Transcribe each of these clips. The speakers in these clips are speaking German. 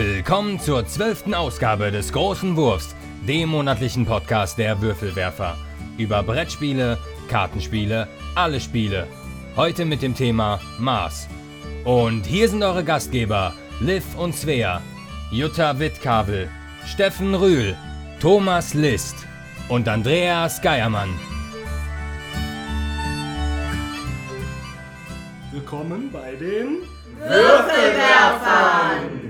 Willkommen zur zwölften Ausgabe des Großen Wurfs, dem monatlichen Podcast der Würfelwerfer. Über Brettspiele, Kartenspiele, alle Spiele. Heute mit dem Thema Mars. Und hier sind eure Gastgeber, Liv und Svea, Jutta Wittkabel, Steffen Rühl, Thomas List und Andreas Geiermann. Willkommen bei den Würfelwerfern!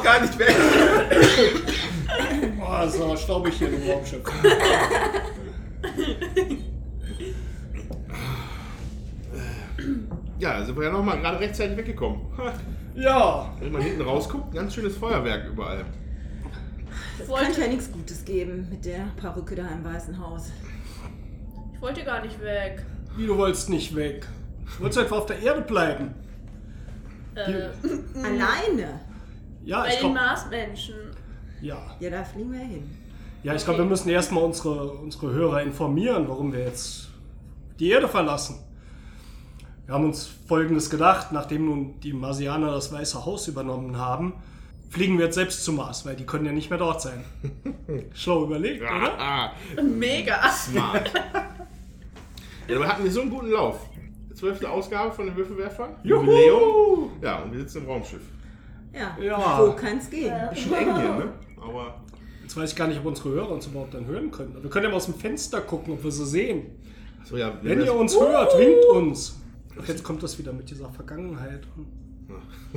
gar nicht weg. Ist aber staubig hier im Raumschiff. Ja, sind wir ja noch mal gerade rechtzeitig weggekommen. Ja, Wenn man hinten rausguckt, ganz schönes Feuerwerk überall. Das Wollte- könnte ja nichts Gutes geben mit der Perücke da im Weißen Haus. Ich wollte gar nicht weg. wie du wolltest nicht weg. Du wolltest einfach auf der Erde bleiben. Äh, Alleine? Ja, bei ich den Marsmenschen. ja. Ja, da fliegen wir hin. Ja, ich glaube, wir müssen erstmal unsere, unsere Hörer informieren, warum wir jetzt die Erde verlassen. Wir haben uns Folgendes gedacht, nachdem nun die Marsianer das Weiße Haus übernommen haben, fliegen wir jetzt selbst zum Mars, weil die können ja nicht mehr dort sein. Schlau überlegt, oder? Mega. smart. ja, aber hatten wir so einen guten Lauf. Zwölfte Ausgabe von den Würfelwerfern. Juhu! Jubiläum. Ja, und wir sitzen im Raumschiff. Ja, Ja. wo kann's gehen? Bisschen eng hier, ne? Aber Jetzt weiß ich gar nicht, ob unsere Hörer uns überhaupt dann hören können. Wir können ja mal aus dem Fenster gucken, ob wir sie sehen. so ja, Wenn das- ihr uns hört, winkt uns. Ach, jetzt kommt das wieder mit dieser Vergangenheit.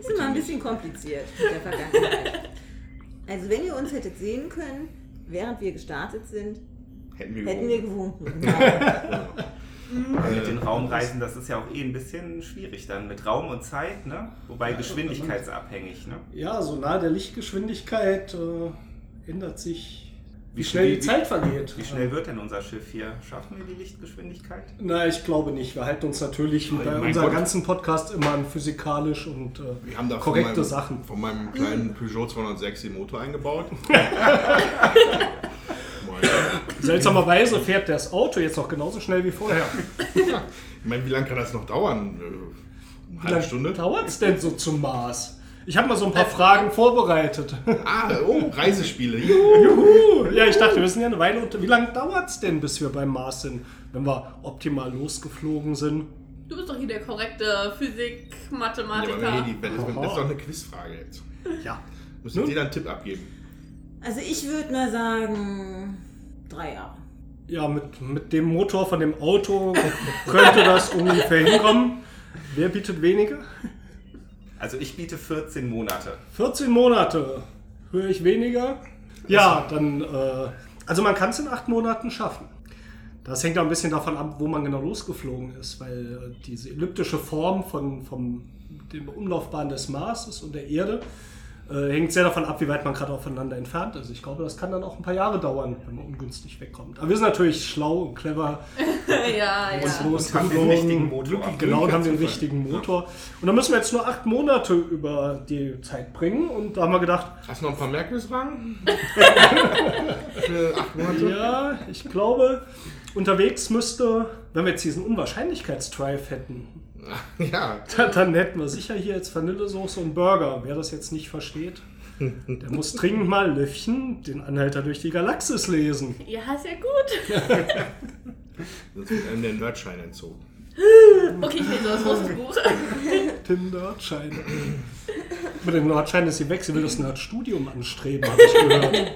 Ist immer ein bisschen kompliziert mit der Vergangenheit. Also wenn ihr uns hättet sehen können, während wir gestartet sind, hätten wir hätten wir gewonnen. gewunken. Genau. Mit den Raumreisen, das ist ja auch eh ein bisschen schwierig dann mit Raum und Zeit, ne? Wobei geschwindigkeitsabhängig, ne? Ja, so nahe der Lichtgeschwindigkeit äh, ändert sich, wie Wie- schnell wie- die Zeit vergeht. Wie schnell wird denn unser Schiff hier? Schaffen wir die Lichtgeschwindigkeit? Na, ich glaube nicht. Wir halten uns natürlich bei mein unserem Gott. ganzen Podcast immer an physikalisch und äh, Wir haben da von korrekte meinem, Sachen. Von meinem kleinen Peugeot 206 den Motor eingebaut. Moin. Seltsamerweise fährt das Auto jetzt noch genauso schnell wie vorher. ich meine, wie lange kann das noch dauern? Äh, Eine Wie halbe lange Stunde? dauert es denn so zum Mars? Ich habe mal so ein paar Fragen vorbereitet. Ah, oh, Reisespiele. Juhu. Juhu! Ja, ich dachte, wir sind ja eine Weile unter. Wie lange dauert es denn, bis wir beim Mars sind, wenn wir optimal losgeflogen sind? Du bist doch hier der korrekte Ja, Physik-Mathematiker. nee, die, das, ist, das ist doch eine Quizfrage jetzt. Ja. Müssen Nun? jeder einen Tipp abgeben. Also ich würde mal sagen, drei Jahre. Ja, mit, mit dem Motor von dem Auto könnte das ungefähr hinkommen. Wer bietet weniger? Also ich biete 14 Monate. 14 Monate. Höre ich weniger? Ja, dann. Äh, also man kann es in acht Monaten schaffen. Das hängt auch ein bisschen davon ab, wo man genau losgeflogen ist, weil äh, diese elliptische Form von vom, der Umlaufbahn des Marses und der Erde äh, hängt sehr davon ab, wie weit man gerade aufeinander entfernt ist. Ich glaube, das kann dann auch ein paar Jahre dauern, wenn man ungünstig wegkommt. Aber wir sind natürlich schlau und clever ja, ja. und los haben den richtigen Motor. Genau, und haben den richtigen Motor. Und dann müssen wir jetzt nur acht Monate über die Zeit bringen. Und da haben wir gedacht, Hast du noch ein paar Merkwürfragen? Für acht Monate? ja, ich glaube, unterwegs müsste, wenn wir jetzt diesen Unwahrscheinlichkeitsdrive hätten, Ja. dann, dann hätten wir sicher hier jetzt Vanillesoße und Burger. Wer das jetzt nicht versteht, der muss dringend mal Löffchen den Anhalter durch die Galaxis lesen. Ja, ja gut. Sonst wird einem der Nerdschein entzogen. Okay, ich lese das große Buch. Den Nerdschein. Mit dem Nerdschein ist sie weg. Sie will das Nerdstudium anstreben, habe ich gehört.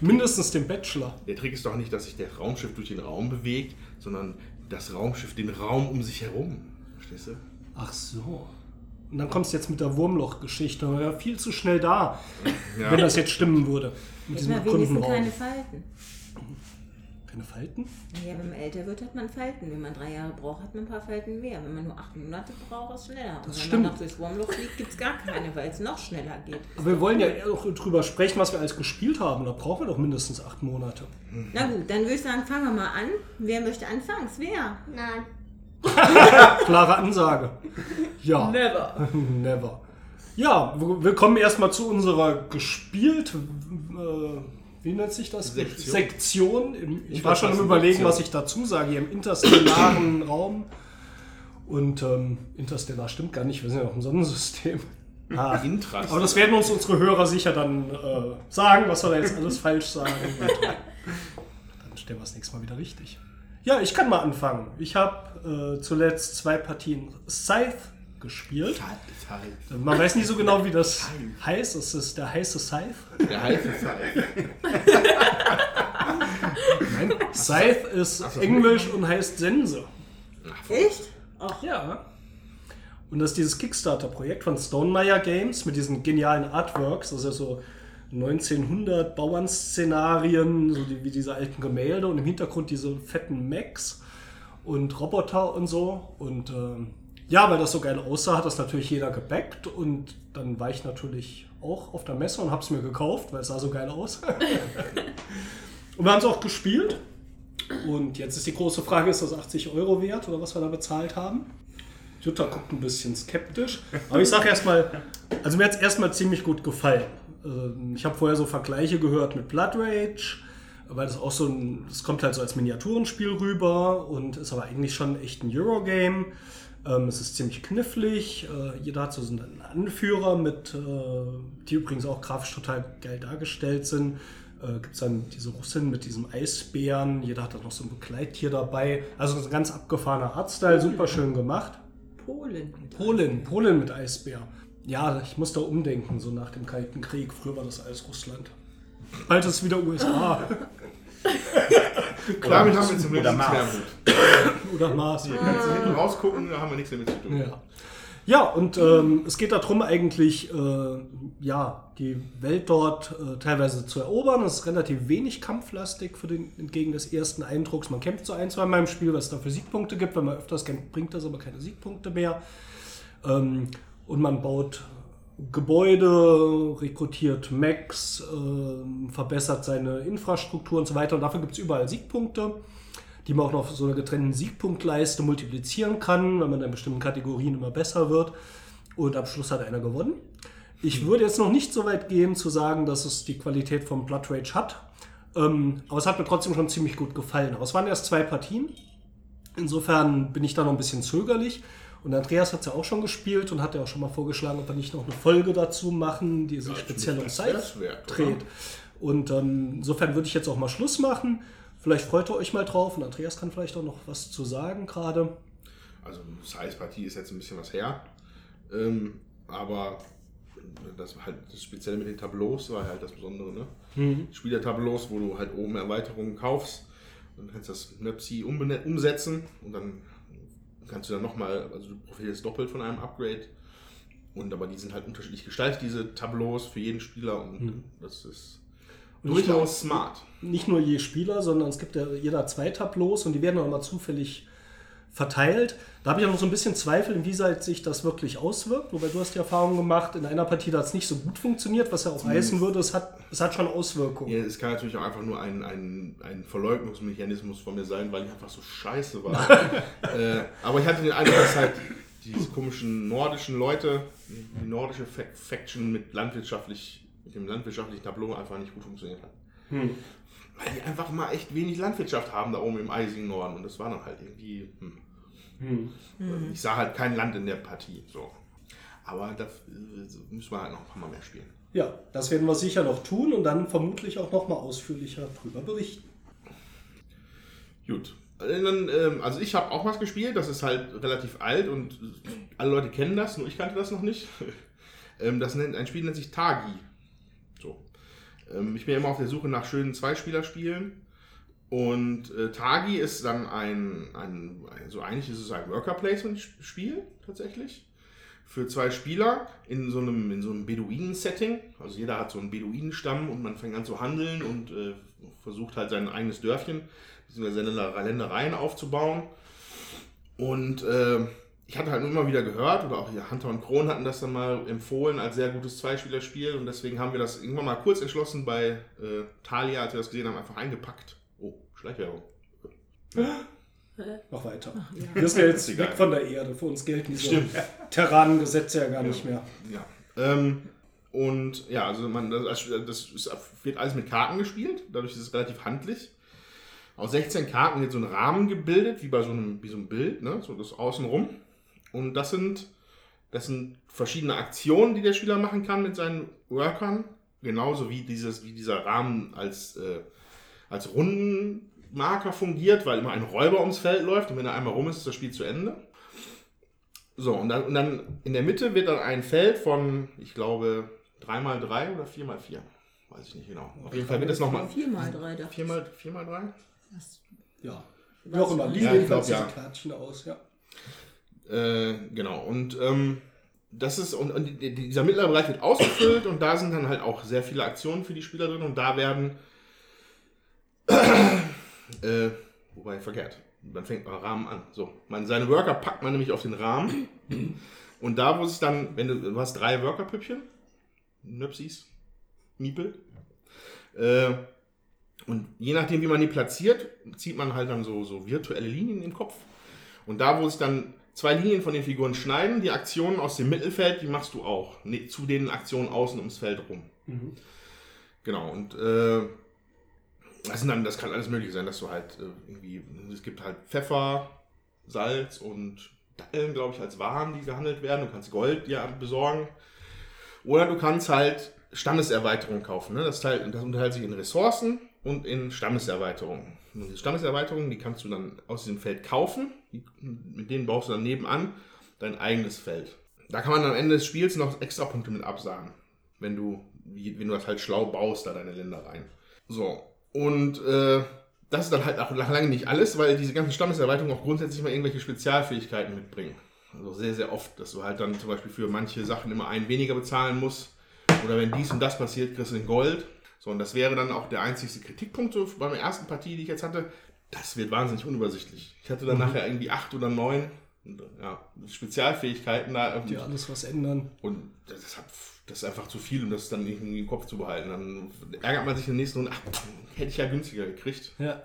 Mindestens den Bachelor. Der Trick ist doch nicht, dass sich der Raumschiff durch den Raum bewegt, sondern das Raumschiff den Raum um sich herum. Verstehst du? Ach so. Und dann kommst du jetzt mit der Wurmloch-Geschichte. Ja, viel zu schnell da, Ja. wenn das jetzt stimmen würde. Mit Hätten diesem wenigstens keine Falten. Keine Falten? Ja, wenn man älter wird, hat man Falten. Wenn man drei Jahre braucht, hat man ein paar Falten mehr. Wenn man nur acht Monate braucht, ist es schneller. Und Das wenn stimmt. man noch durchs Wurmloch fliegt, gibt es gar keine, weil es noch schneller geht. Aber wir wollen ja noch drüber sprechen, was wir alles gespielt haben. Da brauchen wir doch mindestens acht Monate. Na gut, dann würde ich sagen, fangen wir mal an. Wer möchte anfangen? Svea. Nein. Klare Ansage. Ja. Never. Never. Ja, w- willkommen erstmal zu unserer gespielt, äh, wie nennt sich das? Sektion. Sektion. Im, ich war schon am überlegen, Sektion. was ich dazu sage, hier im interstellaren Raum. Und ähm, interstellar stimmt gar nicht, wir sind ja noch im Sonnensystem. Ah, Intras. aber das werden uns unsere Hörer sicher dann äh, sagen, was wir da jetzt alles falsch sagen. Dann stellen wir das nächste Mal wieder richtig. Ja, ich kann mal anfangen. Ich habe äh, zuletzt zwei Partien Scythe gespielt. Man weiß nicht so genau, wie das heißt. Es ist der heiße Scythe. Der heiße. Nein, Scythe ist Ach. Englisch und heißt Sense. Echt? Ach, Ja. Und das ist dieses Kickstarter-Projekt von Stonemeyer Games mit diesen genialen Artworks. Das ist ja so 1900 Bauernszenarien, so die, wie diese alten Gemälde und im Hintergrund diese fetten Mechs und Roboter und so. Und ähm, ja, weil das so geil aussah, hat das natürlich jeder gebackt und dann war ich natürlich auch auf der Messe und habe es mir gekauft, weil es sah so geil aus. und wir haben es auch gespielt. Und jetzt ist die große Frage, ist das 80 Euro wert oder was wir da bezahlt haben? Jutta guckt ein bisschen skeptisch. Aber ich sage erstmal, also mir hat es erstmal ziemlich gut gefallen. Ähm, Ich habe vorher so Vergleiche gehört mit Blood Rage, weil das auch so ein, das kommt halt so als Miniaturenspiel rüber und ist aber eigentlich schon echt ein Eurogame. Ähm, es ist ziemlich knifflig. Äh, jeder hat so einen Anführer mit, äh, die übrigens auch grafisch total geil dargestellt sind. Äh, Gibt es dann diese Russin mit diesem Eisbären. Jeder hat dann noch so ein Begleittier dabei. Also ein ganz abgefahrener Artstyle, super schön gemacht. Polen. Polen, Polen mit Eisbär. Ja, ich muss da umdenken, so nach dem Kalten Krieg. Früher war das alles Russland. Bald ist es wieder USA Damit haben wir zum Glück Oder nichts mehr Mars. mit. oder Mars. Hier kannst du hinten rausgucken, da haben wir nichts mehr mit zu tun. Ja. Ja, und ähm, es geht darum, eigentlich äh, ja, die Welt dort äh, teilweise zu erobern. Es ist relativ wenig kampflastig für den, entgegen des ersten Eindrucks. Man kämpft so ein, zwei Mal im Spiel, was es dafür Siegpunkte gibt. Wenn man öfters kämpft, bringt das aber keine Siegpunkte mehr. Ähm, und man baut Gebäude, rekrutiert Mechs, ähm, verbessert seine Infrastruktur und so weiter. Und dafür gibt es überall Siegpunkte, die man auch noch auf so einer getrennten Siegpunktleiste multiplizieren kann, wenn man in bestimmten Kategorien immer besser wird. Und am Schluss hat einer gewonnen. Ich würde jetzt noch nicht so weit gehen zu sagen, dass es die Qualität vom Blood Rage hat. Ähm, aber es hat mir trotzdem schon ziemlich gut gefallen. Aber es waren erst zwei Partien. Insofern bin ich da noch ein bisschen zögerlich. Und Andreas hat es ja auch schon gespielt und hat ja auch schon mal vorgeschlagen, ob wir nicht noch eine Folge dazu machen, die sich Ja, speziell um oder? dreht. Und ähm, insofern würde ich jetzt auch mal Schluss machen. Vielleicht freut ihr euch mal drauf und Andreas kann vielleicht auch noch was zu sagen gerade. Also Size-Partie ist jetzt ein bisschen was her. Ähm, aber das halt das Spezielle mit den Tableaus war halt das Besondere, ne? Mhm. Spielertableaus, wo du halt oben Erweiterungen kaufst und kannst das Möpsi umsetzen und dann kannst du dann nochmal, also du profitierst doppelt von einem Upgrade. Und aber die sind halt unterschiedlich gestaltet, diese Tableaus für jeden Spieler und Mhm. das ist durchaus smart. nicht nur je Spieler, sondern es gibt ja jeder zwei Tableaus und die werden auch immer zufällig verteilt. Da habe ich auch noch so ein bisschen Zweifel, inwieweit sich das wirklich auswirkt. Wobei du hast die Erfahrung gemacht, in einer Partie hat es nicht so gut funktioniert, was ja auch heißen würde, es hat, es hat schon Auswirkungen. Ja, es kann natürlich auch einfach nur ein, ein, ein Verleugnungsmechanismus von mir sein, weil ich einfach so scheiße war. äh, aber ich hatte den Eindruck, dass halt diese komischen nordischen Leute, die nordische Fa Faction mit landwirtschaftlich, mit dem landwirtschaftlichen Tableau einfach nicht gut funktioniert hat. Hm. Weil die einfach mal echt wenig Landwirtschaft haben da oben im eisigen Norden und das war dann halt irgendwie. Hm. Hm. Ich sah halt kein Land in der Partie. So. Aber da äh, müssen wir halt noch ein paar Mal mehr spielen. Ja, das werden wir sicher noch tun und dann vermutlich auch noch mal ausführlicher darüber berichten. Gut. Äh, ähm, also ich habe auch was gespielt, das ist halt relativ alt und alle Leute kennen das, nur ich kannte das noch nicht. ähm, das nennt, ein Spiel nennt sich Tagi. Ähm, ich bin immer auf der Suche nach schönen Zweispielerspielen. Und äh, Tagi ist dann ein, ein, ein, so eigentlich ist es ein Worker Placement Spiel tatsächlich. für zwei Spieler in so einem, in so einem Beduinen-Setting. Also jeder hat so einen Beduinenstamm und man fängt an zu handeln und äh, versucht halt sein eigenes Dörfchen bzw. seine Ländereien aufzubauen. Und äh, ich hatte halt immer wieder gehört, oder auch hier Hunter und Kron hatten das dann mal empfohlen als sehr gutes Zweispielerspiel und deswegen haben wir das irgendwann mal kurz entschlossen bei äh, Thalia, als wir das gesehen haben, einfach eingepackt. Oh, Schleichwerbung. Mach weiter. Wir sind ja jetzt Egal. weg von der Erde. Für uns gelten diese Stimmt. Terranengesetze ja gar nicht mehr. Ja. Ähm, und ja, also man, das, das ist, wird alles mit Karten gespielt, dadurch ist es relativ handlich. Aus 16 Karten wird so ein Rahmen gebildet, wie bei so einem, wie so einem Bild, ne? so das außenrum. Und das sind, das sind verschiedene Aktionen, die der Spieler machen kann mit seinen Workern. Genauso wie, dieses, wie dieser Rahmen als, äh, als Rundenmarker fungiert, weil immer ein Räuber ums Feld läuft und wenn er einmal rum ist, ist das Spiel zu Ende. So, und dann, und dann in der Mitte wird dann ein Feld von, ich glaube, 3x3 oder 4x4. Weiß ich nicht genau. Auf jeden Fall wird es nochmal. 4x3 dachte 4x, 4x3? Ja. Wie auch immer. Liegen Ja, ich jedenfalls diese ja. Kärtchen aus, ja. Äh, genau. Und ähm, das ist, und, und die- dieser mittlere Bereich wird ausgefüllt und da sind dann halt auch sehr viele Aktionen für die Spieler drin und da werden, äh, wobei verkehrt, dann fängt man Rahmen an. So, man, seine Worker packt man nämlich auf den Rahmen und da, wo es dann, wenn du, du hast drei Workerpüppchen, Nöpsis, Miepel, äh, und je nachdem, wie man die platziert, zieht man halt dann so, so virtuelle Linien im Kopf. Und da, wo sich dann zwei Linien von den Figuren schneiden, die Aktionen aus dem Mittelfeld, die machst du auch. Ne, zu den Aktionen außen ums Feld rum. Genau, und äh, das, dann, das kann alles Mögliche sein, dass du halt äh, irgendwie, es gibt halt Pfeffer, Salz und Datteln, glaube ich, als Waren, die gehandelt werden. Du kannst Gold dir besorgen. Oder du kannst halt Stammeserweiterungen kaufen. Ne? Das, teilt, das unterteilt sich in Ressourcen und in Stammeserweiterungen. Und die Stammeserweiterungen, die kannst du dann aus diesem Feld kaufen. Die, mit denen baust du dann nebenan dein eigenes Feld. Da kann man am Ende des Spiels noch extra Punkte mit absagen, wenn du, wenn du das halt schlau baust, da deine Länder rein. So, und äh, das ist dann halt auch lange nicht alles, weil diese ganzen Stammeserweiterungen auch grundsätzlich mal irgendwelche Spezialfähigkeiten mitbringen. Also sehr, sehr oft, dass du halt dann zum Beispiel für manche Sachen immer einen weniger bezahlen musst. Oder wenn dies und das passiert, kriegst du den Gold. So, und das wäre dann auch der einzigste Kritikpunkt so bei der ersten Partie, die ich jetzt hatte. Das wird wahnsinnig unübersichtlich. Ich hatte dann nachher irgendwie acht oder neun ja, Spezialfähigkeiten da. Die alles was ändern. Und das, hat, das ist einfach zu viel, um das dann irgendwie im Kopf zu behalten. Dann ärgert man sich in der nächsten Runde, ach, hätte ich ja günstiger gekriegt. Ja.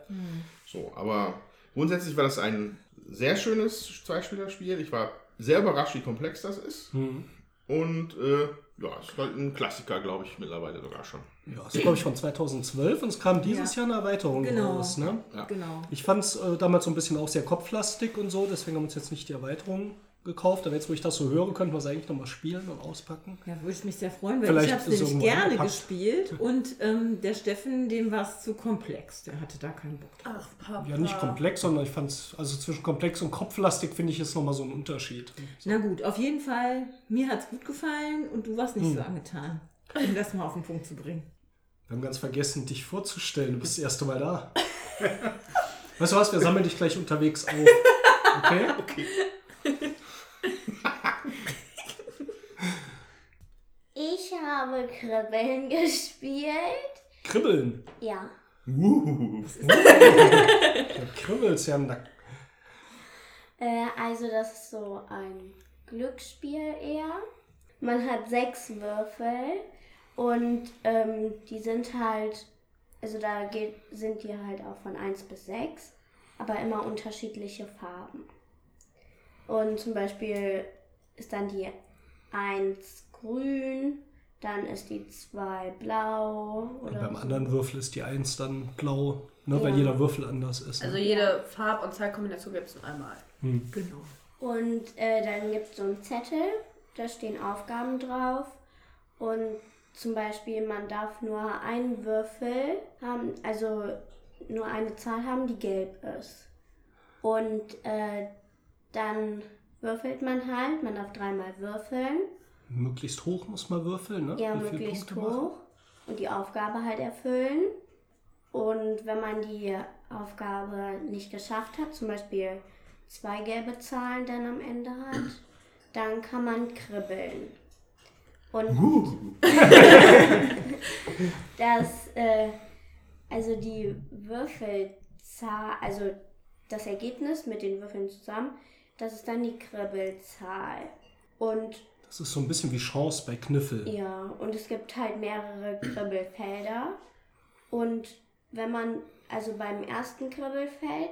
So, aber grundsätzlich war das ein sehr schönes Zweispielerspiel. Ich war sehr überrascht, wie komplex das ist. Und äh, ja, es ist halt ein Klassiker, glaube ich, mittlerweile sogar schon. Ja, das ist, glaube ich, von 2012 und es kam dieses Ja. Jahr eine Erweiterung Genau. raus. Ne? Ja. Genau. Ich fand es äh, damals so ein bisschen auch sehr kopflastig und so, deswegen haben wir uns jetzt nicht die Erweiterung gekauft. Aber jetzt, wo ich das so höre, könnten wir es eigentlich nochmal spielen und auspacken. Ja, würde ich mich sehr freuen, weil Vielleicht ich habe es nämlich gerne eingepackt. gespielt und ähm, der Steffen, dem war es zu komplex. Der hatte da keinen Bock drauf. Ach, Papa. Ja, nicht komplex, sondern ich fand es, also zwischen komplex und kopflastig finde ich ist nochmal so ein Unterschied. Na gut, auf jeden Fall, mir hat es gut gefallen und du warst nicht so angetan, um das mal auf den Punkt zu bringen. Wir haben ganz vergessen, dich vorzustellen. Du bist das erste Mal da. weißt du was, wir sammeln dich gleich unterwegs auf. Okay? Okay. Ich habe Kribbeln gespielt. Kribbeln. Ja. Da kribbelt's ja nackt. Äh, also das ist so ein Glücksspiel eher. Man hat sechs Würfel und ähm, die sind halt, also da geht, sind die halt auch von 1 bis 6, aber immer unterschiedliche Farben. Und zum Beispiel ist dann die 1 grün, dann ist die 2 blau Und oder beim so. anderen Würfel ist die Eins dann blau, ne, weil Ja. jeder Würfel anders ist. Ne? Also jede Farb- und Zeitkombination gibt es nur einmal. Genau. Und äh, dann gibt es so einen Zettel, da stehen Aufgaben drauf. Und zum Beispiel, man darf nur einen Würfel haben, also nur eine Zahl haben, die gelb ist. Und äh, dann würfelt man halt, man darf dreimal würfeln, Möglichst hoch muss man würfeln, ne? ja, möglichst Punkte machen? hoch und die Aufgabe halt erfüllen. Und wenn man die Aufgabe nicht geschafft hat, zum Beispiel zwei gelbe Zahlen dann am Ende hat, dann kann man kribbeln. Und Uh. das, äh, also die Würfelzahl, also das Ergebnis mit den Würfeln zusammen, das ist dann die Kribbelzahl. Und Das ist so ein bisschen wie Chance bei Kniffel. ja, und es gibt halt mehrere Kribbelfelder. Und wenn man, also beim ersten Kribbelfeld,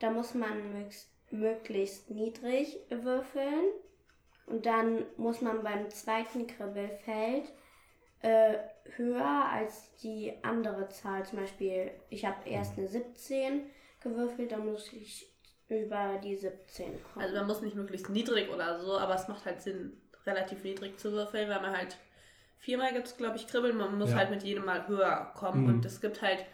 da muss man möglichst, möglichst niedrig würfeln. Und dann muss man beim zweiten Kribbelfeld äh, höher als die andere Zahl. Zum Beispiel, ich habe erst eine 17 gewürfelt, dann muss ich über die 17 kommen. Also man muss nicht möglichst niedrig oder so, aber es macht halt Sinn, relativ niedrig zu würfeln, weil man halt viermal gibt es, glaube ich, Kribbeln, man muss Ja. halt mit jedem Mal höher kommen Mhm. und es gibt halt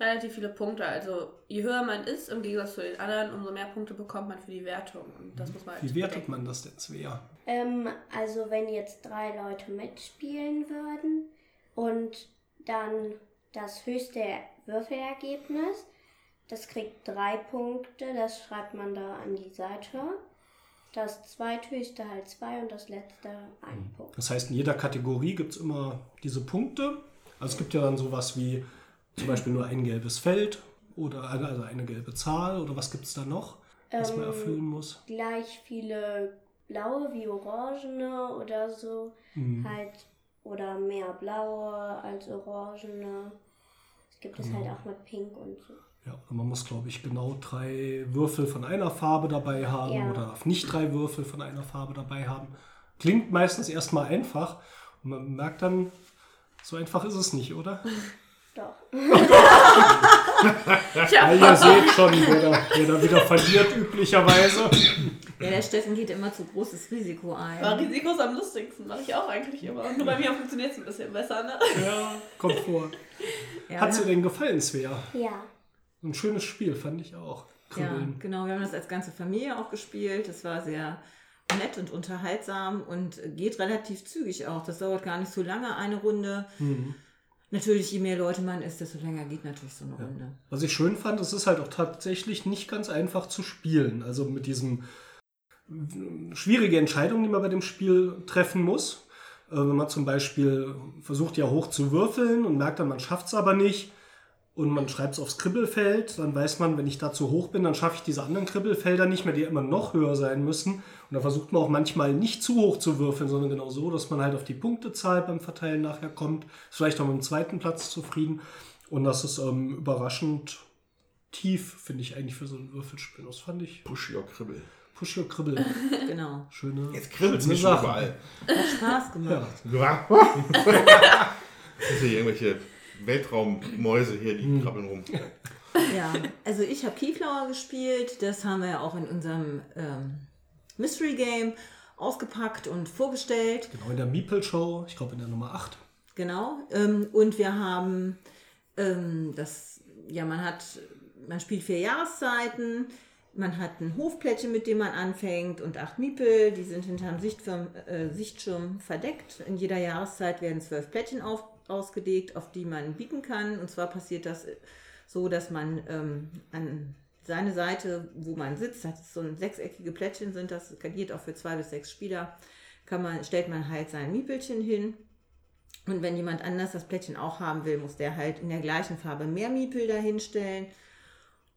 relativ viele Punkte. Also je höher man ist, im Gegensatz zu den anderen, umso mehr Punkte bekommt man für die Wertung. Und das muss man halt Wie wertet bedenken. man das denn, Svea? Ähm, also wenn jetzt drei Leute mitspielen würden und dann das höchste Würfelergebnis, das kriegt drei Punkte, das schreibt man da an die Seite. Das zweithöchste halt zwei und das letzte ein Punkt. Das heißt, in jeder Kategorie gibt es immer diese Punkte. Also es gibt ja dann sowas wie zum Beispiel nur ein gelbes Feld oder also eine gelbe Zahl oder was gibt es da noch, was man Ähm, erfüllen muss? Gleich viele blaue wie orangene oder so. Mhm. Halt, oder mehr blaue als orangene. Es gibt es Genau. halt auch mit Pink und so. Ja, man muss, glaube ich, genau drei Würfel von einer Farbe dabei haben Ja. oder nicht drei Würfel von einer Farbe dabei haben. Klingt meistens erstmal einfach und man merkt dann, so einfach ist es nicht, oder? Doch. Ja, ihr seht schon, wer da, wer da wieder verliert, üblicherweise. Ja, der Steffen geht immer zu großes Risiko ein. Aber Risiko ist am lustigsten, mache ich auch eigentlich immer. Nur bei mir funktioniert es ein bisschen besser, ne? Ja, kommt vor. Ja, Hat sie denn gefallen, Svea? Ja. Ein schönes Spiel, fand ich auch. Ja, Kribbeln. genau. Wir haben das als ganze Familie auch gespielt. Das war sehr nett und unterhaltsam und geht relativ zügig auch. Das dauert gar nicht so lange, eine Runde. Mhm. Natürlich, je mehr Leute man ist, desto länger geht natürlich so eine Runde. Was ich schön fand, es ist halt auch tatsächlich nicht ganz einfach zu spielen. Also mit diesem schwierige Entscheidungen, die man bei dem Spiel treffen muss. Äh, Wenn man zum Beispiel versucht ja hoch zu würfeln und merkt dann, man schafft es aber nicht und man schreibt es aufs Kribbelfeld, dann weiß man, wenn ich da zu hoch bin, dann schaffe ich diese anderen Kribbelfelder nicht mehr, die immer noch höher sein müssen. Und da versucht man auch manchmal nicht zu hoch zu würfeln, sondern genau so, dass man halt auf die Punktezahl beim Verteilen nachher kommt. Ist vielleicht auch mit dem zweiten Platz zufrieden. Und das ist ähm, überraschend tief, finde ich eigentlich für so ein Würfelspiel. Das fand ich Push your Kribbel. Push your Kribbel. Genau. Schöne, Jetzt kribbelt es nicht schon überall. Hat Spaß gemacht. Ja. Das sind hier irgendwelche Weltraummäuse hier, die Hm. krabbeln rum. Ja, also ich habe Keyflower gespielt. Das haben wir ja auch in unserem ähm, Mystery Game ausgepackt und vorgestellt. Genau, in der Meeple Show, ich glaube in der Nummer 8. Genau. Ähm, und wir haben ähm, das, ja, man hat, man spielt vier Jahreszeiten. Man hat ein Hofplättchen, mit dem man anfängt und acht Miepel, die sind hinterm Sichtschirm, äh, Sichtschirm verdeckt. In jeder Jahreszeit werden zwölf Plättchen auf, ausgelegt, auf die man bieten kann. Und zwar passiert das so, dass man ähm, an seine Seite, wo man sitzt, ist so ein sechseckige Plättchen sind, das geht auch für zwei bis sechs Spieler, kann man, stellt man halt sein Miepelchen hin. Und wenn jemand anders das Plättchen auch haben will, muss der halt in der gleichen Farbe mehr Miepel dahinstellen.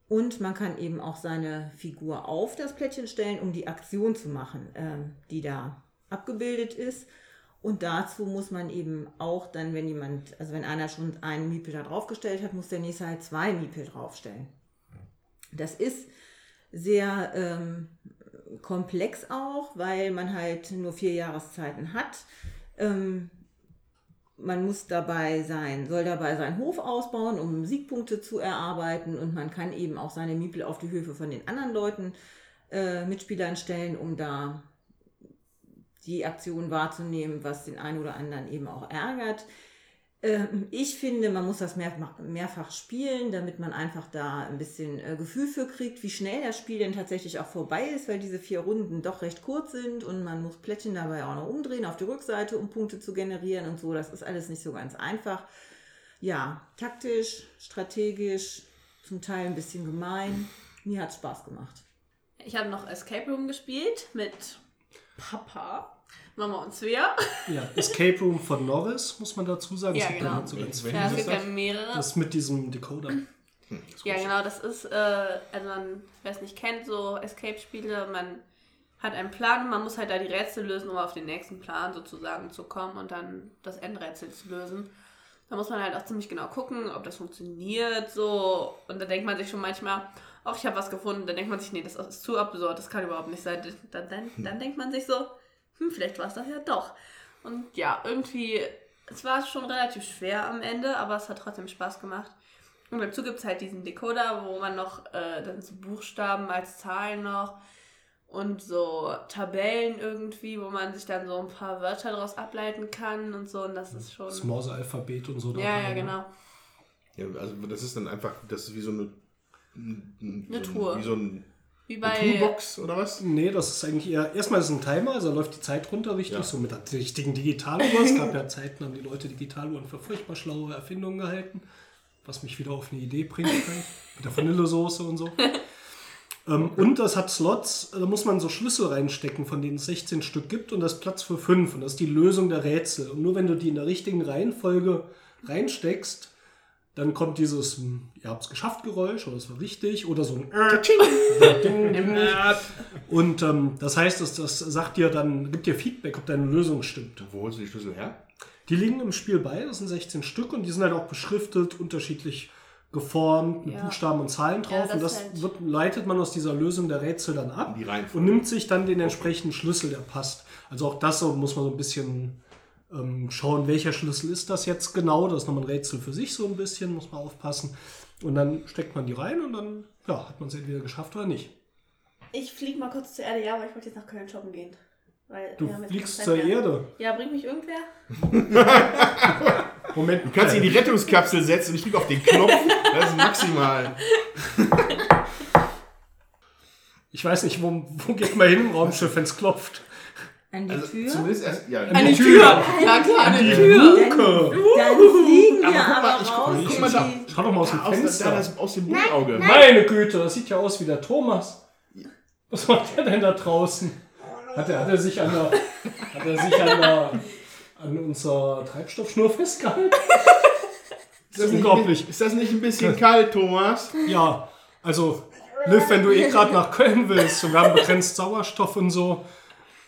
Und man kann eben auch seine Figur auf das Plättchen stellen, um die Aktion zu machen, ähm, die da abgebildet ist. Und dazu muss man eben auch dann, wenn jemand, also wenn einer schon einen Miepel da draufgestellt hat, muss der nächste halt zwei Miepel draufstellen. Das ist sehr ähm, komplex auch, weil man halt nur vier Jahreszeiten hat. Ähm, man muss dabei sein, soll dabei seinen Hof ausbauen, um Siegpunkte zu erarbeiten und man kann eben auch seine Miepel auf die Höfe von den anderen Leuten, äh, Mitspielern stellen, um da die Aktion wahrzunehmen, was den einen oder anderen eben auch ärgert. Ähm, ich finde, man muss das mehr, mehrfach spielen, damit man einfach da ein bisschen äh, Gefühl für kriegt, wie schnell das Spiel denn tatsächlich auch vorbei ist, weil diese vier Runden doch recht kurz sind und man muss Plättchen dabei auch noch umdrehen auf die Rückseite, um Punkte zu generieren und so. Das ist alles nicht so ganz einfach. Ja, taktisch, strategisch, zum Teil ein bisschen gemein. Mir hat Spaß gemacht. Ich habe noch Escape Room gespielt mit Papa, Mama und Svea. Ja, Escape Room von Norris, muss man dazu sagen. Ja, Es gibt genau. nicht so ganz Wenn Ja, es ist gibt das? ja mehrere. Das mit diesem Decoder. Ja, genau, das ist, äh, also man, wer es nicht kennt, so Escape-Spiele, man hat einen Plan und man muss halt da die Rätsel lösen, um auf den nächsten Plan sozusagen zu kommen und dann das Endrätsel zu lösen. Da muss man halt auch ziemlich genau gucken, ob das funktioniert, so. Und da denkt man sich schon manchmal, ach, ich habe was gefunden. Dann denkt man sich, nee, das ist zu absurd, das kann überhaupt nicht sein. Dann, dann, dann denkt man sich so, hm, vielleicht war es das ja doch. Und ja, irgendwie, es war schon relativ schwer am Ende, aber es hat trotzdem Spaß gemacht. Und dazu gibt es halt diesen Decoder, wo man noch äh, dann so Buchstaben als Zahlen noch und so Tabellen irgendwie, wo man sich dann so ein paar Wörter daraus ableiten kann und so. Und das ist schon. Das Morse-Alphabet und so. Ja, dabei, ja, ne? genau. Ja, also das ist dann einfach, das ist wie so eine, eine Eine Tour. Wie so ein, Wie eine bei. Toolbox oder was? Nee, das ist eigentlich eher. Erstmal ist es ein Timer, also läuft die Zeit runter richtig, Ja. so mit der richtigen Digitaluhr. es gab ja Zeiten, haben die Leute Digitaluhren für furchtbar schlaue Erfindungen gehalten. Was mich wieder auf eine Idee bringt, mit der Vanillesoße und so. ähm, und das hat Slots, da muss man so Schlüssel reinstecken, von denen es 16 Stück gibt und das ist Platz für 5. Und das ist die Lösung der Rätsel. Und nur wenn du die in der richtigen Reihenfolge reinsteckst, dann kommt dieses, hm, ihr habt es geschafft Geräusch oder es war richtig oder so ein äh. Und ähm, das heißt, das, das sagt dir dann, gibt dir Feedback, ob deine Lösung stimmt. Wo holst du die Schlüssel her? Die liegen im Spiel bei, das sind 16 Stück und die sind halt auch beschriftet, unterschiedlich geformt, mit Ja. Buchstaben und Zahlen drauf. das und das halt- wird, leitet man aus dieser Lösung der Rätsel dann ab und nimmt sich dann den entsprechenden Schlüssel, der passt. Also auch das so, muss man so ein bisschen ähm, schauen, welcher Schlüssel ist das jetzt genau. Das ist nochmal ein Rätsel für sich so ein bisschen, muss man aufpassen. Und dann steckt man die rein und dann ja, hat man es entweder geschafft oder nicht. Ich fliege mal kurz zur Erde, ja, aber ich wollte jetzt nach Köln shoppen gehen. Weil Du wir haben jetzt fliegst zur mehr. Erde. Ja, bringt mich irgendwer? Moment, Du kannst dich in die Rettungskapsel setzen und ich drücke auf den Knopf. Das ist maximal. Ich weiß nicht, wo, wo geht man hin im Raumschiff, wenn es klopft? An die Also Tür. zumindest erst, ja. Eine Tür. Tür! Na klar, eine Tür! Luke! Dann fliegen wir Aber aber ich guck- raus. guck mal da. die- Schau doch mal aus dem Aus, da, Fenster. das, aus dem Blutauge. Meine Güte, das sieht ja aus wie der Thomas. Was macht der denn da draußen? Hat er, hat er sich an der, hat er sich an der, an unserer Treibstoffschnur festgehalten? Ist das, nicht, unglaublich. ist das nicht ein bisschen kalt, Thomas? Ja, also, Liv, wenn du eh gerade nach Köln willst und wir haben begrenzt Sauerstoff und so,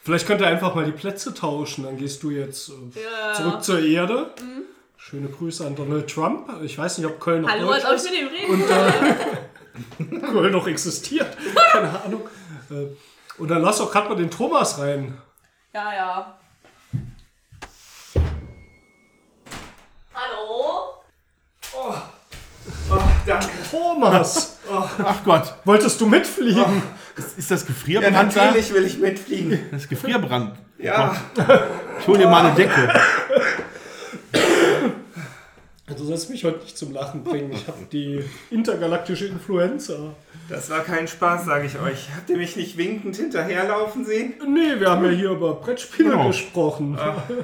vielleicht könnt ihr einfach mal die Plätze tauschen. Dann gehst du jetzt äh, Ja. zurück zur Erde. Schöne Grüße an Donald Trump. Ich weiß nicht, ob Köln noch Hallo, Deutsch ist. ich mit dem reden und äh, Köln noch existiert. Keine Ahnung. Äh, und dann lass doch gerade mal den Thomas rein. Ja, ja. Hallo? Thomas, Ach Gott. wolltest du mitfliegen? Ist, ist das Ja, Gefrierbrand da? natürlich will ich mitfliegen. Das ist Gefrierbrand. Ja, Ich hol dir mal eine Decke. Du sollst mich heute nicht zum Lachen bringen. Ich habe die intergalaktische Influenza. das war kein Spaß, sage ich euch. Habt ihr mich nicht winkend hinterherlaufen sehen? Nee, wir haben ja hier über Brettspiele Genau. gesprochen.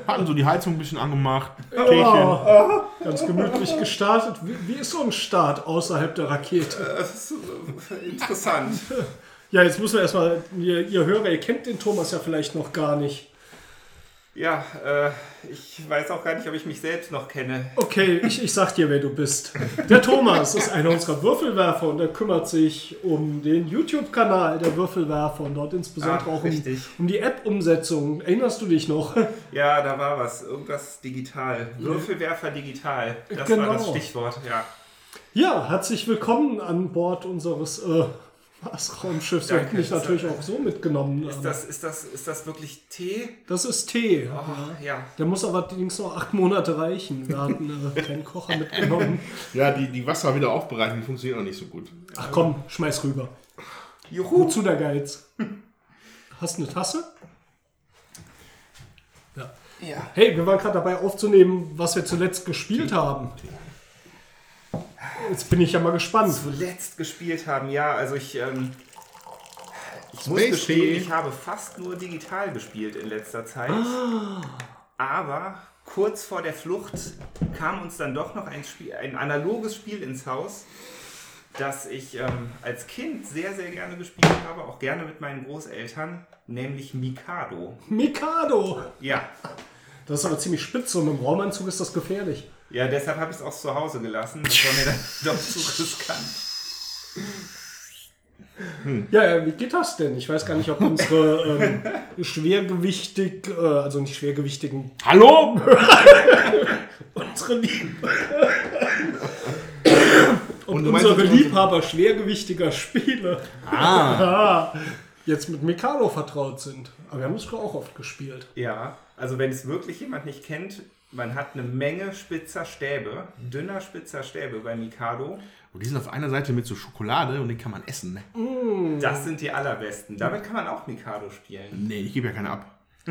Hatten so die Heizung ein bisschen angemacht. Ja, ganz gemütlich gestartet. Wie, wie ist so ein Start außerhalb der Rakete? Das ist äh, interessant. Ja, jetzt müssen wir erstmal, ihr, ihr Hörer, ihr kennt den Thomas ja vielleicht noch gar nicht. Ja, äh, ich weiß auch gar nicht, ob ich mich selbst noch kenne. Okay, ich, ich sag dir, wer du bist. Der Thomas ist einer unserer Würfelwerfer und er kümmert sich um den YouTube-Kanal der Würfelwerfer und dort insbesondere Ah, auch um, um die App-Umsetzung. Erinnerst du dich noch? Ja, da war was. Irgendwas digital. Würfelwerfer digital. Das Genau. war das Stichwort, ja. Ja, herzlich willkommen an Bord unseres äh, Mars-Raumschiffs. Wir Danke. hätten dich natürlich auch so mitgenommen. Ist aber das, ist das, ist das wirklich Tee? das ist Tee. Oh, ja. Der muss aber allerdings noch acht Monate reichen. Wir hatten äh, keinen Kocher mitgenommen. Ja, die, die Wasser wieder aufbereiten, die funktionieren auch nicht so gut. Ach komm, schmeiß rüber. Juhu. Wozu der Geiz? Hast du eine Tasse? Ja. Ja. Hey, wir waren gerade dabei aufzunehmen, was wir zuletzt gespielt haben. Jetzt bin ich ja mal gespannt. Zuletzt gespielt haben, ja. Also ich, ähm, ich muss Space gestehen, ich habe fast nur digital gespielt in letzter Zeit. Ah. Aber kurz vor der Flucht kam uns dann doch noch ein, Spiel, ein analoges Spiel ins Haus. das ich ähm, als Kind sehr, sehr gerne gespielt habe, auch gerne mit meinen Großeltern, nämlich Mikado. Mikado! Ja, Das ist aber ziemlich spitz und im Raumanzug ist das gefährlich. Ja deshalb habe ich es auch zu Hause gelassen. Das war mir dann doch zu riskant. Ja, ja, wie geht das denn? Ich weiß gar nicht, ob unsere ähm, schwergewichtig, äh, also nicht schwergewichtigen, Hallo? unsere, Lieb Und unsere Liebhaber schwergewichtiger Spiele Ah. ah, jetzt mit Mikado vertraut sind. Aber wir haben es früher auch oft gespielt. Ja, also wenn es wirklich jemand nicht kennt, man hat eine Menge spitzer Stäbe, dünner spitzer Stäbe bei Mikado. Und die sind auf einer Seite mit so Schokolade und den kann man essen, ne? Das sind die allerbesten. Damit kann man auch Mikado spielen. Nee, ich gebe ja keine ab.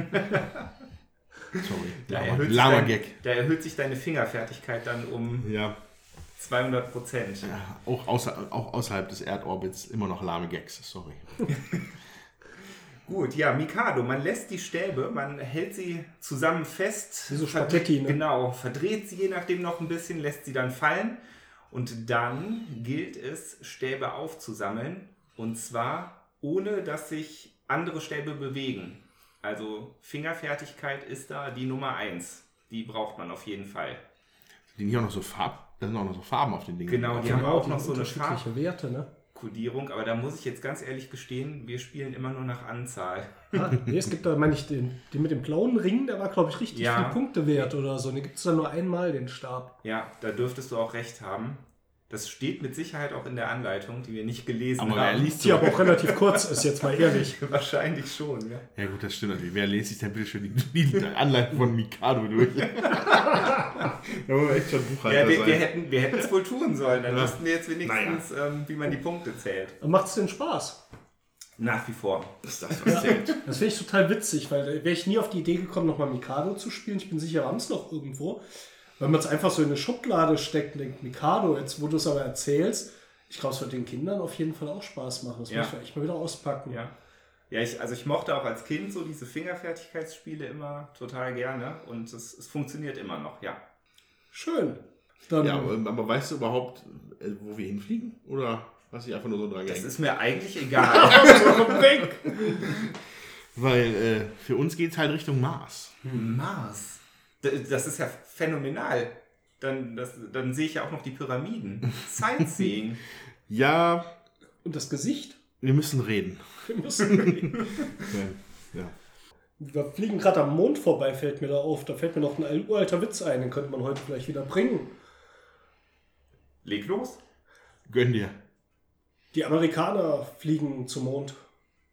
Sorry. Da Lama, erhöht, dein, Gag. da erhöht sich deine Fingerfertigkeit dann um Ja. 200 Prozent. ja auch, außer, auch außerhalb des Erdorbits immer noch lahme Gags. Sorry. Gut, ja, Mikado. Man lässt die Stäbe, man hält sie zusammen fest. Wie so Spaghetti, ne? Genau, verdreht sie je nachdem noch ein bisschen, lässt sie dann fallen. Und dann gilt es, Stäbe aufzusammeln. Und zwar ohne, dass sich andere Stäbe bewegen. Also Fingerfertigkeit ist da die Nummer eins. Die braucht man auf jeden Fall. Die nicht auch noch so Farb, da sind auch noch so Farben auf den Dingen. Genau, die Ja, haben auch die noch so eine unterschiedliche Werte, ne? Farbkodierung. Aber da muss ich jetzt ganz ehrlich gestehen, wir spielen immer nur nach Anzahl. Ah, nee, es gibt da, meine ich, den, den mit dem blauen Ring, der war, glaube ich, richtig Ja. viel Punkte wert oder so. Den gibt es dann nur einmal, den Stab. Ja, da dürftest du auch recht haben. Das steht mit Sicherheit auch in der Anleitung, die wir nicht gelesen Aber wer haben. liest Die aber auch relativ kurz ist, jetzt mal ehrlich. Wahrscheinlich schon, ja. Ja gut, das stimmt natürlich. Wer liest sich denn bitte schon die, die Anleitung von Mikado durch? da muss man echt schon Buchhalter ja wir, wir hätten wir hätten es wohl tun sollen. Dann Ja. wüssten wir jetzt wenigstens, ähm, wie man die Punkte zählt. Macht es denn Spaß? Nach wie vor. Das ist das, was zählt. Das finde ich total witzig, weil da wäre ich nie auf die Idee gekommen, nochmal Mikado zu spielen. Ich bin sicher, wir haben es noch irgendwo. Wenn man es einfach so in eine Schublade steckt und denkt, Mikado, jetzt wo du es aber erzählst, ich glaube, es wird den Kindern auf jeden Fall auch Spaß machen. Das Ja. muss ich echt mal wieder auspacken. Ja. Ja, ich, also ich mochte auch als Kind so diese Fingerfertigkeitsspiele immer total gerne und es, es funktioniert immer noch, ja. Schön. Dann, Ja, aber, aber weißt du überhaupt, äh, wo wir hinfliegen? Oder hast du dich einfach nur so dran Das ist mir eigentlich egal. Weil äh, für uns geht es halt Richtung Mars. Mars. Das ist ja phänomenal. Dann, das, dann sehe ich ja auch noch die Pyramiden. Sightseeing. Ja, Und das Gesicht? wir müssen reden. Wir müssen. Ja. ja. Wir fliegen gerade am Mond vorbei, fällt mir da auf. Da fällt mir noch ein uralter Witz ein, den könnte man heute vielleicht wieder bringen. Leg los. Gönn dir. Die Amerikaner fliegen zum Mond.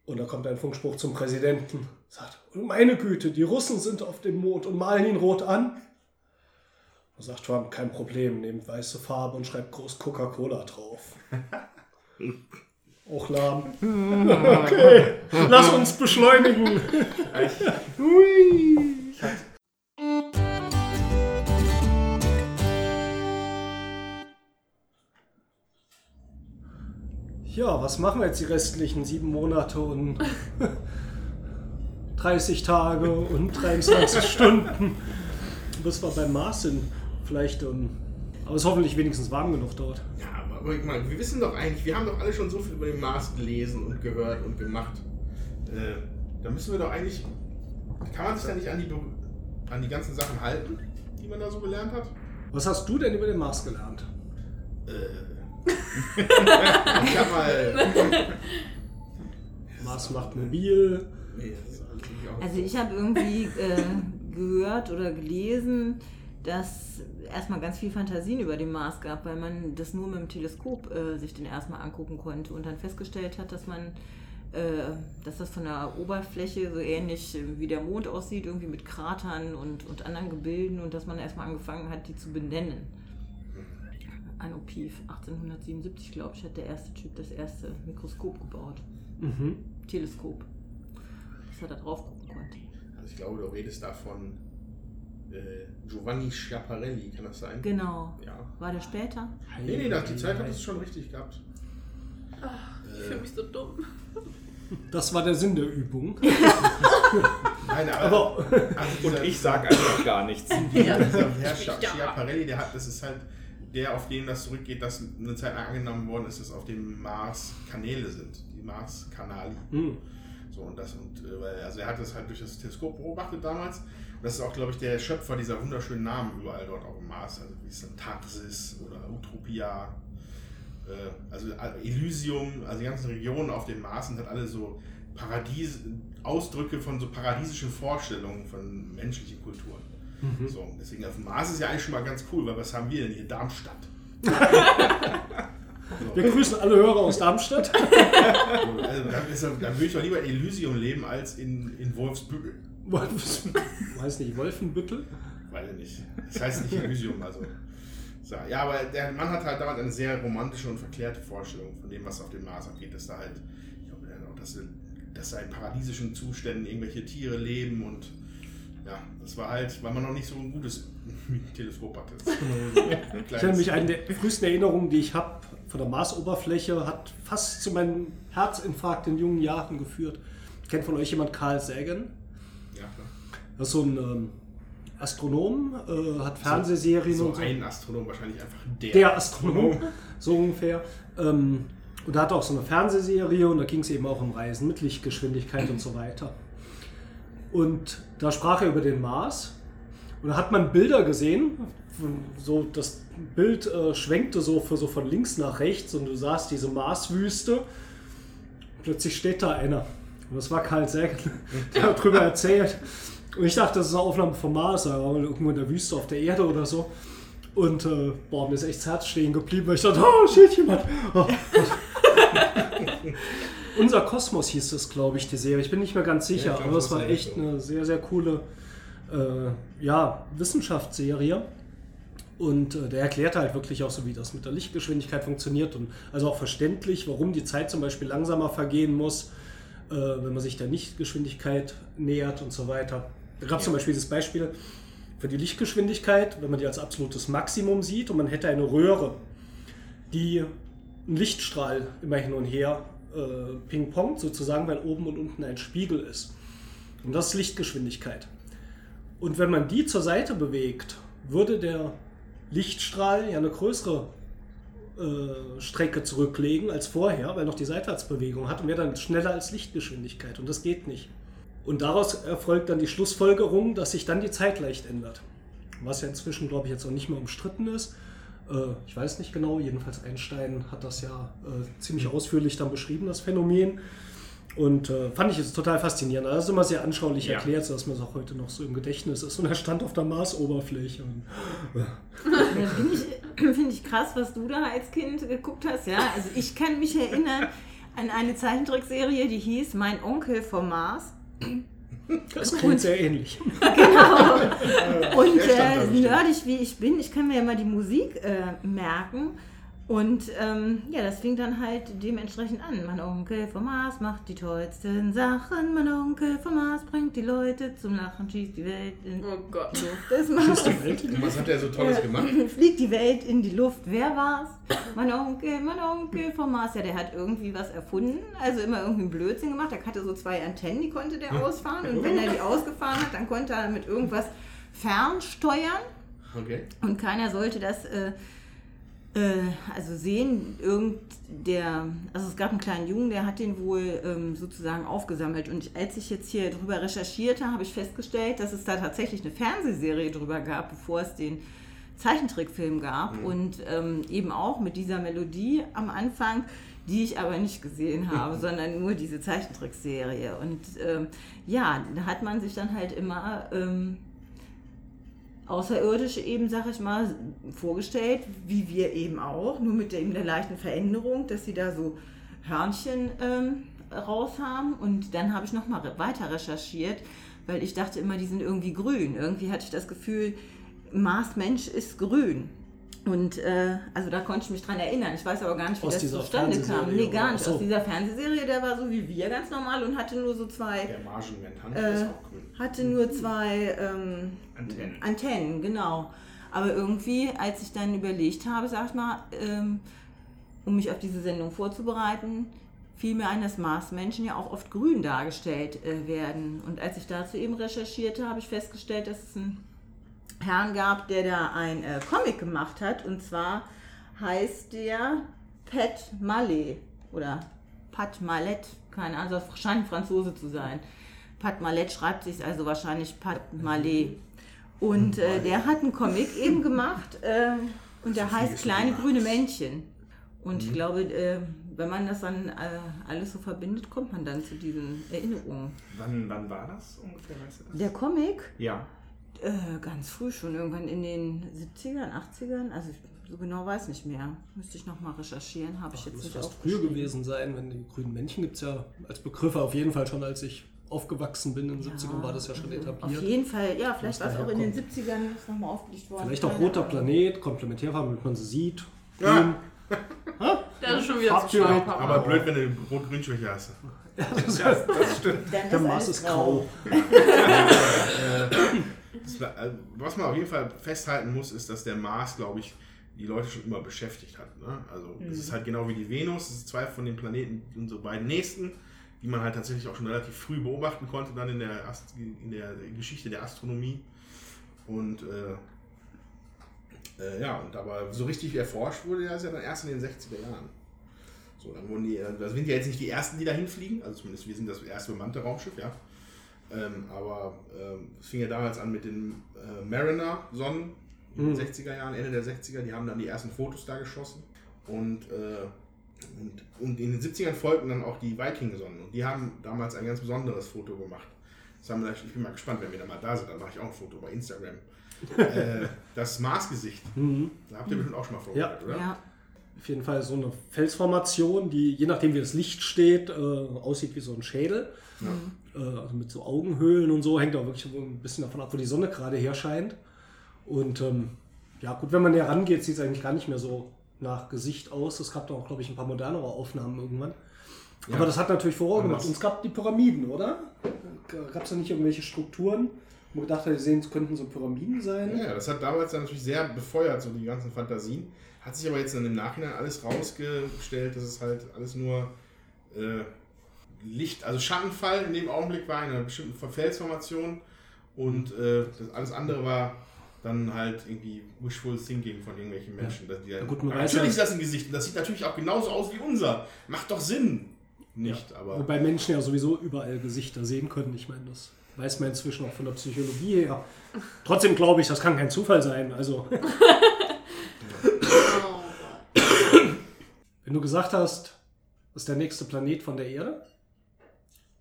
Und da kommt ein Funkspruch zum Präsidenten. Sagt, "Oh, meine Güte, die Russen sind auf dem Mond und malen ihn rot an. Da sagt Trump, kein Problem, nehmt weiße Farbe und schreibt groß Coca-Cola drauf. Auch lahm. Okay, lass uns beschleunigen. Ja, was machen wir jetzt die restlichen sieben Monate und 30 Tage und 23 Stunden, bis wir beim Mars sind? Vielleicht, um, aber es ist hoffentlich wenigstens warm genug dort. Ja, aber, ich meine, wir wissen doch eigentlich, wir haben doch alle schon so viel über den Mars gelesen und gehört und gemacht. Äh, da müssen wir doch eigentlich. Kann man sich da nicht an die, an die ganzen Sachen halten, die man da so gelernt hat? Was hast du denn über den Mars gelernt? Äh. Ich hab mal. Mars macht mobil. Nee. Also ich habe irgendwie äh, gehört oder gelesen, dass erstmal ganz viel Fantasien über den Mars gab, weil man das nur mit dem Teleskop äh, sich den erstmal angucken konnte und dann festgestellt hat, dass man äh, dass das von der Oberfläche so ähnlich äh, wie der Mond aussieht, irgendwie mit Kratern und, und anderen Gebilden und dass man erstmal angefangen hat, die zu benennen. Anno Pief, 1877, glaube ich, hat der erste Typ das erste Mikroskop gebaut. Mhm. Teleskop. Dass er da drauf gucken konnte. Also ich glaube, du redest da von äh, Giovanni Schiaparelli, kann das sein? Genau. Ja. War der später? Nee, nee, das, die Zeit hat es schon richtig gehabt. Ich fühle mich so dumm. Das war der Sinn der Übung. Nein, aber. Aber also dieser, Und ich sage einfach gar nichts. dieser Herr Schi- Schiaparelli, der hat, das ist halt der, auf den das zurückgeht, dass eine Zeit lang angenommen worden ist, dass auf dem Mars Kanäle sind, die Mars-Kanali. Hm. So, und das, und, äh, also er hat das halt durch das Teleskop beobachtet damals. Das ist auch, glaube ich, der Schöpfer dieser wunderschönen Namen überall dort auf dem Mars. Also wie es dann Tarsis oder Utopia, äh, also äh, Elysium, also die ganzen Regionen auf dem Mars sind halt alle so Paradies, Ausdrücke von so paradiesischen Vorstellungen von menschlichen Kulturen. So, deswegen auf dem Mars ist ja eigentlich schon mal ganz cool, weil was haben wir denn hier? Darmstadt. Wir grüßen alle Hörer aus Darmstadt. Also, dann, ist, dann würde ich doch lieber in Elysium leben als in, in Wolfsbüttel. Weiß nicht, Wolfenbüttel? Weiß ich nicht. Das heißt nicht Elysium, also. So, ja, aber der Mann hat halt damals eine sehr romantische und verklärte Vorstellung von dem, was auf dem Mars abgeht. Dass da halt, ich glaube, dass, dass da in paradiesischen Zuständen irgendwelche Tiere leben und ja, das war halt, weil man noch nicht so ein gutes Teleskop hatte. Ein Ich erinnere mich, eine der frühesten Erinnerungen, die ich habe von der Marsoberfläche, hat fast zu meinem Herzinfarkt in jungen Jahren geführt. Kennt von euch jemand Carl Sagan? Ja, klar. Das ist so ein ähm, Astronom, äh, hat Fernsehserien So und so. ein Astronom, wahrscheinlich einfach der. Der Astronom, so ungefähr. Ähm, und er hatte auch so eine Fernsehserie und da ging es eben auch um Reisen mit Lichtgeschwindigkeit und so weiter. Und da sprach er über den Mars und da hat man Bilder gesehen, so das Bild äh, schwenkte so, für, so von links nach rechts und du sahst diese Marswüste. Plötzlich steht da einer. Und das war Karl Sagan, der hat darüber erzählt. Und ich dachte, das ist eine Aufnahme vom Mars, aber irgendwo in der Wüste auf der Erde oder so. Und äh, boah, mir ist echt das Herz stehen geblieben, weil ich dachte, oh, steht jemand. Oh. Unser Kosmos hieß das, glaube ich, die Serie. Ich bin nicht mehr ganz sicher, Ja, glaub, aber es war echt so. eine sehr, sehr coole äh, ja, Wissenschaftsserie. Und äh, der erklärt halt wirklich auch so, wie das mit der Lichtgeschwindigkeit funktioniert und also auch verständlich, warum die Zeit zum Beispiel langsamer vergehen muss, äh, wenn man sich der Lichtgeschwindigkeit nähert und so weiter. Da gab es zum Beispiel das Beispiel für die Lichtgeschwindigkeit, wenn man die als absolutes Maximum sieht und man hätte eine Röhre, die einen Lichtstrahl immer hin und her äh, ping-pongt, sozusagen, weil oben und unten ein Spiegel ist. Und das ist Lichtgeschwindigkeit. Und wenn man die zur Seite bewegt, würde der Lichtstrahl ja eine größere äh, Strecke zurücklegen als vorher, weil noch die Seitwärtsbewegung hat und wäre dann schneller als Lichtgeschwindigkeit. Und das geht nicht. Und daraus erfolgt dann die Schlussfolgerung, dass sich dann die Zeit leicht ändert. Was ja inzwischen, glaube ich, jetzt auch nicht mehr umstritten ist. Äh, ich weiß nicht genau, jedenfalls Einstein hat das ja äh, ziemlich ausführlich dann beschrieben, das Phänomen. Und äh, fand ich jetzt total faszinierend. Also Das ist immer sehr anschaulich Ja. erklärt, sodass man es auch heute noch so im Gedächtnis ist. Und er stand auf der Marsoberfläche. Und, Das finde ich, find ich krass, was du da als Kind geguckt hast. Ja, also ich kann mich erinnern an eine Zeichentrickserie, die hieß Mein Onkel vom Mars. Das klingt sehr ähnlich. Genau. Und äh, nerdig wie ich bin, ich kann mir ja mal die Musik äh, merken. Und ähm, ja, das fing dann halt dementsprechend an. Mein Onkel vom Mars macht die tollsten Sachen. Mein Onkel vom Mars bringt die Leute zum Lachen, schießt die Welt in Oh Gott. die Luft. Das Mars. Was hat er so Tolles gemacht? Fliegt die Welt in die Luft. Wer war's? Mein Onkel, mein Onkel vom Mars. Ja, der hat irgendwie was erfunden. Also immer irgendwie einen Blödsinn gemacht. Der hatte so zwei Antennen, die konnte der ausfahren. Und wenn er die ausgefahren hat, dann konnte er mit irgendwas fernsteuern. Okay. Und keiner sollte das äh, also sehen. Irgend der, also es gab einen kleinen Jungen, der hat den wohl ähm, sozusagen aufgesammelt. Und als ich jetzt hier drüber recherchierte, habe ich festgestellt, dass es da tatsächlich eine Fernsehserie drüber gab, bevor es den Zeichentrickfilm gab. Und ähm, eben auch mit dieser Melodie am Anfang, die ich aber nicht gesehen habe, sondern nur diese Zeichentrickserie. Und ähm, ja, da hat man sich dann halt immer ähm, Außerirdische eben, sag ich mal, vorgestellt, wie wir eben auch, nur mit der, eben der leichten Veränderung, dass sie da so Hörnchen ähm, raus haben. Und dann habe ich nochmal weiter recherchiert, weil ich dachte immer, die sind irgendwie grün. Irgendwie hatte ich das Gefühl, Mars Mensch ist grün. Und äh, also da konnte ich mich dran erinnern. Ich weiß aber gar nicht, wie Aus das zustande kam. Nee, gar nicht. So. Aus dieser Fernsehserie, der war so wie wir ganz normal und hatte nur so zwei Der Margenmensch Äh, ist auch grün. hatte nur zwei ähm, Antennen. Antennen, genau. Aber irgendwie, als ich dann überlegt habe, sag ich mal, ähm, um mich auf diese Sendung vorzubereiten, fiel mir ein, dass Marsmenschen ja auch oft grün dargestellt äh, werden. Und als ich dazu eben recherchierte, habe ich festgestellt, dass es ein Herrn gab, der da ein äh, Comic gemacht hat. Und zwar heißt der Pat Mallet oder Pat Mallet, keine Ahnung, das scheint Franzose zu sein. Pat Mallet schreibt sich also wahrscheinlich Pat Mallet. Und äh, der hat einen Comic eben gemacht äh, und der heißt Kleine grüne Männchen. Und ich glaube, äh, wenn man das dann äh, alles so verbindet, kommt man dann zu diesen Erinnerungen. Wann, wann war das ungefähr? Weißt du das? Der Comic, Ja. Äh, ganz früh schon, irgendwann in den 70ern, 80ern, also so genau weiß nicht mehr. Müsste ich nochmal recherchieren, habe ich Das jetzt muss nicht fast früher aufgeschrieben. gewesen sein, wenn die grünen Männchen gibt es ja als Begriff auf jeden Fall schon, als ich aufgewachsen bin. In den 70ern war das ja schon Auf etabliert. jeden Fall, ja, vielleicht war es auch in den kommt. 70ern ist nochmal aufgelegt worden. Vielleicht auch roter. Planet, Komplementärfarben, damit man sie sieht. Ja. Grün. Das ist schon wieder zu schlau. Aber blöd, wenn du Rot-Grün-Schwäche hast. Das, das stimmt. Dann Der ist Mars ist grau. Also, Was man auf jeden Fall festhalten muss, ist, dass der Mars, glaube ich, die Leute schon immer beschäftigt hat. Ne? Also es ist halt genau wie die Venus, es ist zwei von den Planeten, unsere beiden nächsten, die man halt tatsächlich auch schon relativ früh beobachten konnte, dann in der, Ast in der Geschichte der Astronomie. Und äh, äh, ja, und aber so richtig erforscht wurde das ja dann erst in den 60er Jahren. So, dann wurden die, das sind ja jetzt nicht die ersten, die da hinfliegen, also zumindest wir sind das erste bemannte Raumschiff, ja. Ähm, aber ähm, es fing ja damals an mit den äh, Mariner-Sonnen in den 60er Jahren, Ende der 60er, die haben dann die ersten Fotos da geschossen. Und, äh, und, und in den 70ern folgten dann auch die Viking-Sonnen. Und die haben damals ein ganz besonderes Foto gemacht. Das haben wir, ich bin mal gespannt, wenn wir da mal da sind, dann mache ich auch ein Foto bei Instagram. äh, das Marsgesicht. Da habt ihr bestimmt auch schon mal vorgestellt, oder? Ja, Auf jeden Fall so eine Felsformation, die je nachdem wie das Licht steht, äh, aussieht wie so ein Schädel. Äh, also mit so Augenhöhlen und so, hängt auch wirklich ein bisschen davon ab, wo die Sonne gerade her scheint. Und ähm, ja, gut, wenn man näher rangeht, sieht es eigentlich gar nicht mehr so nach Gesicht aus. Es gab da auch, glaube ich, ein paar modernere Aufnahmen irgendwann. Aber das hat natürlich Furore gemacht. Und es gab die Pyramiden, oder? Gab es da nicht irgendwelche Strukturen, wo man gedacht hat, die sehen, es könnten so Pyramiden sein? Ja, das hat damals dann natürlich sehr befeuert, so die ganzen Fantasien. Hat sich aber jetzt dann im Nachhinein alles rausgestellt, dass es halt alles nur äh, Licht, also Schattenfall in dem Augenblick war, in einer bestimmten Felsformation. Und äh, das alles andere war dann halt irgendwie wishful thinking von irgendwelchen Menschen. Dass die dann, gut, natürlich ja- ist das ein Gesicht und das sieht natürlich auch genauso aus wie unser. Macht doch Sinn. Nicht, aber. Wobei Menschen ja sowieso überall Gesichter sehen können. Ich meine, das weiß man inzwischen auch von der Psychologie her. Trotzdem glaube ich, das kann kein Zufall sein. Also, wenn du gesagt hast, das ist der nächste Planet von der Erde,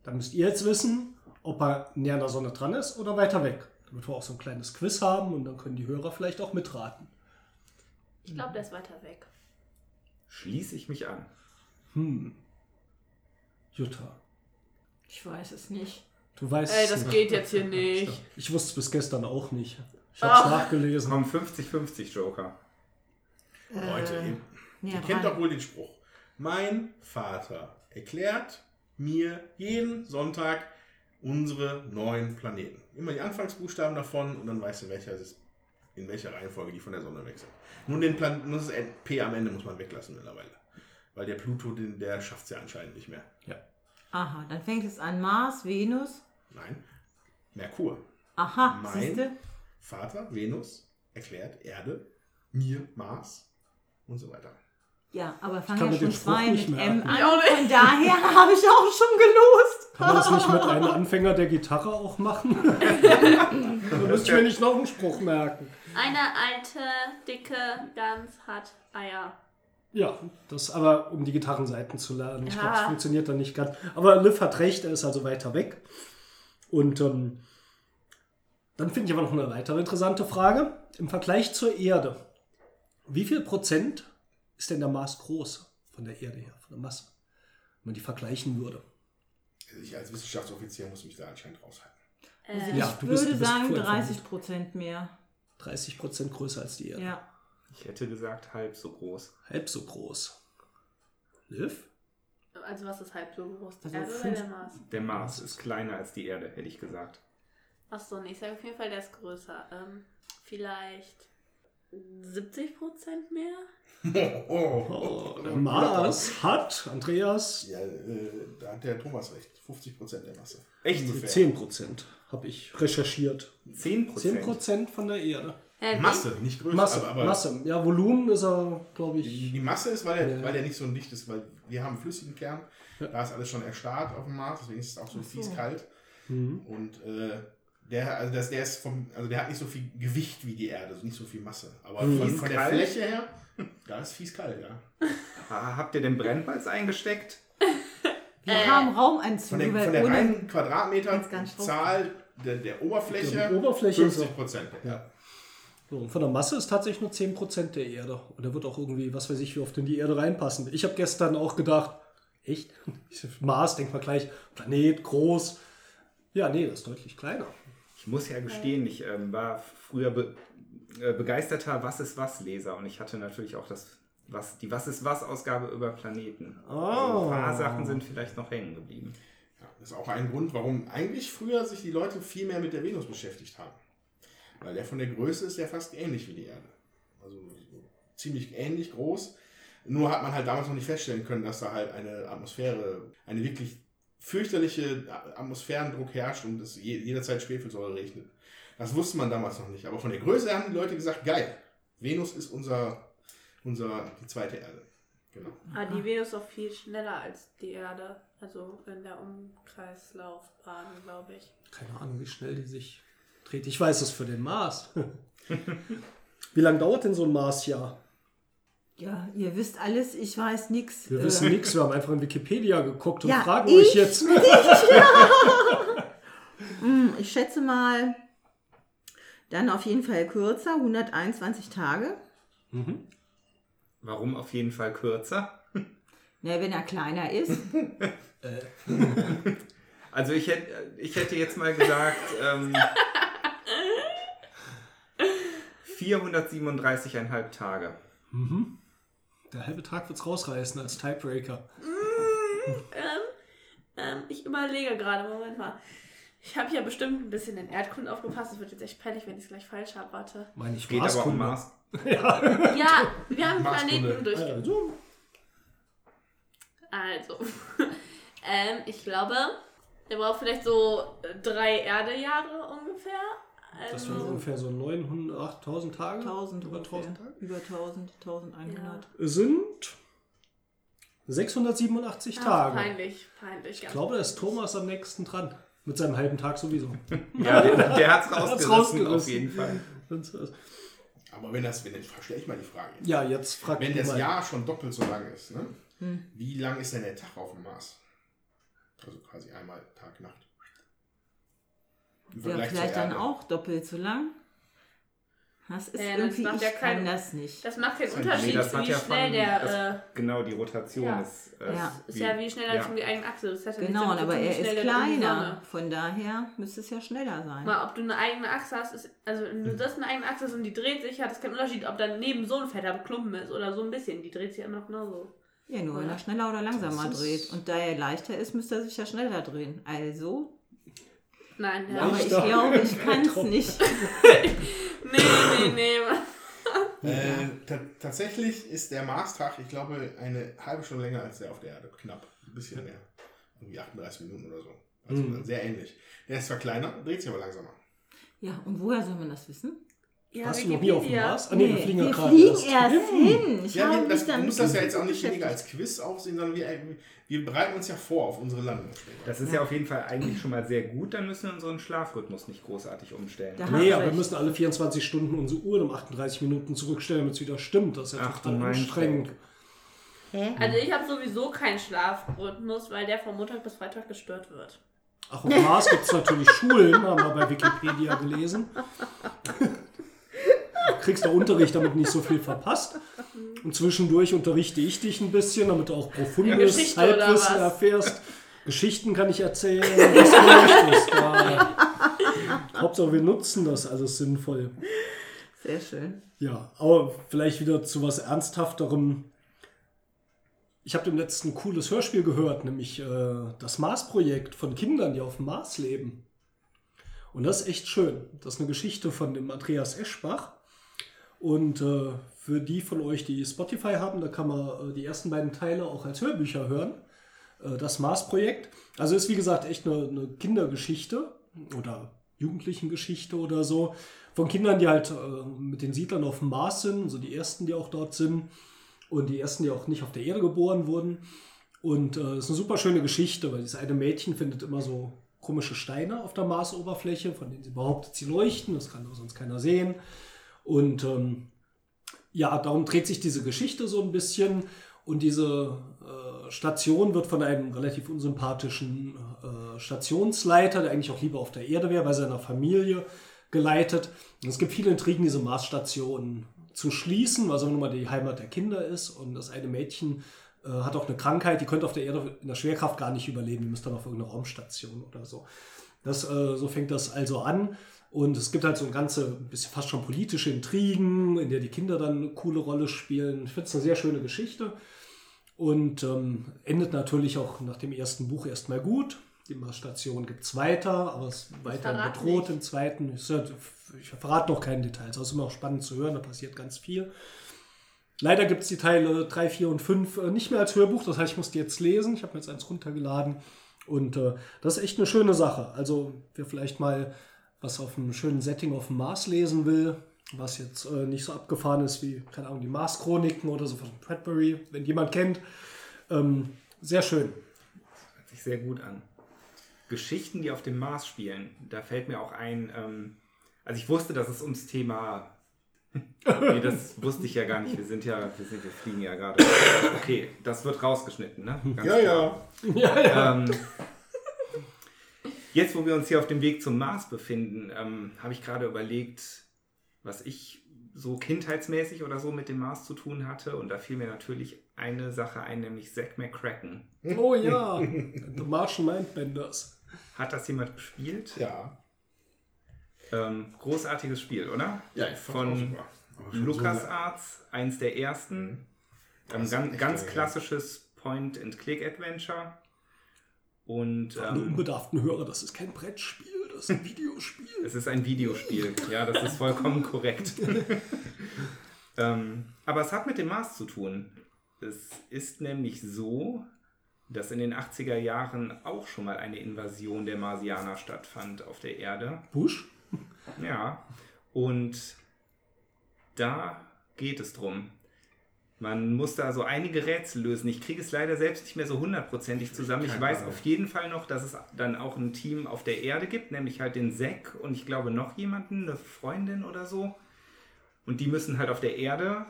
dann müsst ihr jetzt wissen, ob er näher an der Sonne dran ist oder weiter weg. Damit wir auch so ein kleines Quiz haben und dann können die Hörer vielleicht auch mitraten. ich glaube, der ist weiter weg. Schließe ich mich an. Jutta, ich weiß es nicht. du weißt Ey, das geht jetzt hier nicht. Ich wusste es bis gestern auch nicht. Ich habe es Ach. nachgelesen. Komm, 50-50 Joker. Leute, ihr, näher ihr kennt doch wohl den Spruch. Mein Vater erklärt mir jeden Sonntag unsere neuen Planeten. Immer die Anfangsbuchstaben davon und dann weißt du, welcher es ist, in welcher Reihenfolge die von der Sonne weg sind. Nur den Plan nur das P am Ende muss man weglassen mittlerweile. Weil der Pluto, den, der schafft es ja anscheinend nicht mehr. Aha, dann fängt es an Mars, Venus. Nein. Merkur. Aha, Mein- siehste? Vater, Venus, erklärt Erde, mir, Mars und so weiter. Ja, aber kann fangen ja schon zwei nicht mit M an. Von daher habe ich auch schon gelost. Kann man das nicht mit einem Anfänger der Gitarre auch machen? da müsste ich mir nicht noch einen Spruch merken. Eine alte, dicke Gans hat Eier. Ja, das aber um die Gitarrenseiten zu lernen. Ich Ja. glaube, das funktioniert dann nicht ganz. Aber Liv hat recht, er ist also weiter weg. Und ähm, dann finde ich aber noch eine weitere interessante Frage. Im Vergleich zur Erde, wie viel Prozent ist denn der Mars groß von der Erde her, von der Masse, wenn man die vergleichen würde? Also ich als Wissenschaftsoffizier muss mich da anscheinend raushalten. Äh, Ja, ich du bist- würde du bist sagen vorher 30 Prozent mehr. 30 Prozent größer als die Erde. Ja. Ich hätte gesagt, halb so groß. Halb so groß. Liv? Also was ist halb so groß? Die Also Erde oder der Mars? Der Mars ist kleiner als die Erde, hätte ich gesagt. Achso, nee, ich sage auf jeden Fall, der ist größer. Ähm, vielleicht 70 Prozent mehr? Oh, der Mars hat, Andreas, Ja, äh, da hat der Thomas recht. 50% der Masse. Echt? Ungefähr. 10% habe ich recherchiert. 10 Prozent. 10% von der Erde. Äh, Masse, nicht Größe. Masse, aber, aber Masse. Ja, Volumen ist er, glaube ich. die Masse ist, weil er, Ja. weil er nicht so dicht ist, weil wir haben einen flüssigen Kern. Da ist alles schon erstarrt auf dem Mars, deswegen ist es auch so, fies kalt. Mhm. Und äh, der, also das, der ist vom, also der hat nicht so viel Gewicht wie die Erde, also nicht so viel Masse. Aber von, Fies von der kalt? Fläche her, da ist fies kalt, ja. Ah, Habt ihr den Brennholz eingesteckt? Wir Äh, haben Von Raumanzüge, der, von der reinen ganz Quadratmeterzahl der, der Oberfläche, Die Oberfläche ist 50 Prozent. Ja. So, und von der Masse ist tatsächlich nur 10% der Erde. Und da wird auch irgendwie, was weiß ich, wie oft in die Erde reinpassen. Ich habe gestern auch gedacht, echt? Mars, denk mal gleich, Planet, groß. Ja, nee, das ist deutlich kleiner. Ich muss ja gestehen, ich ähm, war früher be äh, begeisterter Was ist was Leser und ich hatte natürlich auch das was, die Was ist was Ausgabe über Planeten. Also Oh. ein paar Sachen sind vielleicht noch hängen geblieben. Ja, das ist auch ein Grund, warum eigentlich früher sich die Leute viel mehr mit der Venus beschäftigt haben. Weil der von der Größe ist ja fast ähnlich wie die Erde. Also so ziemlich ähnlich groß. Nur hat man halt damals noch nicht feststellen können, dass da halt eine Atmosphäre, eine wirklich fürchterliche Atmosphärendruck herrscht und es je- jederzeit Schwefelsäure regnet. Das wusste man damals noch nicht. Aber von der Größe her haben die Leute gesagt, geil, Venus ist unser, unser die zweite Erde. Genau. Ah, die Venus ist auch viel schneller als die Erde. Also in der Umkreislaufbahn, glaube ich. Keine Ahnung, wie schnell die sich dreht. Ich weiß es für den Mars. wie lange dauert denn so ein Marsjahr? Ja, ihr wisst alles, ich weiß nichts. Wir wissen nichts, wir haben einfach in Wikipedia geguckt und ja, fragen ich- euch jetzt. Hm, Ich schätze mal, dann auf jeden Fall kürzer, 121 Tage. Warum auf jeden Fall kürzer? Na, wenn er kleiner ist. Also ich hätte, ich hätte jetzt mal gesagt, ähm, 437,5 Tage. Der halbe Tag wird's rausreißen als Tiebreaker. Ähm, ich überlege gerade, Moment mal. Ich habe ja bestimmt ein bisschen in Erdkunde aufgepasst. Es wird jetzt echt peinlich, wenn ich es gleich falsch habe. Warte. Meine ich Geht aber um. Mars. Ja, wir haben. Planeten durch. Also, Also, ähm, ich glaube, der braucht vielleicht so äh, drei Erdejahre ungefähr. Das Also, ungefähr so 900, 8000 Tage. 1000 Über ungefähr. 1000 Tage. Über 1000, 1100. Sind 687 ah, Tage. peinlich, peinlich. Ich glaube, da ist Thomas am nächsten dran. Mit seinem halben Tag sowieso. Ja, der, der hat es rausgerissen, rausgerissen. auf jeden Fall. Aber wenn das, wenn das, stelle ich mal die Frage. Ja, jetzt fragt Wenn das mal. Jahr schon doppelt so lang ist, ne? wie lang ist denn der Tag auf dem Mars? Also quasi einmal Tag, Nacht. Im Ja, Vergleich zur vielleicht dann auch doppelt so lang. Das ist Ja, das irgendwie, macht ich ja kann keinen- das nicht. Das macht keinen Unterschied, Nee, das wie ja schnell von, der. das, äh, genau, die Rotation ja. ist. äh, Ja. ist ja wie schnell er ja. um die eigene Achse. Das ja nichts Genau, aber er ist kleiner. Von daher müsste es ja schneller sein. Mal, ob du eine eigene Achse hast, ist, also wenn du das eine eigene Achse ist und die dreht sich, hat es keinen Unterschied, ob daneben so ein fetter Klumpen ist oder so ein bisschen. Die dreht sich immer noch genauso. Ja, nur wenn er schneller oder langsamer Das ist- dreht. Und da er leichter ist, müsste er sich ja schneller drehen. Also, Nein, der aber ich glaube, ich kann es nicht. Nee, nee, nee. Äh, ta tatsächlich ist der Marstag, ich glaube, eine halbe Stunde länger als der auf der Erde. Knapp. Ein bisschen mehr. Irgendwie 38 Minuten oder so. Also Mhm. sehr ähnlich. Der ist zwar kleiner, dreht sich aber langsamer. Ja, und woher soll man das wissen? Ja, Warst du noch nie auf dem. Mars? Ah, nee, wir fliegen ja wir gerade fliegen erst. erst hin. Ich Ja, habe wir, mich das, musst das ja jetzt auch nicht weniger als Quiz aufsehen, sondern wir, wir bereiten uns ja vor auf unsere Landung. Das ist ja auf jeden Fall eigentlich schon mal sehr gut. Dann müssen wir unseren Schlafrhythmus nicht großartig umstellen. Da Nee, aber wir recht. müssen alle 24 Stunden unsere Uhr um 38 Minuten zurückstellen, damit es wieder stimmt. Das ist ja total anstrengend. Hä? Also ich habe sowieso keinen Schlafrhythmus, weil der von Montag bis Freitag gestört wird. Ach, auf Mars gibt es natürlich Schulen, haben wir bei Wikipedia gelesen. Du kriegst da Unterricht, damit du nicht so viel verpasst. Und zwischendurch unterrichte ich dich ein bisschen, damit du auch profundes oder Halbwissen erfährst. Geschichten kann ich erzählen, was du möchtest. Ja. Hauptsache, wir nutzen das alles sinnvoll. Sehr schön. Ja, aber vielleicht wieder zu was Ernsthafterem. Ich habe dem letzten ein cooles Hörspiel gehört, nämlich äh, das Mars-Projekt von Kindern, die auf dem Mars leben. Und das ist echt schön. Das ist eine Geschichte von dem Andreas Eschbach. Und äh, für die von euch, die Spotify haben, da kann man äh, die ersten beiden Teile auch als Hörbücher hören. Äh, das Mars-Projekt. Also ist wie gesagt echt eine, eine Kindergeschichte oder Jugendlichengeschichte oder so. Von Kindern, die halt äh, mit den Siedlern auf dem Mars sind, so die ersten, die auch dort sind. Und die ersten, die auch nicht auf der Erde geboren wurden. Und es äh, ist eine super schöne Geschichte, weil dieses eine Mädchen findet immer so komische Steine auf der Marsoberfläche, von denen sie behauptet, sie leuchten. Das kann doch sonst keiner sehen. Und ähm, ja, darum dreht sich diese Geschichte so ein bisschen. Und diese äh, Station wird von einem relativ unsympathischen äh, Stationsleiter, der eigentlich auch lieber auf der Erde wäre, bei seiner Familie geleitet. Und es gibt viele Intrigen, diese Marsstation zu schließen, weil es nun mal die Heimat der Kinder ist. Und das eine Mädchen äh, hat auch eine Krankheit, die könnte auf der Erde in der Schwerkraft gar nicht überleben. Die müsste dann auf irgendeine Raumstation oder so. Das, äh, so fängt das also an. Und es gibt halt so ein ganze, bisschen fast schon politische Intrigen, in der die Kinder dann eine coole Rolle spielen. Ich finde es eine sehr schöne Geschichte. Und ähm, endet natürlich auch nach dem ersten Buch erstmal gut. Die Station gibt es weiter, aber es ist weiter bedroht im zweiten. Ich, ich verrate noch keine Details, aber es ist immer auch spannend zu hören, da passiert ganz viel. Leider gibt es die Teile 3, 4 und 5 äh, nicht mehr als Hörbuch, das heißt, ich muss die jetzt lesen. Ich habe mir jetzt eins runtergeladen. Und äh, das ist echt eine schöne Sache. Also, wer vielleicht mal was auf einem schönen Setting auf dem Mars lesen will, was jetzt äh, nicht so abgefahren ist wie, keine Ahnung, die Mars-Chroniken oder so von Bradbury, wenn jemand kennt. Ähm, sehr schön. Hört sich sehr gut an. Geschichten, die auf dem Mars spielen, da fällt mir auch ein, ähm, also ich wusste, dass es ums Thema. nee, das wusste ich ja gar nicht. Wir sind ja, wir, sind, wir fliegen ja gerade. Okay, das wird rausgeschnitten, ne? Ganz ja, ja, ja. Ja, ähm, Jetzt, wo wir uns hier auf dem Weg zum Mars befinden, ähm, habe ich gerade überlegt, was ich so kindheitsmäßig oder so mit dem Mars zu tun hatte. Und da fiel mir natürlich eine Sache ein, nämlich Zack McCracken. Oh ja, The Martian Mindbenders. Hat das jemand gespielt? Ja. Ähm, großartiges Spiel, oder? Ja, ich Von LucasArts, so eins der ersten. Mhm. Ähm, ganz, ganz klassisches Point-and-Click-Adventure. Und, ähm, unbedarften Hörer, das ist kein Brettspiel, das ist ein Videospiel. es ist ein Videospiel, ja, das ist vollkommen korrekt. ähm, aber es hat mit dem Mars zu tun. Es ist nämlich so, dass in den 80er Jahren auch schon mal eine Invasion der Marsianer stattfand auf der Erde. Bush? Ja, und da geht es drum. Man muss da so einige Rätsel lösen. Ich kriege es leider selbst nicht mehr so hundertprozentig zusammen. Ich weiß auf jeden Fall noch, dass es dann auch ein Team auf der Erde gibt, nämlich halt den Zack und ich glaube noch jemanden, eine Freundin oder so. Und die müssen halt auf der Erde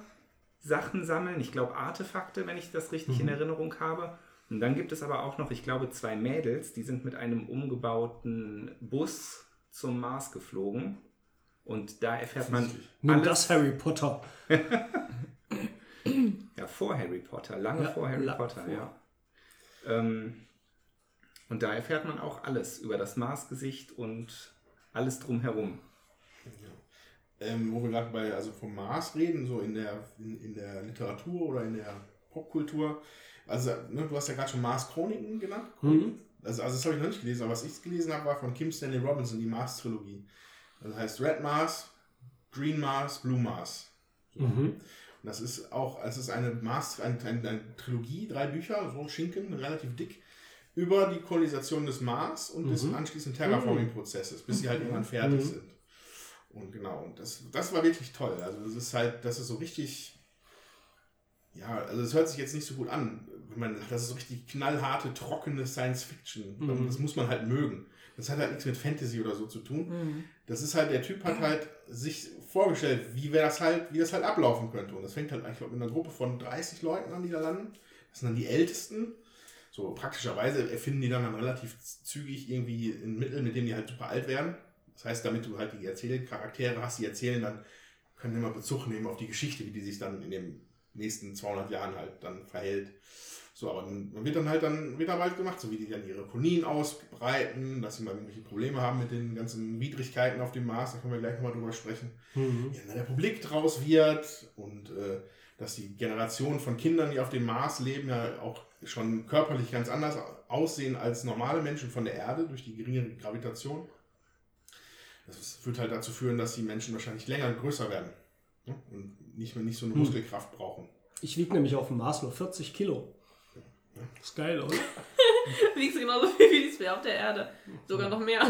Sachen sammeln. Ich glaube Artefakte, wenn ich das richtig mhm. in Erinnerung habe. Und dann gibt es aber auch noch, ich glaube, zwei Mädels, die sind mit einem umgebauten Bus zum Mars geflogen. Und da erfährt man. Nimm das Harry Potter. Ja, vor Harry Potter, lange ja, vor Harry Potter, vor. ja. Ähm, und da erfährt man auch alles über das Marsgesicht und alles drumherum. Ja. Ähm, wo wir gerade bei also vom Mars reden, so in der, in, in der Literatur oder in der Popkultur. Also, ne, du hast ja gerade schon Mars-Chroniken genannt. Mhm. Also, also, das habe ich noch nicht gelesen, aber was ich gelesen habe, war von Kim Stanley Robinson, die Mars-Trilogie. Das heißt Red Mars, Green Mars, Blue Mars. So. Mhm. Das ist auch, es ist eine, Master, eine, eine, eine, Trilogie, drei Bücher, so Schinken, relativ dick, über die Kolonisation des Mars und mhm. des anschließenden Terraforming-Prozesses, bis sie halt irgendwann fertig mhm. sind. Und genau, und das, das war wirklich toll. Also das ist halt, das ist so richtig, ja, also es hört sich jetzt nicht so gut an, wenn man, das ist so richtig knallharte, trockene Science Fiction. Mhm. Das muss man halt mögen. Das hat halt nichts mit Fantasy oder so zu tun. Mhm. Das ist halt, der Typ hat halt sich vorgestellt, wie wäre das halt, wie das halt ablaufen könnte. Und das fängt halt eigentlich mit einer Gruppe von 30 Leuten an, die da landen. Das sind dann die Ältesten. So praktischerweise erfinden die dann, dann relativ zügig irgendwie ein Mittel, mit dem die halt super alt werden. Das heißt, damit du halt die Erzählcharaktere hast, die erzählen, dann können immer Bezug nehmen auf die Geschichte, wie die sich dann in den nächsten 200 Jahren halt dann verhält. So, aber dann wird dann halt dann wird halt gemacht, so wie die dann ihre Kolonien ausbreiten, dass sie mal irgendwelche Probleme haben mit den ganzen Widrigkeiten auf dem Mars, da können wir gleich nochmal drüber sprechen. Mhm. Ja, der Republik draus wird und äh, dass die Generation von Kindern, die auf dem Mars leben, ja auch schon körperlich ganz anders aussehen als normale Menschen von der Erde durch die geringere Gravitation. Das wird halt dazu führen, dass die Menschen wahrscheinlich länger und größer werden. Ja, und nicht, nicht so eine Muskelkraft brauchen. Ich wiege nämlich auf dem Mars nur 40 Kilo. Das ist geil, oder? Wiegst genauso viel wie die Sphere auf der Erde. Sogar noch mehr.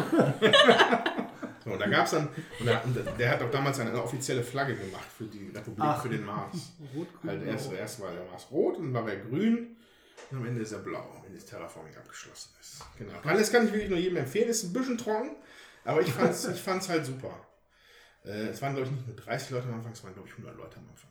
So, und da gab es dann, und der, der hat auch damals eine offizielle Flagge gemacht für die Republik, Ach. für den Mars. Rot, grün, Halt erst, erst war der Mars rot und dann war er grün und am Ende ist er blau, wenn das Terraforming abgeschlossen ist. Genau. Das kann ich wirklich nur jedem empfehlen. Ist ein bisschen trocken, aber ich fand es ich fand's halt super. Äh, es waren, glaube ich, nicht nur 30 Leute am Anfang, es waren, glaube ich, 100 Leute am Anfang.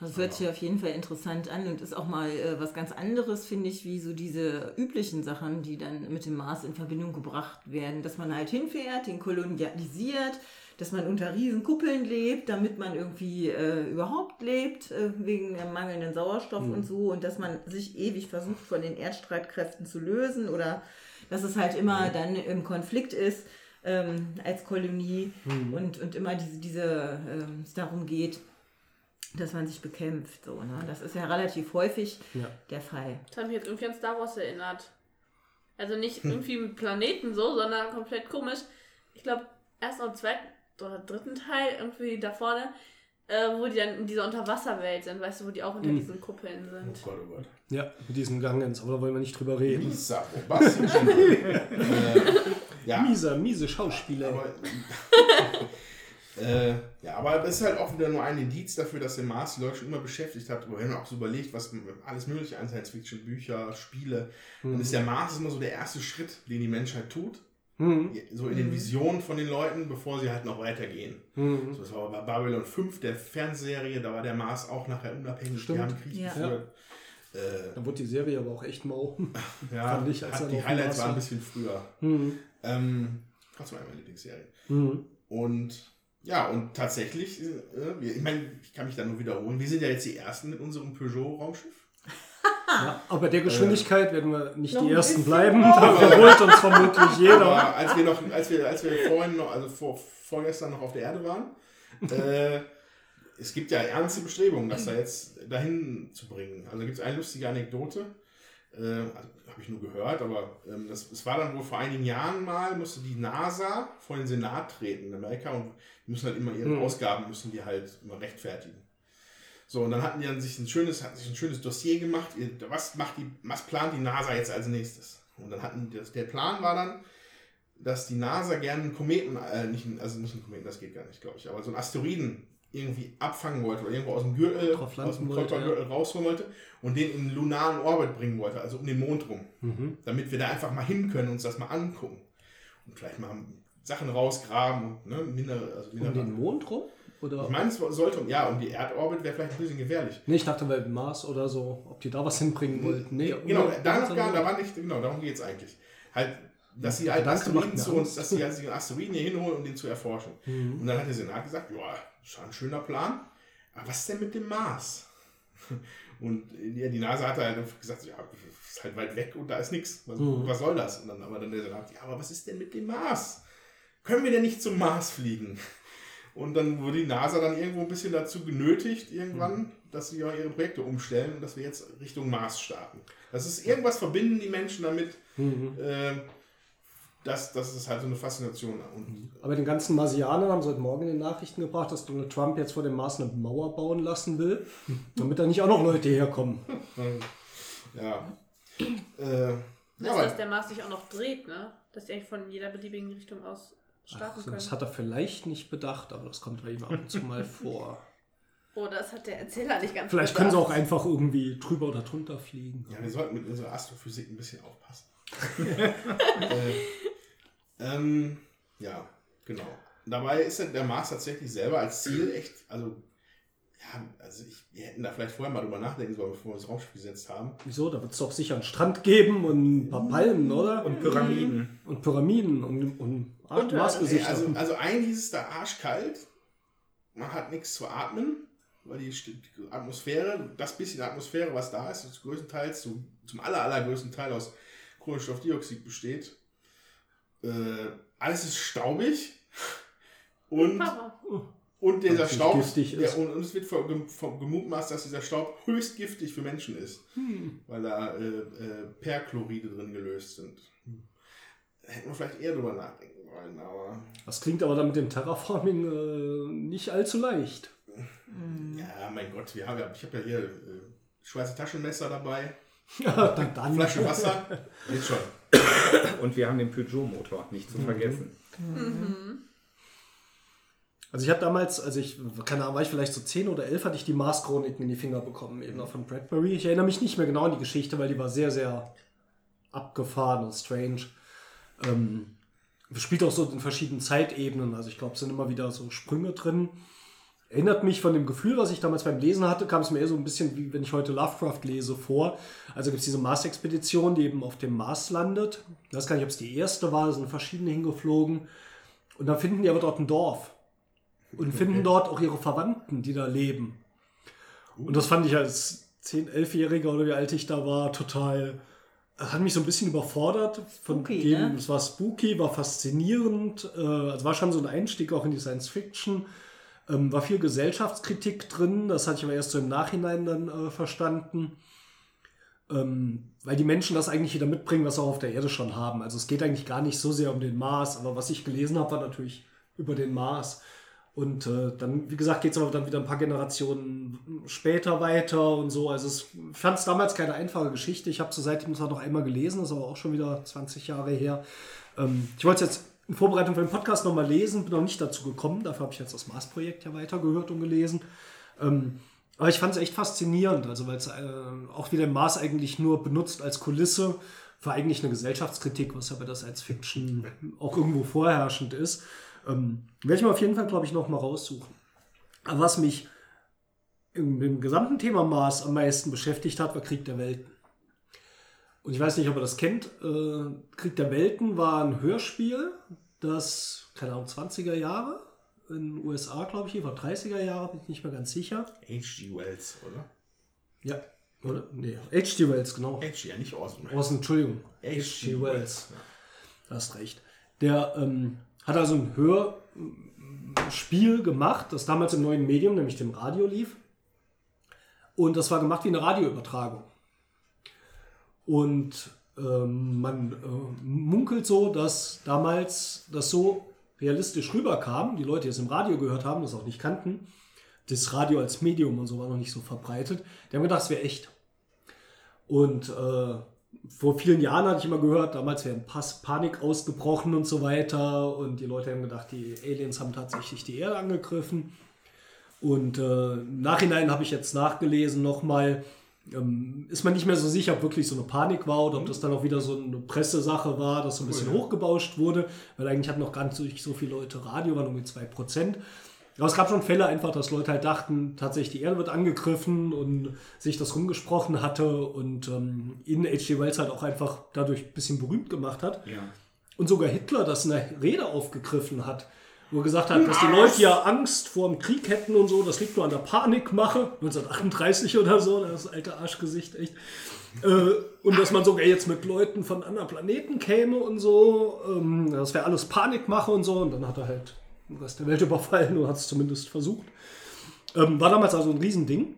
Das hört sich auf jeden Fall interessant an und ist auch mal äh, was ganz anderes, finde ich, wie so diese üblichen Sachen, die dann mit dem Mars in Verbindung gebracht werden. Dass man halt hinfährt, den kolonialisiert, dass man unter Riesenkuppeln lebt, damit man irgendwie äh, überhaupt lebt, äh, wegen dem mangelnden Sauerstoff und so. Und dass man sich ewig versucht, von den Erdstreitkräften zu lösen oder dass es halt immer dann im Konflikt ist. Ähm, als Kolonie und, und immer diese, diese ähm, es darum geht, dass man sich bekämpft. So, ne? Das ist ja relativ häufig Ja. der Fall. Das hat mich jetzt irgendwie an Star Wars erinnert. Also nicht irgendwie mit Planeten so, sondern komplett komisch. Ich glaube, erst am zweiten oder dritten Teil, irgendwie da vorne, äh, wo die dann in dieser Unterwasserwelt sind, weißt du, wo die auch unter diesen Kuppeln Oh sind. Gott, oh Gott. Ja, mit diesen Gangens, aber da wollen wir nicht drüber reden. Bombastic. äh, ja, Miese, miese Schauspieler. aber, äh, ja, aber das ist halt auch wieder nur ein Indiz dafür, dass der Mars die Leute schon immer beschäftigt hat. Wenn man auch so überlegt, was alles mögliche an Science-Fiction, Bücher, Spiele, dann ist der Mars immer so der erste Schritt, den die Menschheit tut. Hm. So in den Visionen von den Leuten, bevor sie halt noch weitergehen. Hm. So, das war bei Babylon 5, der Fernsehserie, da war der Mars auch nachher unabhängig. Stimmt. Die haben Krieg Ja. geführt. Äh, Da wurde die Serie aber auch echt mau. ja, Fand ich, als hat, die Highlights waren ein bisschen früher. Hm. Ähm, trotzdem meine Lieblingsserie. Hm. Und ja, und tatsächlich, äh, wir- ich meine, ich kann mich da nur wiederholen, wir sind ja jetzt die Ersten mit unserem Peugeot-Raumschiff. Ja, aber bei der Geschwindigkeit werden wir nicht die Ersten bleiben. Da überholt uns vermutlich jeder. Aber als wir noch, als wir, als wir vorhin noch, also vor, vorgestern noch auf der Erde waren, äh, es gibt ja ernste Bestrebungen, das da jetzt dahin zu bringen. Also gibt es eine lustige Anekdote, äh, also, habe ich nur gehört, aber ähm, das, war dann wohl vor einigen Jahren mal, musste die NASA vor den Senat treten in Amerika und die müssen halt immer ihre Mhm. Ausgaben müssen die halt immer rechtfertigen. So, und dann hatten die dann sich ein schönes, hatten sich ein schönes Dossier gemacht. Was macht die, was plant die NASA jetzt als nächstes? Und dann hatten das, der Plan war dann, dass die NASA gerne einen Kometen, äh, nicht, also nicht einen Kometen, das geht gar nicht, glaube ich, aber so einen Asteroiden irgendwie abfangen wollte oder irgendwo aus dem Gürtel, aus dem wollte, Kuipergürtel rausholen wollte und den in einen lunaren Orbit bringen wollte, also um den Mond rum, Mhm. damit wir da einfach mal hin können und uns das mal angucken und vielleicht mal Sachen rausgraben ne, minder, also Um minder den Mond rum? Oder? ich meine, es sollte, ja, um die Erdorbit wäre vielleicht ein bisschen gefährlich. Nee, ich dachte bei Mars oder so, ob die da was hinbringen wollten. Nee, genau, oder- da noch gar, da war nicht, genau, darum geht es eigentlich. Halt, dass sie halt Asteroiden zu uns, dass sie halt den Asteroiden hier hinholen, um den zu erforschen. Mhm. Und dann hat der Senat gesagt, ja, schon ein schöner Plan, aber was ist denn mit dem Mars? Und ja, die NASA hat halt einfach gesagt, ja, ist halt weit weg und da ist nichts. Was, Mhm. was soll das? Und dann aber dann der Senat, ja, aber was ist denn mit dem Mars? Können wir denn nicht zum Mars fliegen? Und dann wurde die NASA dann irgendwo ein bisschen dazu genötigt, irgendwann, Mhm. dass sie ja ihre Projekte umstellen und dass wir jetzt Richtung Mars starten. Das ist irgendwas verbinden die Menschen damit, Mhm. äh, dass das ist halt so eine Faszination. Und Aber den ganzen Marsianern haben sie heute Morgen in den Nachrichten gebracht, dass Donald Trump jetzt vor dem Mars eine Mauer bauen lassen will, damit da nicht auch noch Leute herkommen. ja. Äh, ja, Dass, der Mars sich auch noch dreht, ne? Dass die eigentlich von jeder beliebigen Richtung aus starten Ach, können. das hat er vielleicht nicht bedacht, aber das kommt bei ihm ab und zu mal vor. oh, das hat der Erzähler nicht ganz Vielleicht können sie auch einfach irgendwie drüber oder drunter fliegen. ja, wir sollten mit unserer Astrophysik ein bisschen aufpassen. äh, ähm, ja, genau. Dabei ist ja der Mars tatsächlich selber als Ziel echt, also, ja, also ich, wir hätten da vielleicht vorher mal drüber nachdenken sollen, bevor wir das Raumschiff gesetzt haben. Wieso? Da wird es doch sicher einen Strand geben und ein paar Palmen, oder? Und Pyramiden. Und Pyramiden und, und Und, äh, Marsgesichter. Also, also ein hieß es da arschkalt, man hat nichts zu atmen, weil die die Atmosphäre, das bisschen Atmosphäre, was da ist, ist größtenteils zu, zum aller, allergrößten Teil aus Kohlenstoffdioxid besteht. Äh, alles ist staubig und, und dieser nicht Staub, giftig ist. Ja, und, und es wird gemutmaßt, dass dieser Staub höchst giftig für Menschen ist, Hm. weil da äh, äh, Perchloride drin gelöst sind. Da hätten wir vielleicht eher drüber nachdenken wollen, aber Das klingt aber dann mit dem Terraforming äh, nicht allzu leicht. Ja, mein Gott, wir haben ja, ich habe ja hier äh, Schweizer Taschenmesser dabei, Ja, dann, dann. Flasche Wasser. Geht schon. Und wir haben den Peugeot-Motor, nicht zu vergessen. Also ich habe damals, also ich, keine Ahnung, war ich vielleicht so 10 oder 11, hatte ich die Mars-Chroniken in die Finger bekommen, eben auch von Bradbury. Ich erinnere mich nicht mehr genau an die Geschichte, weil die war sehr, sehr abgefahren und strange. Ähm, spielt auch so in verschiedenen Zeitebenen, also ich glaube, es sind immer wieder so Sprünge drin. Erinnert mich von dem Gefühl, was ich damals beim Lesen hatte, kam es mir eher so ein bisschen wie wenn ich heute Lovecraft lese vor. Also gibt es diese Mars-Expedition, die eben auf dem Mars landet. Ich weiß gar nicht, ob es die erste war, da sind verschiedene hingeflogen. Und dann finden die aber dort ein Dorf und finden dort auch ihre Verwandten, die da leben. Und das fand ich als 10-, 11-Jähriger oder wie alt ich da war, total. Das hat mich so ein bisschen überfordert. Von Spooky, dem, ne? Es war spooky, war faszinierend. Äh, also war schon so ein Einstieg auch in die Science Fiction. Ähm, war viel Gesellschaftskritik drin. Das hatte ich aber erst so im Nachhinein dann äh, verstanden. Ähm, weil die Menschen das eigentlich wieder mitbringen, was sie auch auf der Erde schon haben. Also es geht eigentlich gar nicht so sehr um den Mars, aber was ich gelesen habe, war natürlich über den Mars. Und äh, dann, wie gesagt, geht es aber dann wieder ein paar Generationen später weiter und so. Also es- ich fand es damals keine einfache Geschichte. Ich habe sie seitdem zwar noch einmal gelesen, ist aber auch schon wieder 20 Jahre her. Ähm, ich wollte es jetzt in Vorbereitung für den Podcast nochmal lesen, bin noch nicht dazu gekommen. Dafür habe ich jetzt das Mars-Projekt ja weitergehört und gelesen. Ähm, aber ich fand es echt faszinierend, also weil es äh, auch wieder Mars eigentlich nur benutzt als Kulisse für eigentlich eine Gesellschaftskritik, was ja der Science Fiction auch irgendwo vorherrschend ist. Ähm, werde ich mir auf jeden Fall, glaube ich, noch mal raussuchen. Aber was mich im, im gesamten Thema Mars am meisten beschäftigt hat, war Krieg der Welten. Und ich weiß nicht, ob ihr das kennt. Äh, Krieg der Welten war ein Hörspiel, das, keine Ahnung, 20er Jahre in den USA, glaube ich, war 30er Jahre, bin ich nicht mehr ganz sicher. H.G. Wells, oder? Ja, oder? Nee, H.G. Wells, genau. H.G. ja nicht Orson. Orson, Entschuldigung. H.G. Wells. Du hast recht. Der ähm, hat also ein Hörspiel gemacht, das damals im neuen Medium, nämlich dem Radio lief. Und das war gemacht wie eine Radioübertragung. Und ähm, man äh, munkelt so, dass damals das so realistisch rüberkam, die Leute, die es im Radio gehört haben, das auch nicht kannten, das Radio als Medium und so war noch nicht so verbreitet, die haben gedacht, es wäre echt. Und äh, vor vielen Jahren hatte ich immer gehört, damals wäre ein Pass Panik ausgebrochen und so weiter. Und die Leute haben gedacht, die Aliens haben tatsächlich die Erde angegriffen. Und äh, im Nachhinein habe ich jetzt nachgelesen nochmal, ähm, ist man nicht mehr so sicher, ob wirklich so eine Panik war oder ob das dann auch wieder so eine Pressesache war, dass so ein bisschen hochgebauscht wurde, weil eigentlich hatten noch gar nicht so viele Leute Radio, waren irgendwie 2%. Aber es gab schon Fälle einfach, dass Leute halt dachten, tatsächlich die Erde wird angegriffen und sich das rumgesprochen hatte und ähm, ihn H.G. Wells halt auch einfach dadurch ein bisschen berühmt gemacht hat. Ja. Und sogar Hitler das in der Rede aufgegriffen hat, wo er gesagt hat, dass die Leute ja Angst vor dem Krieg hätten und so, das liegt nur an der Panikmache, 1938 oder so, das alte Arschgesicht, echt. Äh, und dass man sogar jetzt mit Leuten von anderen Planeten käme und so, ähm, das wäre alles Panikmache und so, und dann hat er halt den Rest der Welt überfallen oder hat es zumindest versucht. Ähm, war damals also ein Riesending.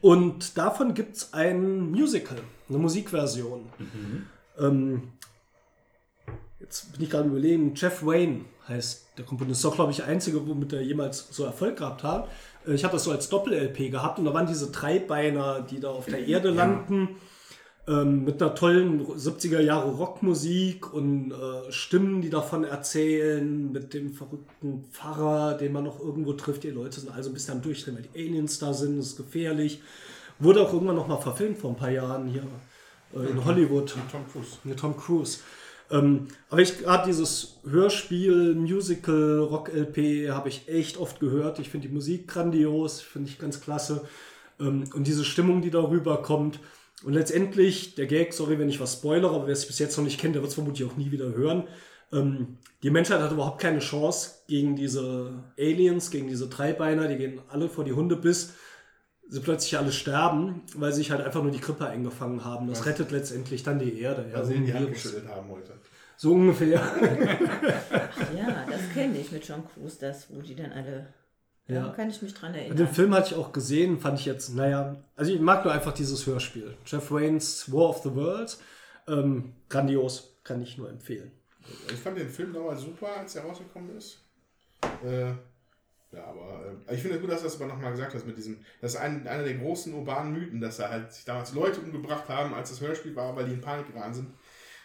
Und davon gibt es ein Musical, eine Musikversion. Ähm, jetzt bin ich gerade überlegen, Jeff Wayne heißt der Komponist. Ist doch, glaube ich, der einzige, womit er jemals so Erfolg gehabt hat. Äh, Ich habe das so als Doppel-LP gehabt und da waren diese Dreibeiner, die da auf der Erde landen. Ähm, mit einer tollen 70er Jahre Rockmusik und äh, Stimmen, die davon erzählen, mit dem verrückten Pfarrer, den man noch irgendwo trifft. Die Leute sind also ein bisschen am Durchdrehen, weil die Aliens da sind, das ist gefährlich. Wurde auch irgendwann noch mal verfilmt vor ein paar Jahren hier äh, in Hollywood. Tom Cruise. Mit Tom Cruise. Ähm, aber ich gerade dieses Hörspiel, Musical, Rock-LP habe ich echt oft gehört. Ich finde die Musik grandios, finde ich ganz klasse. Ähm, und diese Stimmung, die darüber kommt. Und letztendlich, der Gag, sorry, wenn ich was spoilere, aber wer es bis jetzt noch nicht kennt, der wird es vermutlich auch nie wieder hören. Ähm, die Menschheit hat überhaupt keine Chance gegen diese Aliens, gegen diese Dreibeiner. Die gehen alle vor die Hunde, bis sie plötzlich alle sterben, weil sie sich halt einfach nur die Grippe eingefangen haben. Das rettet letztendlich dann die Erde. Ja, Also in die Hand geschüttelt haben heute. So ungefähr. Ja, das kenne ich mit John Cruise, das, wo die dann alle. Ja. Da kann ich mich dran Und den erinnern. Film hatte ich auch gesehen, fand ich jetzt, naja, also ich mag nur einfach dieses Hörspiel. Jeff Waynes War of the Worlds. Ähm, grandios, kann ich nur empfehlen. Ich fand den Film damals super, als er rausgekommen ist. Äh, Ja, aber äh, ich finde es gut, dass du das aber nochmal gesagt hast mit diesem, das ist ein, einer der großen urbanen Mythen, dass da halt sich damals Leute umgebracht haben, als das Hörspiel war, weil die in Panik geraten sind.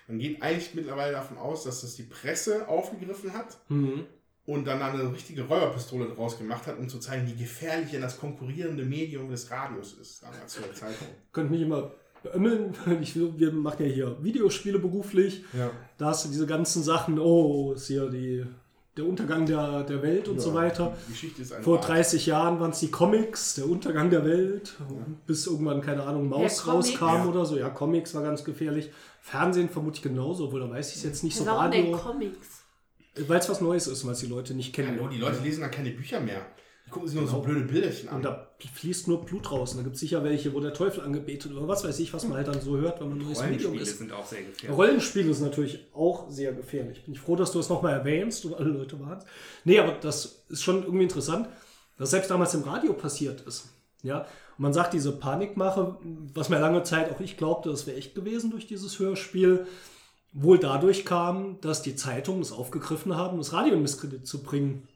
Man geht eigentlich mittlerweile davon aus, dass das die Presse aufgegriffen hat Mhm. und dann eine richtige Räuberpistole draus gemacht hat, um zu zeigen, wie gefährlich denn das konkurrierende Medium des Radios ist, damals zu der Zeitung. Könnt mich immer beömmeln, weil ich, wir machen ja hier Videospiele beruflich. Ja. Da hast du diese ganzen Sachen, oh, ist hier die, der Untergang der, der Welt und so weiter. Die Geschichte ist ein Vor Wahn. 30 30 Jahren waren es die Comics, der Untergang der Welt, bis irgendwann, keine Ahnung, Maus Ja, rauskam Ja. oder so. Ja, Comics war ganz gefährlich. Fernsehen vermutlich genauso, obwohl da weiß ich es jetzt nicht so Warum denn Radio. Comics? Weil es was Neues ist, was die Leute nicht kennen. Hallo, die Leute lesen dann keine Bücher mehr. Die gucken sich nur so blöde Bilderchen an. Und da fließt nur Blut raus. Und da gibt es sicher welche, wo der Teufel angebetet oder was weiß ich, was man halt dann so hört, wenn man ein neues Medium Rollenspiele ist. sind auch sehr gefährlich. Rollenspiel ist natürlich auch sehr gefährlich. Bin ich froh, dass du es nochmal erwähnst und alle Leute waren. Nee, aber das ist schon irgendwie interessant, dass selbst damals im Radio passiert ist. Ja, und man sagt, diese Panikmache, was mir lange Zeit auch ich glaubte, das wäre echt gewesen durch dieses Hörspiel, wohl dadurch kam, dass die Zeitungen es aufgegriffen haben, das Radio in Misskredit zu bringen.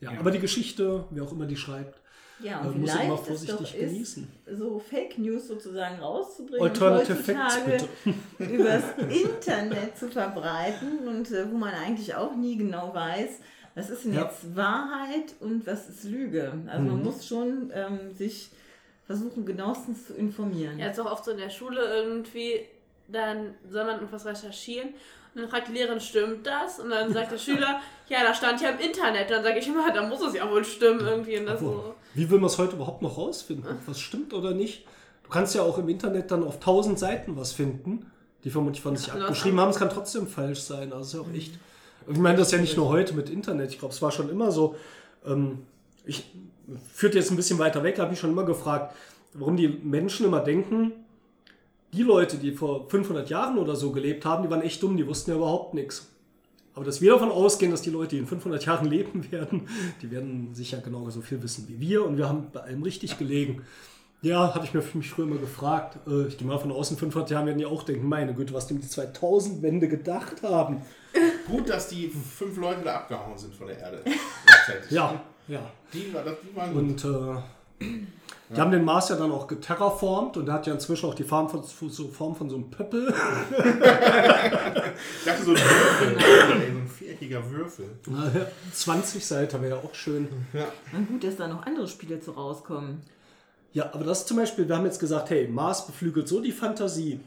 Ja, aber die Geschichte, wer auch immer die schreibt, Ja, äh, und muss vielleicht immer es doch vorsichtig ist, genießen. so Fake News sozusagen rauszubringen Alternative Facts, bitte. übers Internet zu verbreiten und äh, wo man eigentlich auch nie genau weiß, was ist denn Ja. jetzt Wahrheit und was ist Lüge. Also man Mhm. muss schon ähm, sich versuchen, genauestens zu informieren. Ja, ist auch oft so in der Schule irgendwie, dann soll man irgendwas recherchieren und dann fragt die Lehrerin, stimmt das? Und dann sagt der Schüler, ja, da stand ja im Internet. Dann sage ich immer, da muss es ja wohl stimmen irgendwie. Und das so. Wie will man es heute überhaupt noch rausfinden, ob was stimmt oder nicht? Du kannst ja auch im Internet dann auf tausend Seiten was finden, die vermutlich von sich abgeschrieben haben. Es kann trotzdem falsch sein. Also ist ja auch echt. Ich meine, das ist ja nicht nur heute mit Internet. Ich glaube, es war schon immer so. Ähm, ich führt jetzt ein bisschen weiter weg, habe ich schon immer gefragt, warum die Menschen immer denken, die Leute, die vor 500 Jahren oder so gelebt haben, die waren echt dumm, die wussten ja überhaupt nichts. Aber dass wir davon ausgehen, dass die Leute, die in 500 Jahren leben werden, die werden sicher genauso viel wissen wie wir und wir haben bei allem richtig gelegen. Ja, hatte ich mir für mich früher immer gefragt. Äh, Ich gehe mal von außen, 500 Jahren werden die auch denken, meine Güte, was die um die 2000-Wende gedacht haben. Gut, dass die fünf Leute da abgehauen sind von der Erde. Ja, ja. Die, die waren gut. Und äh, die haben den Mars ja dann auch geterraformt und der hat ja inzwischen auch die Form von so, Form von so einem Pöppel. Ich dachte so ein Würfel. ey, so ein viereckiger Würfel. 20 Seiten wäre ja auch schön. Ja. Und gut, dass da noch andere Spiele zu rauskommen. Ja, aber das zum Beispiel, wir haben jetzt gesagt, hey, Mars beflügelt so die Fantasie.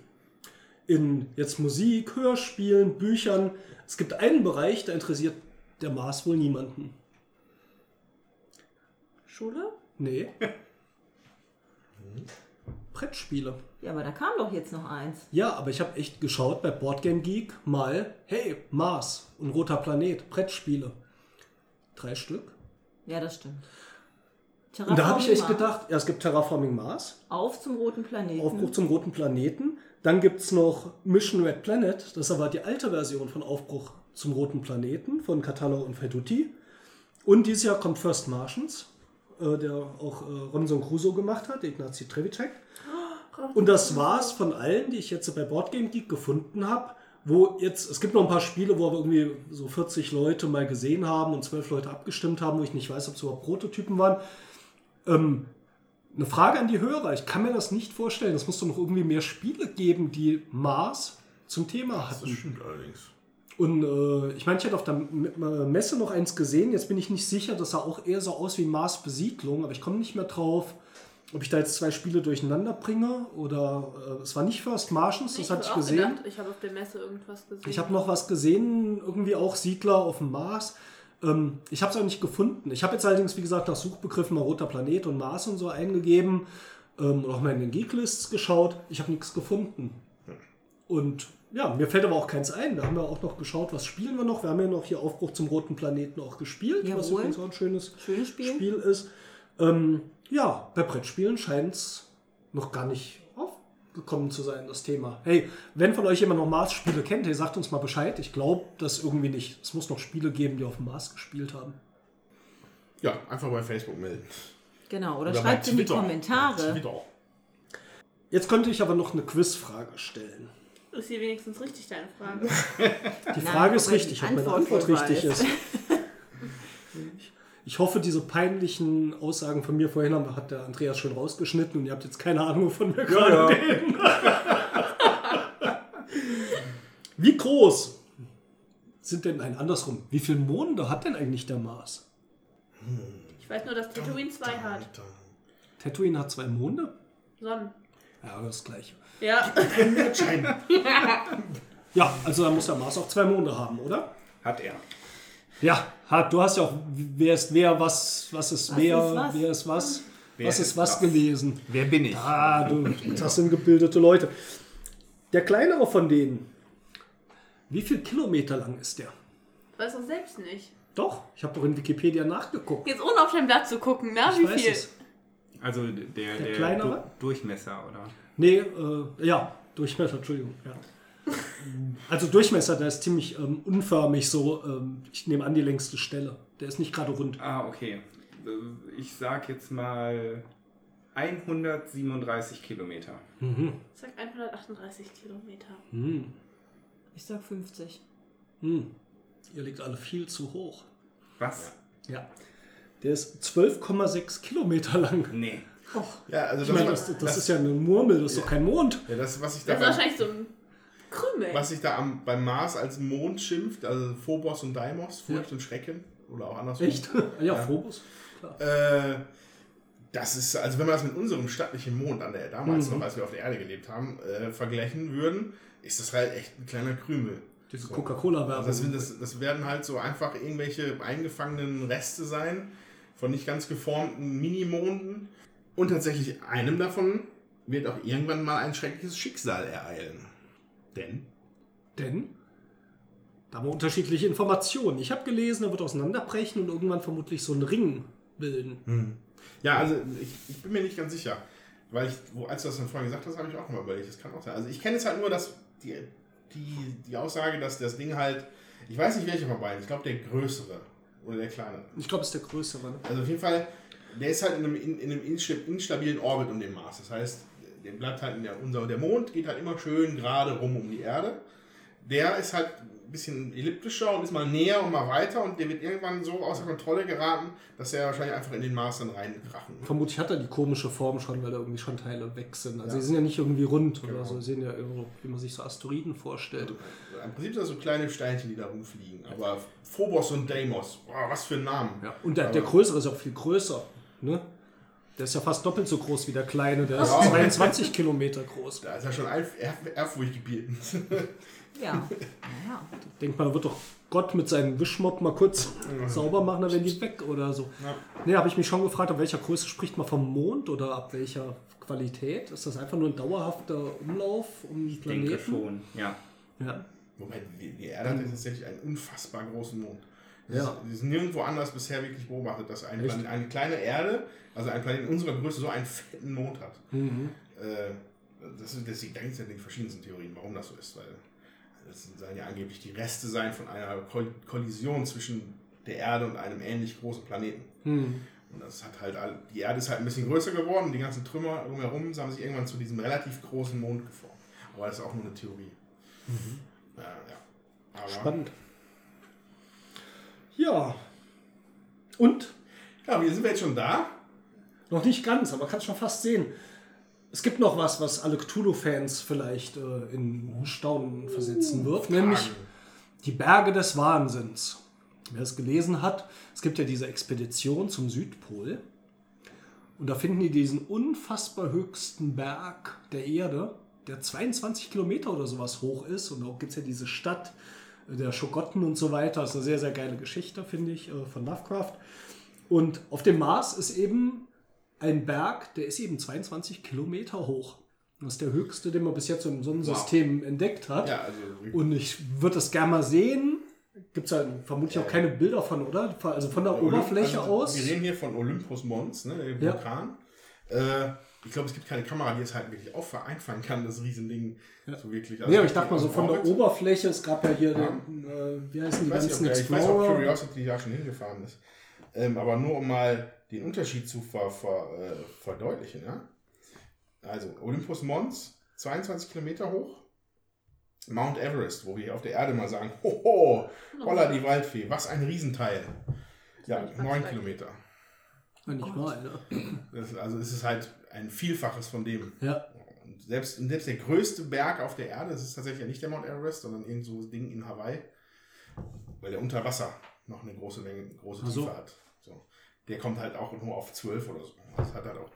In jetzt Musik, Hörspielen, Büchern. Es gibt einen Bereich, da interessiert der Mars wohl niemanden. Schule? Nee. Brettspiele. Ja, aber da kam doch jetzt noch eins. Ja, aber ich habe echt geschaut bei Boardgame Geek mal, hey, Mars und Roter Planet, Brettspiele. Drei Stück. Ja, das stimmt. Und da habe ich echt Terraforming gedacht, ja, es gibt Terraforming Mars, Mars. Auf zum roten Planeten. Aufbruch zum roten Planeten. Dann gibt es noch Mission Red Planet, das ist aber die alte Version von Aufbruch zum roten Planeten von Catalo und Feduti. Und dieses Jahr kommt First Martians, äh, der auch äh, Robinson Crusoe gemacht hat, Ignacy Trevicek. Und das war's von allen, die ich jetzt bei Boardgame Geek gefunden habe. Wo jetzt, es gibt noch ein paar Spiele, wo wir irgendwie so 40 Leute mal gesehen haben und 12 Leute abgestimmt haben, wo ich nicht weiß, ob es überhaupt Prototypen waren. Ähm, eine Frage an die Hörer. Ich kann mir das nicht vorstellen. Es muss doch noch irgendwie mehr Spiele geben, die Mars zum Thema hatten. Das stimmt allerdings. Und äh, ich meine, ich hatte auf der M- Messe noch eins gesehen. Jetzt bin ich nicht sicher, das sah auch eher so aus wie Mars Besiedlung, aber ich komme nicht mehr drauf, ob ich da jetzt zwei Spiele durcheinander bringe oder äh, es war nicht First Martians, das hatte ich hab auch gesehen. gedacht, ich habe auf der Messe irgendwas gesehen. Ich habe noch was gesehen, irgendwie auch Siedler auf dem Mars. Ähm, ich habe es auch nicht gefunden. Ich habe jetzt allerdings, wie gesagt, nach Suchbegriffen mal roter Planet und Mars und so eingegeben ähm, und auch mal in den Geeklists geschaut. Ich habe nichts gefunden. Und ja, mir fällt aber auch keins ein. Wir haben ja auch noch geschaut, was spielen wir noch. Wir haben ja noch hier Aufbruch zum roten Planeten auch gespielt, was Jawohl. übrigens auch ein schönes Schönes Spiel. Spiel ist. Ähm, ja, bei Brettspielen scheint es noch gar nicht aufgekommen zu sein, das Thema. Hey, wenn von euch jemand noch Mars-Spiele kennt, hey, sagt uns mal Bescheid. Ich glaube das irgendwie nicht. Es muss noch Spiele geben, die auf dem Mars gespielt haben. Ja, einfach bei Facebook melden. Genau, oder, bei schreibt in die. Kommentare. Jetzt könnte ich aber noch eine Quizfrage stellen. Ist hier wenigstens richtig deine Frage? Die Nein, Frage ist aber richtig, ob meine Antwort richtig ist. Ich hoffe, diese peinlichen Aussagen von mir vorhin haben, hat der Andreas schon rausgeschnitten und ihr habt jetzt keine Ahnung, wovon wir gerade ja. reden. Wie groß sind denn, nein, andersrum, wie viele Monde hat denn eigentlich der Mars? Ich weiß nur, dass Tatooine zwei hat. Tatooine hat zwei Monde? Sonnen. Ja, das gleiche. Ja. Ja, also dann muss der Mars auch zwei Monde haben, oder? Hat er. Ja, hat, du hast ja auch, wer ist wer, was, was ist Was wer, ist was? wer ist was, Wer was ist ist was gelesen. Wer bin ich? Ah, du, das sind gebildete Leute. Der kleinere von denen, wie viel Kilometer lang ist der? Weiß doch selbst nicht. Doch, ich habe doch in Wikipedia nachgeguckt. Jetzt ohne auf dein Blatt zu gucken, ne? Ich Wie weiß viel? es. Also der, der, kleinere? Du Durchmesser, oder? Nee, äh, ja, Durchmesser, Entschuldigung. Ja. Also Durchmesser, der ist ziemlich ähm, unförmig, so, ähm, ich nehme an, die längste Stelle. Der ist nicht gerade rund. Ah, okay. Äh, Ich sag jetzt mal 137 Kilometer. Mhm. Ich sag 138 Kilometer. Hm. Ich sag 50. Hm. Ihr liegt alle viel zu hoch. Was? Ja. Der ist 12,6 Kilometer lang. Nee. Ja, also Ich meine, das, das ist ja eine Murmel, das ist doch kein Mond. ja, das, was ich da Das ist beim, wahrscheinlich so ein Krümel. was sich da am, beim Mars als Mond schimpft, also Phobos und Deimos, Furcht und Schrecken oder auch andersrum. Echt? Ja, Ja. Phobos. Äh, das ist, also wenn wir das mit unserem stattlichen Mond an der damals Mhm. noch, als wir auf der Erde gelebt haben, äh, vergleichen würden, ist das halt echt ein kleiner Krümel. Diese So. Coca-Cola-Werbung. Also das, sind- das, das werden halt so einfach irgendwelche eingefangenen Reste sein von nicht ganz geformten Minimonden. Und tatsächlich einem davon wird auch irgendwann mal ein schreckliches Schicksal ereilen. Denn Denn da haben wir unterschiedliche Informationen. Ich habe gelesen, er wird auseinanderbrechen und irgendwann vermutlich so einen Ring bilden. Ja, also ich, ich bin mir nicht ganz sicher. Weil ich, wo, als du das dann vorhin gesagt hast, habe ich auch mal überlegt, das kann auch sein. Also ich kenne jetzt halt nur dass die, die, die Aussage, dass das Ding halt, ich weiß nicht welcher von beiden, ich glaube der größere oder der kleinere. Ich glaube, es ist der größere. Ne? Also auf jeden Fall, der ist halt in einem, in, in einem insta- instabilen Orbit um den Mars. Das heißt, der bleibt halt in der, unser, der Mond geht halt immer schön gerade rum um die Erde. Der ist halt ein bisschen elliptischer und ist mal näher und mal weiter und der wird irgendwann so außer Kontrolle geraten, dass er wahrscheinlich einfach in den Mars dann reinkrachen wird. Vermutlich hat er die komische Form schon, weil da irgendwie schon Teile weg sind. Also Ja. sie sind ja nicht irgendwie rund Genau. oder so. Sie sehen ja irgendwo, wie man sich so Asteroiden vorstellt. Im Prinzip sind das so kleine Steinchen, die da rumfliegen. Aber Phobos und Deimos, boah, was für ein Namen. Ja. Und der, der größere ist auch viel größer. Ne? Der ist ja fast doppelt so groß wie der kleine. Der ist Ja. 22 Kilometer groß. Da ist er schon ehrf- ehrf- Ja. Naja. Denkt man, da wird doch Gott mit seinem Wischmopp mal kurz sauber machen, dann werden die weg oder so. Ja. Nee, habe ich mich schon gefragt, ab welcher Größe spricht man vom Mond oder ab welcher Qualität? Ist das einfach nur ein dauerhafter Umlauf um den Ich denke Planeten? schon, ja. Ja. Moment, die, Erde hat ja tatsächlich einen unfassbar großen Mond. Das Ja. ist, ist nirgendwo anders bisher wirklich beobachtet, dass ein? Planet, eine kleine Erde, also ein Planet unserer Größe, so einen fetten Mond hat. Mhm. Äh, das da gibt es ja die verschiedensten Theorien, warum das so ist, weil das sollen ja angeblich die Reste sein von einer Koll- Kollision zwischen der Erde und einem ähnlich großen Planeten. Mhm. Und das hat halt, die Erde ist halt ein bisschen größer geworden, die ganzen Trümmer drumherum haben sich irgendwann zu diesem relativ großen Mond geformt. Aber das ist auch nur eine Theorie. Ja, ja. Aber, Spannend. Ja. Und? Ja, wie sind wir jetzt schon da? Noch nicht ganz, aber kannst schon fast sehen. Es gibt noch was, was alle Cthulhu-Fans vielleicht äh, in Staunen versetzen wird, nämlich die Berge des Wahnsinns. Wer es gelesen hat, es gibt ja diese Expedition zum Südpol. Und da finden die diesen unfassbar höchsten Berg der Erde, der 22 Kilometer oder sowas hoch ist. Und auch gibt es ja diese Stadt äh, der Schogotten und so weiter. Das ist eine sehr, sehr geile Geschichte, finde ich, äh, von Lovecraft. Und auf dem Mars ist eben ein Berg, der ist eben 22 Kilometer hoch. Das ist der höchste, den man bis jetzt im Sonnensystem entdeckt hat. Ja, also Und ich würde das gerne mal sehen. Gibt es halt vermutlich auch keine Bilder von, oder? Also von der Olymp- Oberfläche also, aus. Wir reden hier von Olympus Mons, ne, dem Ja. Vulkan. Äh, ich glaube, es gibt keine Kamera, die es halt wirklich auch einfangen kann, das Riesending. So wirklich. Also Nee, aber ich dachte mal so von der. Oberfläche, es gab ja hier Ja. den, äh, wie heißen die Ich weiß, nicht, ganzen ob der, ich weiß, ob Explorer? Curiosity da schon hingefahren ist. Ähm, aber nur um mal den Unterschied zu ver, ver, äh, verdeutlichen. Ja? Also Olympus Mons, 22 Kilometer hoch. Mount Everest, wo wir hier auf der Erde mal sagen, hoho, holla die Waldfee, was ein Riesenteil. Ja, neun. Kilometer. Ja, nicht mal, ne? Das, also es ist halt ein Vielfaches von dem. Ja. Und selbst, und selbst der größte Berg auf der Erde, das ist tatsächlich ja nicht der Mount Everest, sondern irgend so ein Ding in Hawaii, weil der unter Wasser noch eine große Länge, große Ach so. Tiefe hat. Der kommt halt auch nur auf 12 oder so. Das hat halt auch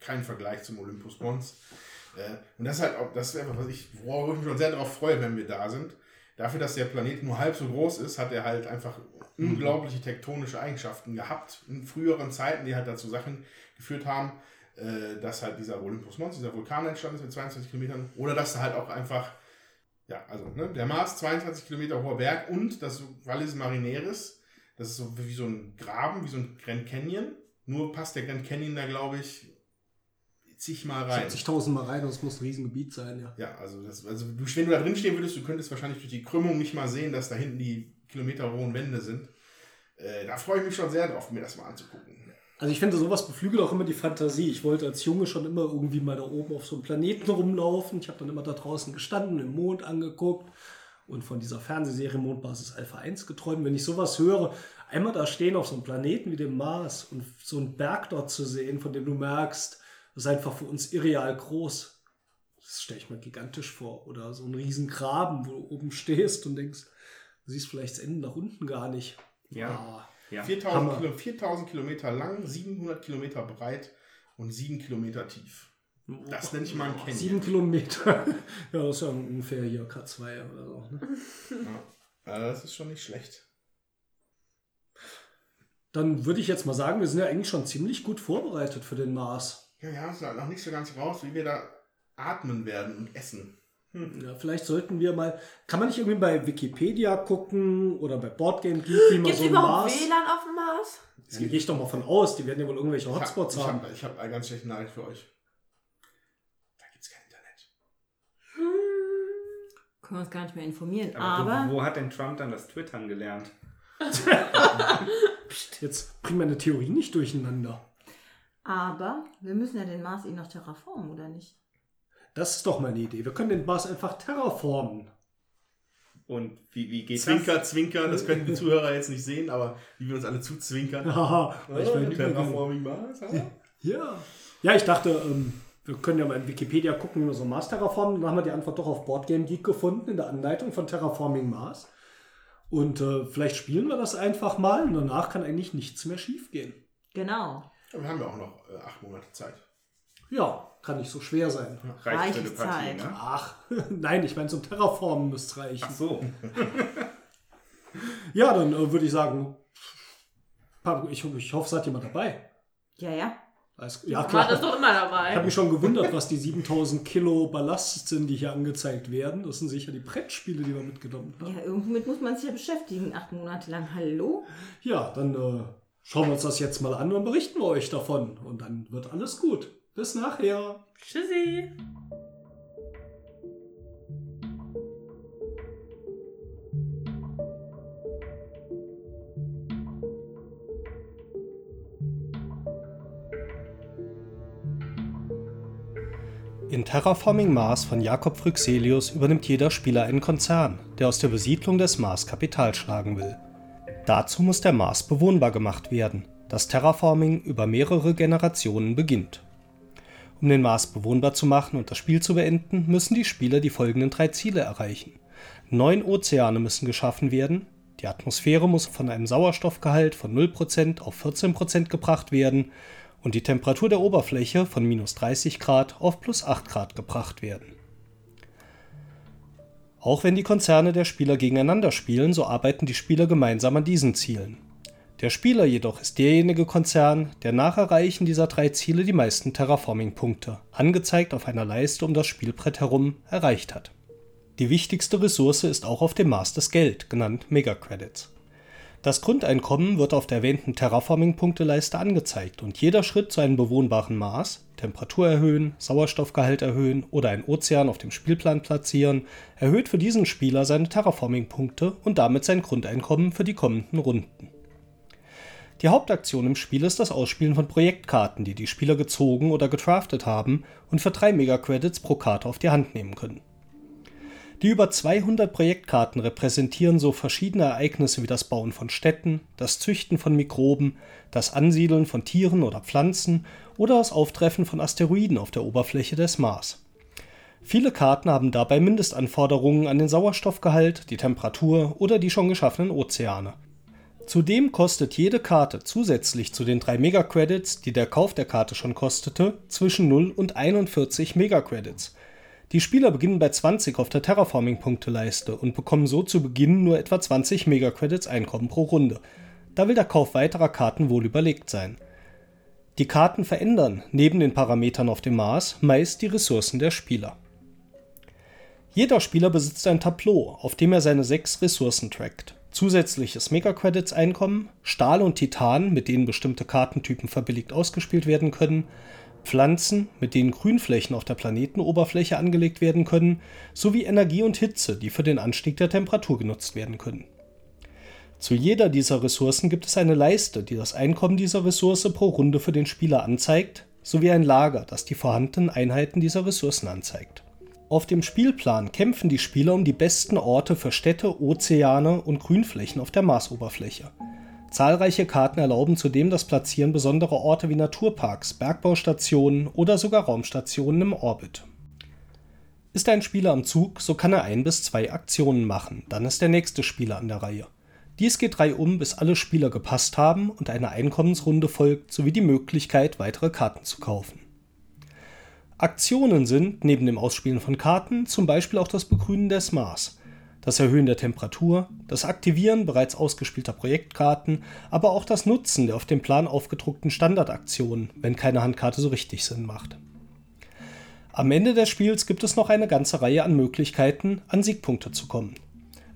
keinen Vergleich zum Olympus Mons. Äh, und das ist halt auch, das einfach, was ich, worauf ich mich schon sehr darauf freue, wenn wir da sind. Dafür, dass der Planet nur halb so groß ist, hat er halt einfach unglaubliche tektonische Eigenschaften gehabt in früheren Zeiten, die halt dazu Sachen geführt haben, äh, dass halt dieser Olympus Mons, dieser Vulkan entstanden ist mit 22 Kilometern, oder dass da halt auch einfach, ja, also ne, der Mars, 22 Kilometer hoher Berg und das Valles Marineris, das ist so wie so ein Graben, wie so ein Grand Canyon, nur passt der Grand Canyon da, glaube ich, zigmal rein. 70.000 Mal rein, das muss ein Riesengebiet sein, ja. Ja, also, das, also du, wenn du da drin stehen würdest, du könntest wahrscheinlich durch die Krümmung nicht mal sehen, dass da hinten die kilometerhohen Wände sind. Äh, da freue ich mich schon sehr drauf, mir das mal anzugucken. Also ich finde, sowas beflügelt auch immer die Fantasie. Ich wollte als Junge schon immer irgendwie mal da oben auf so einem Planeten rumlaufen. Ich habe dann immer da draußen gestanden, den Mond angeguckt und von dieser Fernsehserie Mondbasis Alpha 1 geträumt. Wenn ich sowas höre, einmal da stehen auf so einem Planeten wie dem Mars und so einen Berg dort zu sehen, von dem du merkst, das ist einfach für uns irreal groß. Das stelle ich mir gigantisch vor. Oder so ein riesen Graben, wo du oben stehst und denkst, du siehst vielleicht das Ende nach unten gar nicht. Ja. Ah. Ja. 4000, Hammer. Kilo, 4000 Kilometer lang, 700 Kilometer breit und 7 Kilometer tief. Das nenne ich mal ein Canyon. Sieben Kilometer. ja, das ist ja ungefähr hier K2 oder so. Ne? Ja, das ist schon nicht schlecht. Dann würde ich jetzt mal sagen, wir sind ja eigentlich schon ziemlich gut vorbereitet für den Mars. Ja, ja, es ist halt noch nicht so ganz raus, wie wir da atmen werden und essen. Ja, vielleicht sollten wir mal. Kann man nicht irgendwie bei Wikipedia gucken oder bei Boardgame Geek, wie man Gibt es so überhaupt Mars. WLAN auf dem Mars? Da gehe ich doch mal von aus, die werden ja wohl irgendwelche Ich Hotspots hab, haben. Ich habe hab eine ganz schlechte Nachricht für euch. Da gibt es kein Internet. Können wir uns gar nicht mehr informieren. Aber, Aber, wo, wo hat denn Trump dann das Twittern gelernt? Jetzt bring meine Theorie nicht durcheinander. aber wir müssen ja den Mars eh noch terraformen, oder nicht? Das ist doch meine Idee. Wir können den Mars einfach terraformen. Und wie, wie geht Zwinker, das? Zwinker, das können die Zuhörer jetzt nicht sehen, aber wie wir uns alle zuzwinkern. Haha, ich Oh, meine, Terraforming Mars, ha? Ja. Ja, ich dachte, ähm, wir können ja mal in Wikipedia gucken, wie wir so Mars terraformen. Dann haben wir die Antwort doch auf Boardgame Geek gefunden, in der Anleitung von Terraforming Mars. Und äh, vielleicht spielen wir das einfach mal und danach kann eigentlich nichts mehr schiefgehen. Genau. Ja, wir haben ja auch noch äh, acht Monate Zeit. Ja, kann nicht so schwer sein. Reicht für Reiche eine Partie, Zeit. ne? Ach, nein, ich meine, zum Terraformen müsste es reichen. Ach so. Ja, dann äh, würde ich sagen, ich, ich hoffe, seid jemand dabei. Ja, ja. Alles, ja, War klar. das doch immer Ich habe dabei. mich schon gewundert, was die 7000 Kilo Ballast sind, die hier angezeigt werden. Das sind sicher die Brettspiele, die wir mitgenommen haben. Ja, irgendwomit muss man sich ja beschäftigen. Acht Monate lang. Hallo? Ja, dann äh, schauen wir uns das jetzt mal an und berichten wir euch davon. Und dann wird alles gut. Bis nachher. Tschüssi. In Terraforming Mars von Jakob Fryxelius übernimmt jeder Spieler einen Konzern, der aus der Besiedlung des Mars Kapital schlagen will. Dazu muss der Mars bewohnbar gemacht werden. Das Terraforming über mehrere Generationen beginnt. Um den Mars bewohnbar zu machen und das Spiel zu beenden, müssen die Spieler die folgenden drei Ziele erreichen. Neun Ozeane müssen geschaffen werden, die Atmosphäre muss von einem Sauerstoffgehalt von 0% auf 14% gebracht werden und die Temperatur der Oberfläche von minus 30 Grad auf plus 8 Grad gebracht werden. Auch wenn die Konzerne der Spieler gegeneinander spielen, so arbeiten die Spieler gemeinsam an diesen Zielen. Der Spieler jedoch ist derjenige Konzern, der nach Erreichen dieser drei Ziele die meisten Terraforming-Punkte, angezeigt auf einer Leiste um das Spielbrett herum, erreicht hat. Die wichtigste Ressource ist auch auf dem Mars das Geld, genannt Megacredits. Das Grundeinkommen wird auf der erwähnten Terraforming-Punkteleiste angezeigt und jeder Schritt zu einem bewohnbaren Mars, Temperatur erhöhen, Sauerstoffgehalt erhöhen oder einen Ozean auf dem Spielplan platzieren, erhöht für diesen Spieler seine Terraforming-Punkte und damit sein Grundeinkommen für die kommenden Runden. Die Hauptaktion im Spiel ist das Ausspielen von Projektkarten, die die Spieler gezogen oder gedraftet haben und für 3 Megacredits pro Karte auf die Hand nehmen können. Die über 200 Projektkarten repräsentieren so verschiedene Ereignisse wie das Bauen von Städten, das Züchten von Mikroben, das Ansiedeln von Tieren oder Pflanzen oder das Auftreffen von Asteroiden auf der Oberfläche des Mars. Viele Karten haben dabei Mindestanforderungen an den Sauerstoffgehalt, die Temperatur oder die schon geschaffenen Ozeane. Zudem kostet jede Karte zusätzlich zu den 3 Mega-Credits, die der Kauf der Karte schon kostete, zwischen 0 und 41 Mega-Credits. Die Spieler beginnen bei 20 auf der Terraforming-Punkteleiste und bekommen so zu Beginn nur etwa 20 Mega-Credits Einkommen pro Runde. Da will der Kauf weiterer Karten wohl überlegt sein. Die Karten verändern, neben den Parametern auf dem Mars, meist die Ressourcen der Spieler. Jeder Spieler besitzt ein Tableau, auf dem er seine sechs Ressourcen trackt. Zusätzliches Mega-Credits-Einkommen, Stahl und Titan, mit denen bestimmte Kartentypen verbilligt ausgespielt werden können, Pflanzen, mit denen Grünflächen auf der Planetenoberfläche angelegt werden können, sowie Energie und Hitze, die für den Anstieg der Temperatur genutzt werden können. Zu jeder dieser Ressourcen gibt es eine Leiste, die das Einkommen dieser Ressource pro Runde für den Spieler anzeigt, sowie ein Lager, das die vorhandenen Einheiten dieser Ressourcen anzeigt. Auf dem Spielplan kämpfen die Spieler um die besten Orte für Städte, Ozeane und Grünflächen auf der Marsoberfläche. Zahlreiche Karten erlauben zudem das Platzieren besonderer Orte wie Naturparks, Bergbaustationen oder sogar Raumstationen im Orbit. Ist ein Spieler am Zug, so kann er ein bis zwei Aktionen machen, dann ist der nächste Spieler an der Reihe. Dies geht reihum, bis alle Spieler gepasst haben und eine Einkommensrunde folgt, sowie die Möglichkeit, weitere Karten zu kaufen. Aktionen sind, neben dem Ausspielen von Karten, zum Beispiel auch das Begrünen des Mars, das Erhöhen der Temperatur, das Aktivieren bereits ausgespielter Projektkarten, aber auch das Nutzen der auf dem Plan aufgedruckten Standardaktionen, wenn keine Handkarte so richtig Sinn macht. Am Ende des Spiels gibt es noch eine ganze Reihe an Möglichkeiten, an Siegpunkte zu kommen.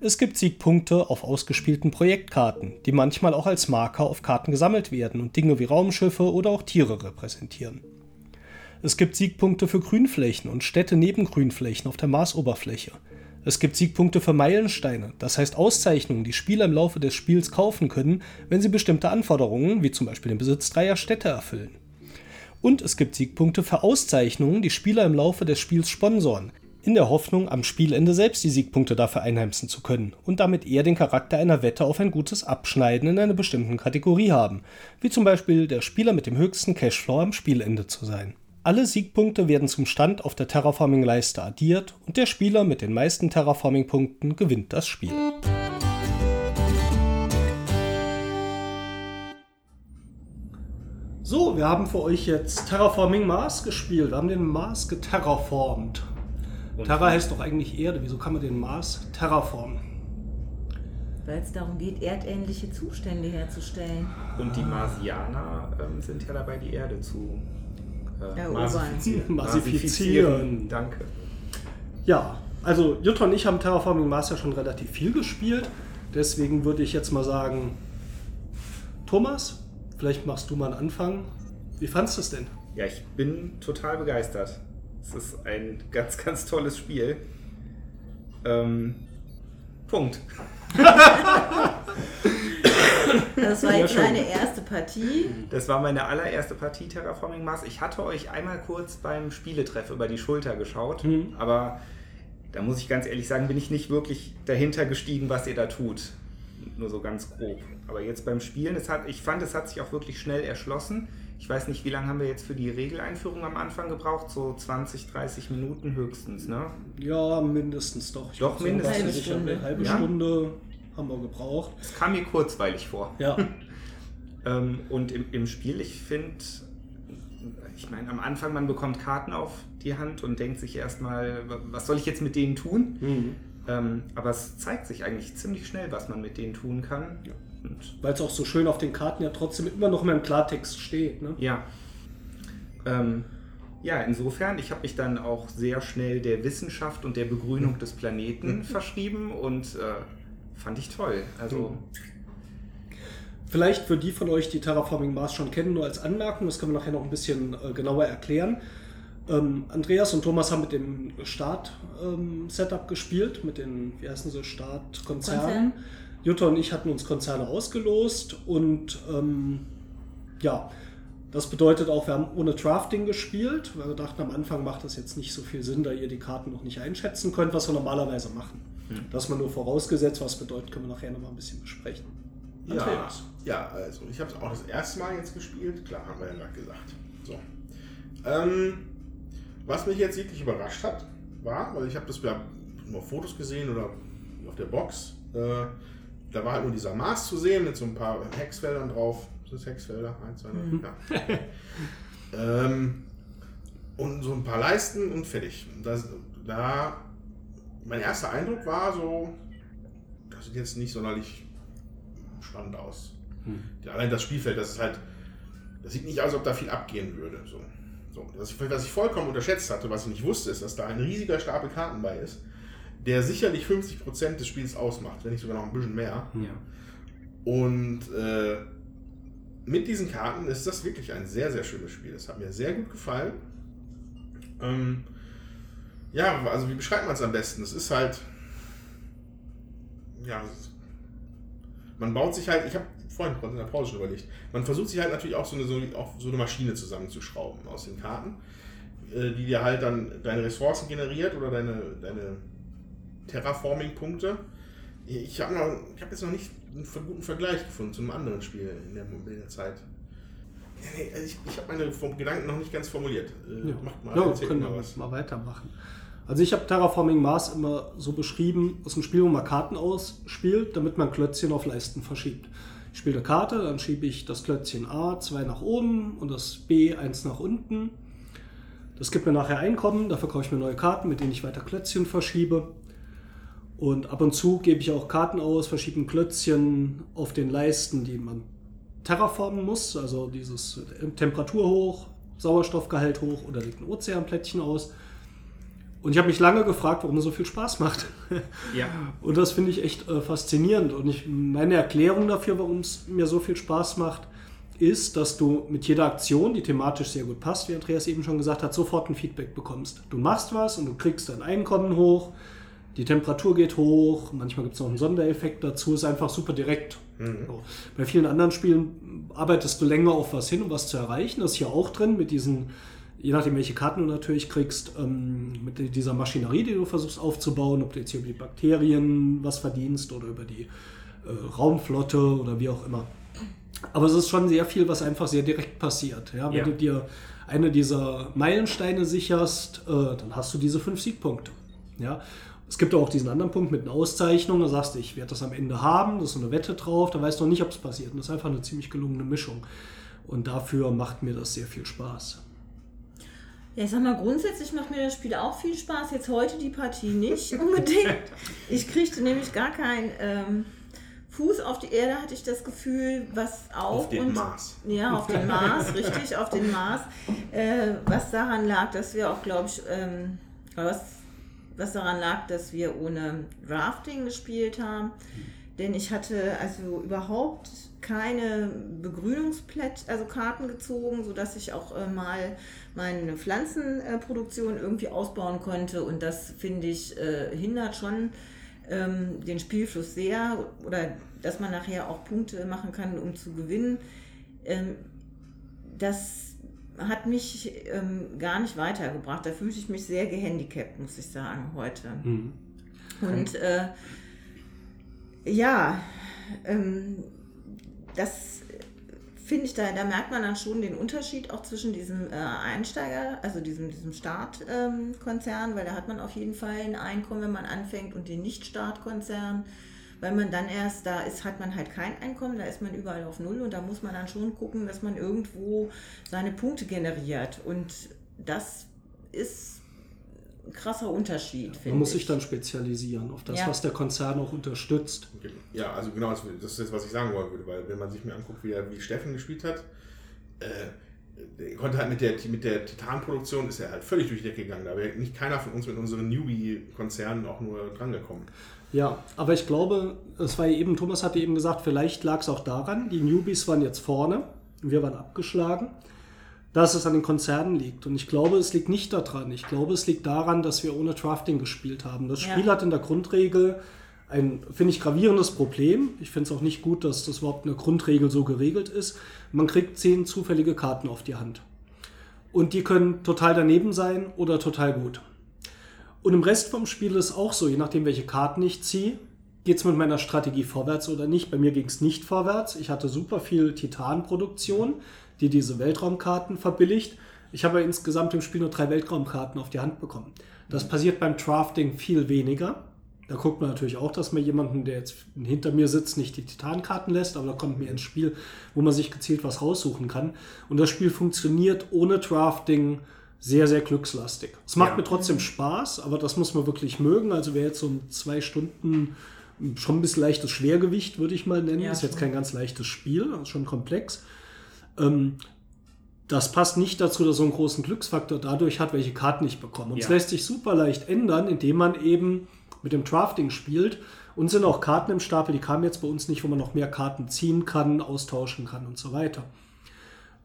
Es gibt Siegpunkte auf ausgespielten Projektkarten, die manchmal auch als Marker auf Karten gesammelt werden und Dinge wie Raumschiffe oder auch Tiere repräsentieren. Es gibt Siegpunkte für Grünflächen und Städte neben Grünflächen auf der Marsoberfläche. Es gibt Siegpunkte für Meilensteine, das heißt Auszeichnungen, die Spieler im Laufe des Spiels kaufen können, wenn sie bestimmte Anforderungen, wie zum Beispiel den Besitz dreier Städte, erfüllen. Und es gibt Siegpunkte für Auszeichnungen, die Spieler im Laufe des Spiels sponsoren, in der Hoffnung, am Spielende selbst die Siegpunkte dafür einheimsen zu können und damit eher den Charakter einer Wette auf ein gutes Abschneiden in einer bestimmten Kategorie haben, wie zum Beispiel der Spieler mit dem höchsten Cashflow am Spielende zu sein. Alle Siegpunkte werden zum Stand auf der Terraforming-Leiste addiert und der Spieler mit den meisten Terraforming-Punkten gewinnt das Spiel. So, wir haben für euch jetzt Terraforming Mars gespielt. Wir haben den Mars geterraformt. Und Terra heißt doch eigentlich Erde. Wieso kann man den Mars terraformen? Weil es darum geht, erdähnliche Zustände herzustellen. Und die Marsianer ähm, sind ja dabei, die Erde zu äh, Ja, massifizieren. Massifizieren. Danke. Ja, also Jutta und ich haben Terraforming Mars ja schon relativ viel gespielt. Deswegen würde ich jetzt mal sagen, Thomas, vielleicht machst du mal einen Anfang. Wie fandest du es denn? Ja, ich bin total begeistert. Es ist ein ganz, ganz tolles Spiel. Ähm, Punkt. Das war jetzt schön. deine erste Partie. Das war meine allererste Partie Terraforming Mars. Ich hatte euch einmal kurz beim Spieletreff über die Schulter geschaut, Mhm. aber da muss ich ganz ehrlich sagen, bin ich nicht wirklich dahinter gestiegen, was ihr da tut. Nur so ganz grob. Aber jetzt beim Spielen, es hat, ich fand, es hat sich auch wirklich schnell erschlossen. Ich weiß nicht, wie lange haben wir jetzt für die Regeleinführung am Anfang gebraucht? So 20, 30 Minuten höchstens, ne? Ja, mindestens doch. Ich Doch, mindestens. was Halbe Stunde. Eine halbe Ja? Haben wir gebraucht. Es kam mir kurzweilig vor. Ja. Ähm, und im, im Spiel, ich finde, ich meine, am Anfang, man bekommt Karten auf die Hand und denkt sich erstmal, was soll ich jetzt mit denen tun? Mhm. Ähm, aber es zeigt sich eigentlich ziemlich schnell, was man mit denen tun kann. Ja. Weil es auch so schön auf den Karten ja trotzdem immer noch mal im Klartext steht. Ne? ja. Ähm, ja, insofern, ich habe mich dann auch sehr schnell der Wissenschaft und der Begrünung des Planeten verschrieben und äh, fand ich toll. Also, Vielleicht für die von euch, die Terraforming Mars schon kennen, nur als Anmerkung, das können wir nachher noch ein bisschen äh, genauer erklären. Ähm, Andreas und Thomas haben mit dem Start-Setup gespielt, mit den, wie heißen sie, Startkonzernen. Konzern. Jutta und ich hatten uns Konzerne ausgelost und ähm, ja, Das bedeutet auch, wir haben ohne Drafting gespielt, weil wir dachten, am Anfang macht das jetzt nicht so viel Sinn, da ihr die Karten noch nicht einschätzen könnt, was wir normalerweise machen. Hm. Das mal nur vorausgesetzt, was bedeutet, können wir nachher noch mal ein bisschen besprechen. Ja, ja, also ich habe es auch das erste Mal jetzt gespielt, klar, haben wir ja gerade gesagt. So. Ähm, was mich jetzt wirklich überrascht hat, war, weil ich habe das ja nur Fotos gesehen oder auf der Box, äh, da war halt nur dieser Mars zu sehen mit so ein paar Hexfeldern drauf. Sind das Hexfelder? Eins, zwei, drei, mhm. ja. ähm, und so ein paar Leisten und fertig. Das, da, mein erster Eindruck war so, das sieht jetzt nicht sonderlich spannend aus. Hm. Allein das Spielfeld, das ist halt, das sieht nicht aus, als ob da viel abgehen würde. So. So, was, ich, was ich vollkommen unterschätzt hatte, was ich nicht wusste, ist, dass da ein riesiger Stapel Karten bei ist, der sicherlich 50% des Spiels ausmacht, wenn nicht sogar noch ein bisschen mehr. Ja. Und äh, mit diesen Karten ist das wirklich ein sehr, sehr schönes Spiel. Das hat mir sehr gut gefallen. Ähm, ja, also wie beschreibt man es am besten? Es ist halt. Ja, man baut sich halt. Ich habe vorhin in der Pause schon überlegt. Man versucht sich halt natürlich auch so eine, so, auch so eine Maschine zusammenzuschrauben aus den Karten, äh, die dir halt dann deine Ressourcen generiert oder deine, deine Terraforming-Punkte. Ich habe hab jetzt noch nicht einen guten Vergleich gefunden zu einem anderen Spiel in der, in der Zeit. Also ich, ich habe meine Gedanken noch nicht ganz formuliert. Äh, ja. Macht mal, ja, können mal, was. mal weitermachen. Also ich habe Terraforming Mars immer so beschrieben, es ist ein Spiel, wo man Karten ausspielt, damit man Klötzchen auf Leisten verschiebt. Ich spiele eine Karte, dann schiebe ich das Klötzchen A zwei nach oben und das B eins nach unten. Das gibt mir nachher Einkommen, dafür kaufe ich mir neue Karten, mit denen ich weiter Klötzchen verschiebe. Und ab und zu gebe ich auch Karten aus, verschiebe Klötzchen auf den Leisten, die man terraformen muss, also dieses Temperatur hoch, Sauerstoffgehalt hoch oder legt ein Ozeanplättchen aus. Und ich habe mich lange gefragt, warum es so viel Spaß macht. Ja. Und das finde ich echt äh, faszinierend. Und ich, meine Erklärung dafür, warum es mir so viel Spaß macht, ist, dass du mit jeder Aktion, die thematisch sehr gut passt, wie Andreas eben schon gesagt hat, sofort ein Feedback bekommst. Du machst was und du kriegst dein Einkommen hoch, die Temperatur geht hoch, manchmal gibt es noch einen Sondereffekt dazu, ist einfach super direkt. Mhm. So. Bei vielen anderen Spielen arbeitest du länger auf was hin, um was zu erreichen. Das ist hier auch drin mit diesen je nachdem, welche Karten du natürlich kriegst, ähm, mit dieser Maschinerie, die du versuchst aufzubauen, ob du jetzt hier über die Bakterien was verdienst oder über die äh, Raumflotte oder wie auch immer. Aber es ist schon sehr viel, was einfach sehr direkt passiert. Ja? Wenn ja. du dir eine dieser Meilensteine sicherst, äh, dann hast du diese fünf Siegpunkte. Ja? Es gibt auch diesen anderen Punkt mit einer Auszeichnung, da sagst du, ich werde das am Ende haben, da ist so eine Wette drauf, da weißt du noch nicht, ob es passiert. Und das ist einfach eine ziemlich gelungene Mischung. Und dafür macht mir das sehr viel Spaß. Ja, ich sag mal, grundsätzlich macht mir das Spiel auch viel Spaß. Jetzt heute die Partie nicht unbedingt. Ich kriegte nämlich gar keinen ähm, Fuß auf die Erde, hatte ich das Gefühl, was auf, auf den und, Mars. Ja, auf den Mars, richtig, auf den Mars. Äh, was daran lag, dass wir auch, glaube ich, ähm, was, was daran lag, dass wir ohne Drafting gespielt haben. Denn ich hatte also überhaupt keine Begrünungsplätt, also Karten gezogen, sodass ich auch äh, mal meine Pflanzenproduktion irgendwie ausbauen konnte. Und das finde ich äh, hindert schon ähm, den Spielfluss sehr oder dass man nachher auch Punkte machen kann, um zu gewinnen. Ähm, das hat mich ähm, gar nicht weitergebracht. Da fühle ich mich sehr gehandicapt, muss ich sagen, heute. Mhm. Und äh, ja, ähm, das finde ich, da, da merkt man dann schon den Unterschied auch zwischen diesem äh, Einsteiger, also diesem, diesem Startkonzern, ähm, weil da hat man auf jeden Fall ein Einkommen, wenn man anfängt, und den Nicht-Startkonzern, weil man dann erst da ist, hat man halt kein Einkommen, da ist man überall auf Null und da muss man dann schon gucken, dass man irgendwo seine Punkte generiert. Und das ist krasser Unterschied, finde Man muss sich dann spezialisieren auf das, ja. was der Konzern auch unterstützt. Ja, also genau, das ist das, was ich sagen wollen würde, weil wenn man sich mir anguckt, wie, wie Steffen gespielt hat, äh, konnte halt mit der, mit der Titanproduktion ist er halt völlig durch die Decke gegangen. Da wäre nicht keiner von uns mit unseren Newbie-Konzernen auch nur drangekommen. Ja, aber ich glaube, es war eben, Thomas hatte eben gesagt, vielleicht lag es auch daran, die Newbies waren jetzt vorne, wir waren abgeschlagen dass es an den Konzernen liegt. Und ich glaube, es liegt nicht daran. Ich glaube, es liegt daran, dass wir ohne Drafting gespielt haben. Das Spiel ja. hat in der Grundregel ein, finde ich, gravierendes Problem. Ich finde es auch nicht gut, dass das überhaupt eine Grundregel so geregelt ist. Man kriegt zehn zufällige Karten auf die Hand. Und die können total daneben sein oder total gut. Und im Rest vom Spiel ist auch so, je nachdem, welche Karten ich ziehe, geht es mit meiner Strategie vorwärts oder nicht. Bei mir ging es nicht vorwärts. Ich hatte super viel Titanproduktion, die diese Weltraumkarten verbilligt. Ich habe insgesamt im Spiel nur drei Weltraumkarten auf die Hand bekommen. Das passiert beim Drafting viel weniger. Da guckt man natürlich auch, dass man jemanden, der jetzt hinter mir sitzt, nicht die Titankarten lässt, aber da kommt mir ins Spiel, wo man sich gezielt was raussuchen kann. Und das Spiel funktioniert ohne Drafting sehr, sehr glückslastig. Es macht Ja. mir trotzdem Spaß, aber das muss man wirklich mögen. Also wer jetzt so um zwei Stunden schon ein bisschen leichtes Schwergewicht, würde ich mal nennen. Ja, ist jetzt kein ganz leichtes Spiel, ist schon komplex. Ähm, das passt nicht dazu, dass er so einen großen Glücksfaktor dadurch hat, welche Karten ich bekomme. Und es Ja. lässt sich super leicht ändern, indem man eben mit dem Drafting spielt. Und sind auch Karten im Stapel, die kamen jetzt bei uns nicht, wo man noch mehr Karten ziehen kann, austauschen kann und so weiter.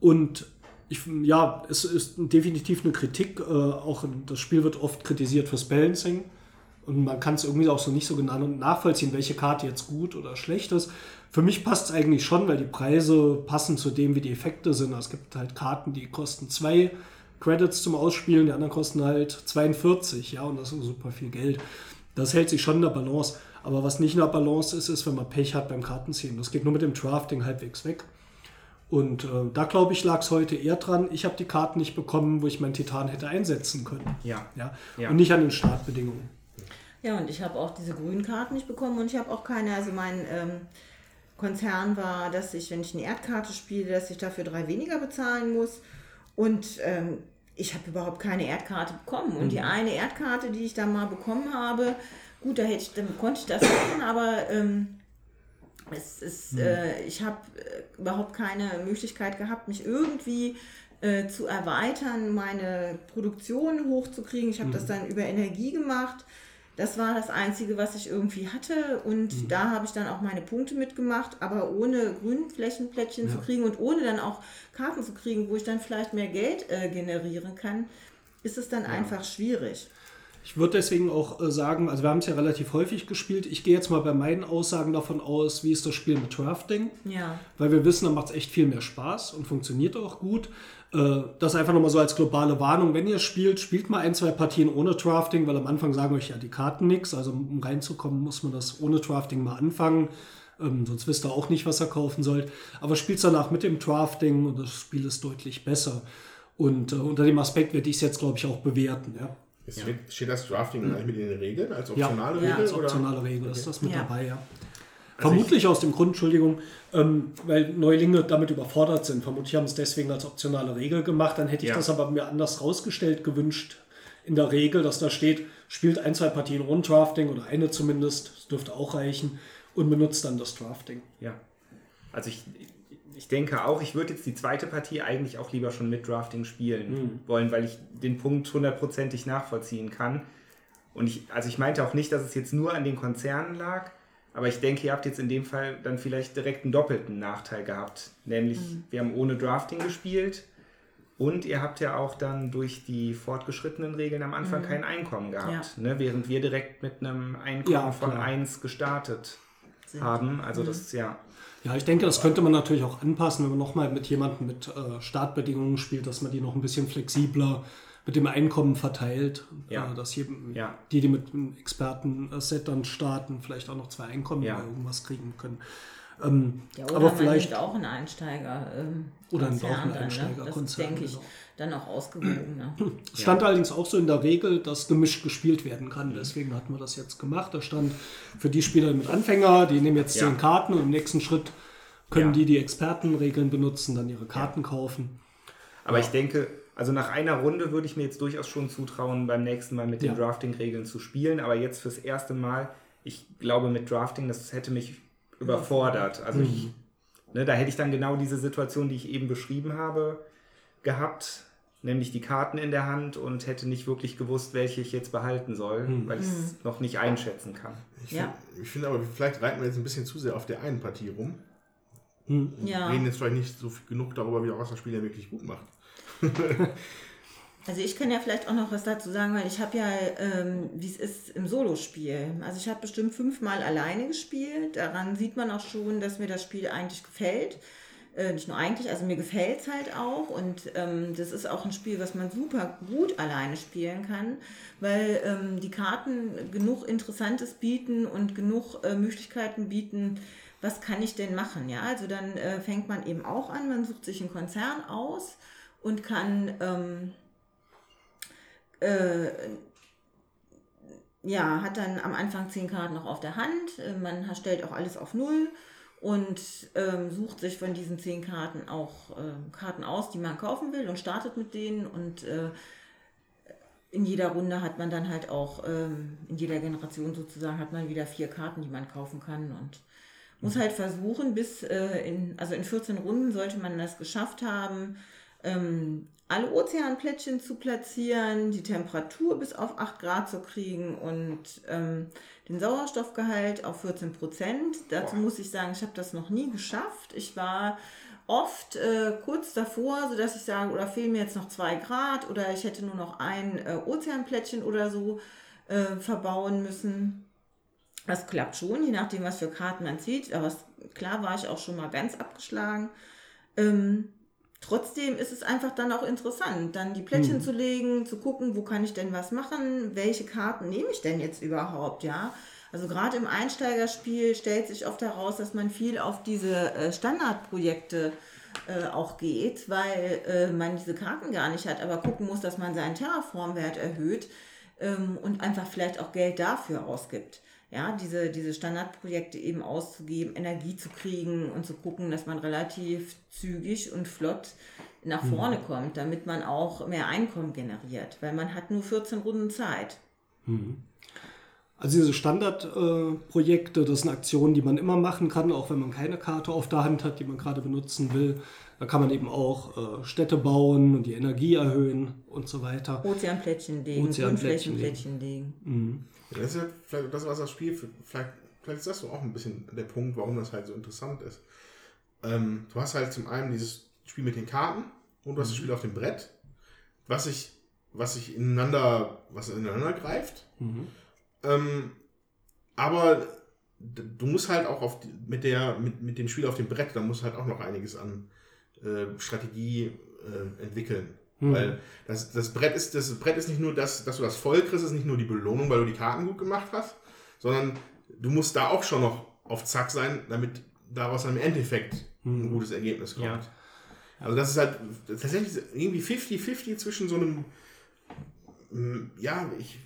Und ich, ja, es ist definitiv eine Kritik. Äh, auch das Spiel wird oft kritisiert fürs Balancing. Und man kann es irgendwie auch so nicht so genau nachvollziehen, welche Karte jetzt gut oder schlecht ist. Für mich passt es eigentlich schon, weil die Preise passen zu dem, wie die Effekte sind. Es gibt halt Karten, die kosten zwei Credits zum Ausspielen, die anderen kosten halt 42, ja, und das ist super viel Geld. Das hält sich schon in der Balance. Aber was nicht in der Balance ist, ist, wenn man Pech hat beim Kartenziehen. Das geht nur mit dem Drafting halbwegs weg. Und äh, da glaube ich, lag es heute eher dran. Ich habe die Karten nicht bekommen, wo ich meinen Titan hätte einsetzen können. Ja. Ja? Ja. Und nicht an den Startbedingungen. Ja, und ich habe auch diese grünen Karten nicht bekommen und ich habe auch keine, also mein ähm, Konzern war, dass ich, wenn ich eine Erdkarte spiele, dass ich dafür drei weniger bezahlen muss. Und ähm, ich habe überhaupt keine Erdkarte bekommen. Und die eine Erdkarte, die ich da mal bekommen habe, gut, da hätte ich, dann konnte ich das machen, aber ähm, es ist, äh, ich habe äh, überhaupt keine Möglichkeit gehabt, mich irgendwie äh, zu erweitern, meine Produktion hochzukriegen. Ich habe das dann über Energie gemacht. Das war das Einzige, was ich irgendwie hatte. Und da habe ich dann auch meine Punkte mitgemacht, aber ohne Grünflächenplättchen zu kriegen und ohne dann auch Karten zu kriegen, wo ich dann vielleicht mehr Geld äh, generieren kann, ist es dann einfach schwierig. Ich würde deswegen auch äh, sagen, also wir haben es ja relativ häufig gespielt. Ich gehe jetzt mal bei meinen Aussagen davon aus, wie ist das Spiel mit Drafting. Ja. Weil wir wissen, da macht es echt viel mehr Spaß und funktioniert auch gut. Äh, Das einfach nochmal so als globale Warnung. Wenn ihr spielt, spielt mal ein, zwei Partien ohne Drafting, weil am Anfang sagen euch ja die Karten nichts. Also um reinzukommen, muss man das ohne Drafting mal anfangen. Ähm, sonst wisst ihr auch nicht, was ihr kaufen sollt. Aber spielt danach mit dem Drafting und das Spiel ist deutlich besser. Und äh, unter dem Aspekt werde ich es jetzt, glaube ich, auch bewerten. Ja, Jetzt steht, steht das Drafting eigentlich mit in den Regeln als optionale ja, Regel? als oder? optionale Regel ist das mit Ja. dabei, ja. Vermutlich aus dem Grund, Entschuldigung, ähm, weil Neulinge damit überfordert sind. Vermutlich haben es deswegen als optionale Regel gemacht. Dann hätte ich Ja. das aber mir anders rausgestellt gewünscht in der Regel, dass da steht, spielt ein, zwei Partien ohne Drafting oder eine zumindest, das dürfte auch reichen, und benutzt dann das Drafting. Ja. Also ich, ich denke auch, ich würde jetzt die zweite Partie eigentlich auch lieber schon mit Drafting spielen wollen, weil ich den Punkt hundertprozentig nachvollziehen kann. Und ich, also ich meinte auch nicht, dass es jetzt nur an den Konzernen lag, aber ich denke, ihr habt jetzt in dem Fall dann vielleicht direkt einen doppelten Nachteil gehabt. Nämlich, wir haben ohne Drafting gespielt und ihr habt ja auch dann durch die fortgeschrittenen Regeln am Anfang kein Einkommen gehabt. Ne? Während wir direkt mit einem Einkommen Ja, von klar. 1 gestartet haben. Also das, ja. Ja, ich denke, das könnte man natürlich auch anpassen, wenn man nochmal mit jemandem mit äh, Startbedingungen spielt, dass man die noch ein bisschen flexibler mit dem Einkommen verteilt. Ja. Äh, dass jedem, Ja. die, die mit einem Experten-Set dann starten, vielleicht auch noch zwei Einkommen Ja. oder irgendwas kriegen können. Ähm, Ja, oder aber man vielleicht auch einen Einsteiger. Ähm, Oder dann, ne? Einsteigerkonzern, Das denke ich genau. Dann auch ausgewogen. Ne? Es stand allerdings auch so in der Regel, dass gemischt gespielt werden kann. Deswegen hatten wir das jetzt gemacht. Da stand für die Spieler mit Anfänger, die nehmen jetzt Ja. zehn Karten und im nächsten Schritt können Ja. die die Expertenregeln benutzen, dann ihre Karten kaufen. Aber ich denke, also nach einer Runde würde ich mir jetzt durchaus schon zutrauen, beim nächsten Mal mit den Ja. Drafting-Regeln zu spielen. Aber jetzt fürs erste Mal, ich glaube mit Drafting, das hätte mich überfordert. Also ich, ne, da hätte ich dann genau diese Situation, die ich eben beschrieben habe, gehabt. Nämlich die Karten in der Hand und hätte nicht wirklich gewusst, welche ich jetzt behalten soll, weil ich es noch nicht einschätzen kann. Ich Ja. finde find aber, vielleicht reiten wir jetzt ein bisschen zu sehr auf der einen Partie rum. Ja. Reden jetzt vielleicht nicht so viel genug darüber, wie was das Spiel ja wirklich gut macht. Also ich kann ja vielleicht auch noch was dazu sagen, weil ich habe ja, ähm, wie es ist im Solospiel. Also ich habe bestimmt fünfmal alleine gespielt. Daran sieht man auch schon, dass mir das Spiel eigentlich gefällt. Äh, nicht nur eigentlich, also mir gefällt es halt auch. Und ähm, das ist auch ein Spiel, was man super gut alleine spielen kann, weil ähm, die Karten genug Interessantes bieten und genug äh, Möglichkeiten bieten, was kann ich denn machen? Ja, also dann äh, fängt man eben auch an, man sucht sich einen Konzern aus und kann ähm, äh, ja, hat dann am Anfang zehn Karten noch auf der Hand. Äh, man stellt auch alles auf Null und ähm, sucht sich von diesen zehn Karten auch äh, Karten aus, die man kaufen will und startet mit denen. Und äh, in jeder Runde hat man dann halt auch, ähm, in jeder Generation sozusagen, hat man wieder vier Karten, die man kaufen kann. Und muss halt versuchen, bis äh, in, also in 14 Runden sollte man das geschafft haben, ähm, alle Ozeanplättchen zu platzieren, die Temperatur bis auf 8 Grad zu kriegen und ähm, den Sauerstoffgehalt auf 14 Prozent. Dazu muss ich sagen, ich habe das noch nie geschafft. Ich war oft äh, kurz davor, sodass ich sage, oder fehlen mir jetzt noch 2 Grad oder ich hätte nur noch ein äh, Ozeanplättchen oder so äh, verbauen müssen. Das klappt schon, je nachdem, was für Karten man zieht. Aber es, klar war ich auch schon mal ganz abgeschlagen. Ähm, trotzdem ist es einfach dann auch interessant, dann die Plättchen mhm. zu legen, zu gucken, wo kann ich denn was machen, welche Karten nehme ich denn jetzt überhaupt, ja. Also gerade im Einsteigerspiel stellt sich oft heraus, dass man viel auf diese äh, Standardprojekte äh, auch geht, weil äh, man diese Karten gar nicht hat, aber gucken muss, dass man seinen Terraformwert erhöht ähm, und einfach vielleicht auch Geld dafür ausgibt ja, diese, diese Standardprojekte eben auszugeben, Energie zu kriegen und zu gucken, dass man relativ zügig und flott nach mhm. vorne mhm. kommt, damit man auch mehr Einkommen generiert, weil man hat nur 14 Runden Zeit. Mhm. Also diese Standardprojekte, äh, das sind Aktionen, die man immer machen kann, auch wenn man keine Karte auf der Hand hat, die man gerade benutzen will. Da kann man eben auch äh, Städte bauen und die Energie erhöhen und so weiter. Ozeanplättchen legen, Ozeanplättchen legen. Mhm. Das ist ja vielleicht das, was das Spiel, vielleicht, vielleicht ist das so auch ein bisschen der Punkt, warum das halt so interessant ist. Ähm, du hast halt zum einen dieses Spiel mit den Karten und du hast das mhm. Spiel auf dem Brett, was sich, was sich ineinander, was ineinander greift. Mhm. Ähm, aber du musst halt auch auf die, mit, der, mit, mit dem Spiel auf dem Brett, da musst halt auch noch einiges an äh, Strategie äh, entwickeln. Mhm. Weil das, das, Brett ist, das Brett ist nicht nur das, dass du das voll kriegst, ist nicht nur die Belohnung, weil du die Karten gut gemacht hast, sondern du musst da auch schon noch auf Zack sein, damit daraus im Endeffekt mhm. ein gutes Ergebnis kommt. Ja. Also das ist halt tatsächlich irgendwie 50-50 zwischen so einem, mm, ja, ich,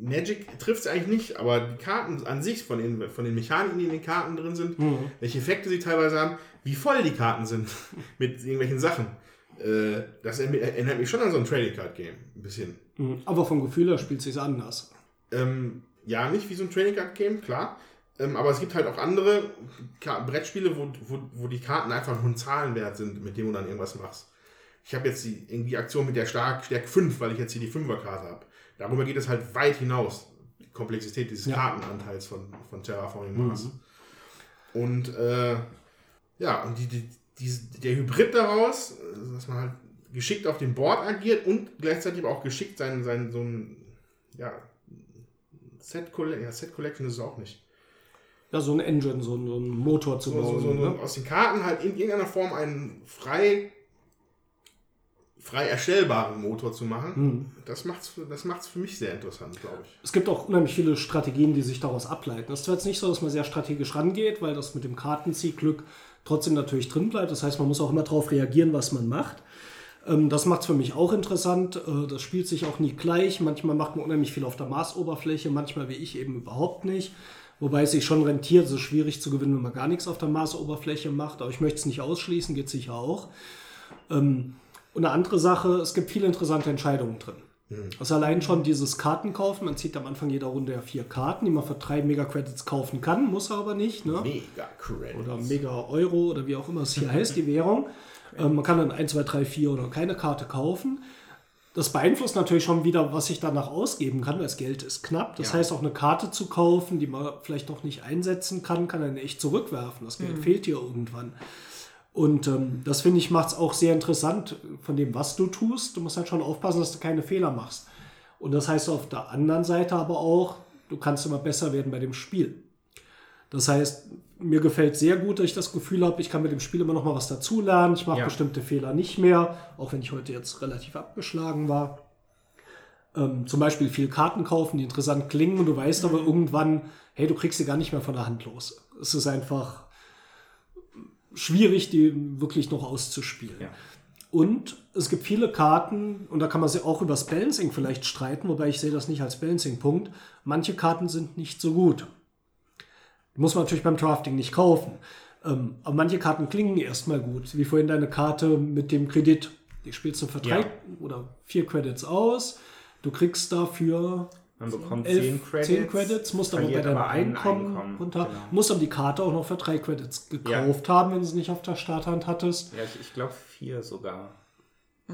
Magic trifft es eigentlich nicht, aber die Karten an sich, von den, von den Mechaniken, die in den Karten drin sind, mhm. welche Effekte sie teilweise haben, wie voll die Karten sind mit irgendwelchen Sachen. Äh, das erinnert mich schon an so ein Trading Card Game, ein bisschen. Mhm. Aber vom Gefühl her spielt es sich anders. Ähm, ja, nicht wie so ein Trading Card Game, klar. Ähm, aber es gibt halt auch andere Brettspiele, wo, wo, wo die Karten einfach nur ein Zahlenwert sind, mit dem du dann irgendwas machst. Ich habe jetzt die, irgendwie Aktion mit der Stark, Stärke 5, weil ich jetzt hier die 5er-Karte habe. Darüber geht es halt weit hinaus, die Komplexität dieses ja. Kartenanteils von, von Terraforming Mars. Mhm. Und äh, ja, und die, die, die, der Hybrid daraus, dass man halt geschickt auf dem Board agiert und gleichzeitig aber auch geschickt sein, sein so ein ja, Set, Collection, ja, Set Collection ist es auch nicht. Ja, so ein Engine, so ein, so ein Motor zu so, bauen. So, so, ne? Aus den Karten halt in irgendeiner Form einen frei, frei erstellbaren Motor zu machen. Hm. Das macht es das macht's für mich sehr interessant, glaube ich. Es gibt auch unheimlich viele Strategien, die sich daraus ableiten. Es ist zwar jetzt nicht so, dass man sehr strategisch rangeht, weil das mit dem Kartenziehglück trotzdem natürlich drin bleibt. Das heißt, man muss auch immer darauf reagieren, was man macht. Ähm, das macht es für mich auch interessant. Äh, das spielt sich auch nie gleich. Manchmal macht man unheimlich viel auf der Marsoberfläche, manchmal wie ich eben überhaupt nicht. Wobei es sich schon rentiert, es ist schwierig zu gewinnen, wenn man gar nichts auf der Marsoberfläche macht. Aber ich möchte es nicht ausschließen, geht sicher auch. Ähm, und eine andere Sache, es gibt viele interessante Entscheidungen drin. Mhm. Also allein schon dieses Kartenkaufen, man zieht am Anfang jeder Runde ja vier Karten, die man für drei Mega-Credits kaufen kann, muss er aber nicht. Ne? Mega-Credits. Oder Mega-Euro oder wie auch immer es hier heißt, die Währung. Ähm, man kann dann 1, 2, 3, 4 oder keine Karte kaufen. Das beeinflusst natürlich schon wieder, was ich danach ausgeben kann, weil das Geld ist knapp. Das ja. heißt, auch eine Karte zu kaufen, die man vielleicht noch nicht einsetzen kann, kann dann echt zurückwerfen. Das Geld mhm. fehlt hier irgendwann. Und ähm, das finde ich macht es auch sehr interessant von dem, was du tust. Du musst halt schon aufpassen, dass du keine Fehler machst. Und das heißt auf der anderen Seite aber auch, du kannst immer besser werden bei dem Spiel. Das heißt, mir gefällt sehr gut, dass ich das Gefühl habe, ich kann mit dem Spiel immer noch mal was dazulernen. Ich mache Ja. bestimmte Fehler nicht mehr, auch wenn ich heute jetzt relativ abgeschlagen war. Ähm, zum Beispiel viel Karten kaufen, die interessant klingen und du weißt aber irgendwann, hey, du kriegst sie gar nicht mehr von der Hand los. Es ist einfach schwierig, die wirklich noch auszuspielen. Ja. Und es gibt viele Karten, und da kann man sich auch über das Balancing vielleicht streiten, wobei ich sehe das nicht als Balancing-Punkt. Manche Karten sind nicht so gut. Muss man natürlich beim Drafting nicht kaufen. Ähm, aber manche Karten klingen erstmal gut. Wie vorhin deine Karte mit dem Kredit. Die spielst du für drei Ja. oder vier Credits aus. Du kriegst dafür Man bekommt elf, 10 Credits. zehn Credits, musst aber bei deinem Einkommen, Einkommen, runter, genau. musst aber die Karte auch noch für drei Credits gekauft haben, wenn du es nicht auf der Starthand hattest. Ja, ich, ich glaube vier sogar.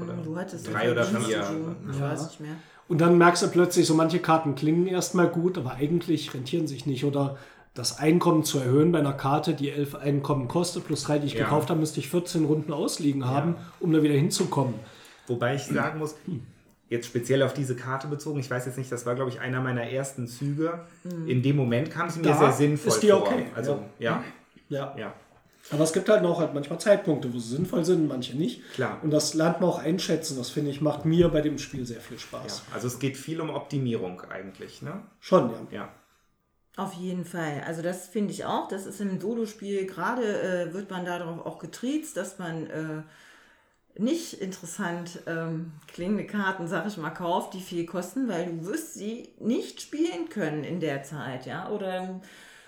Oder Du hattest drei oder so vier. Ich Ja. weiß nicht mehr. Und dann merkst du plötzlich, so manche Karten klingen erstmal gut, aber eigentlich rentieren sich nicht. Oder das Einkommen zu erhöhen bei einer Karte, die elf Einkommen kostet, plus drei, die ich Ja. gekauft habe, müsste ich 14 Runden ausliegen haben, um da wieder hinzukommen. Wobei ich sagen muss, jetzt speziell auf diese Karte bezogen, ich weiß jetzt nicht, das war glaube ich einer meiner ersten Züge. In dem Moment kam es mir Da sehr sinnvoll ist die vor. okay, Also ja, Ja. ja, Aber es gibt halt noch halt manchmal Zeitpunkte, wo sie sinnvoll sind, manche nicht. Klar. Und das lernt man auch einschätzen. Das finde ich, macht mir bei dem Spiel sehr viel ja. Spaß. Also es geht viel um Optimierung eigentlich, ne? Schon, ja. Ja. Auf jeden Fall. Also das finde ich auch. Das ist im Solo-Spiel gerade äh, wird man darauf auch getriezt, dass man äh, nicht interessant ähm, klingende Karten, sag ich mal, kauft, die viel kosten, weil du wirst sie nicht spielen können in der Zeit, ja. Oder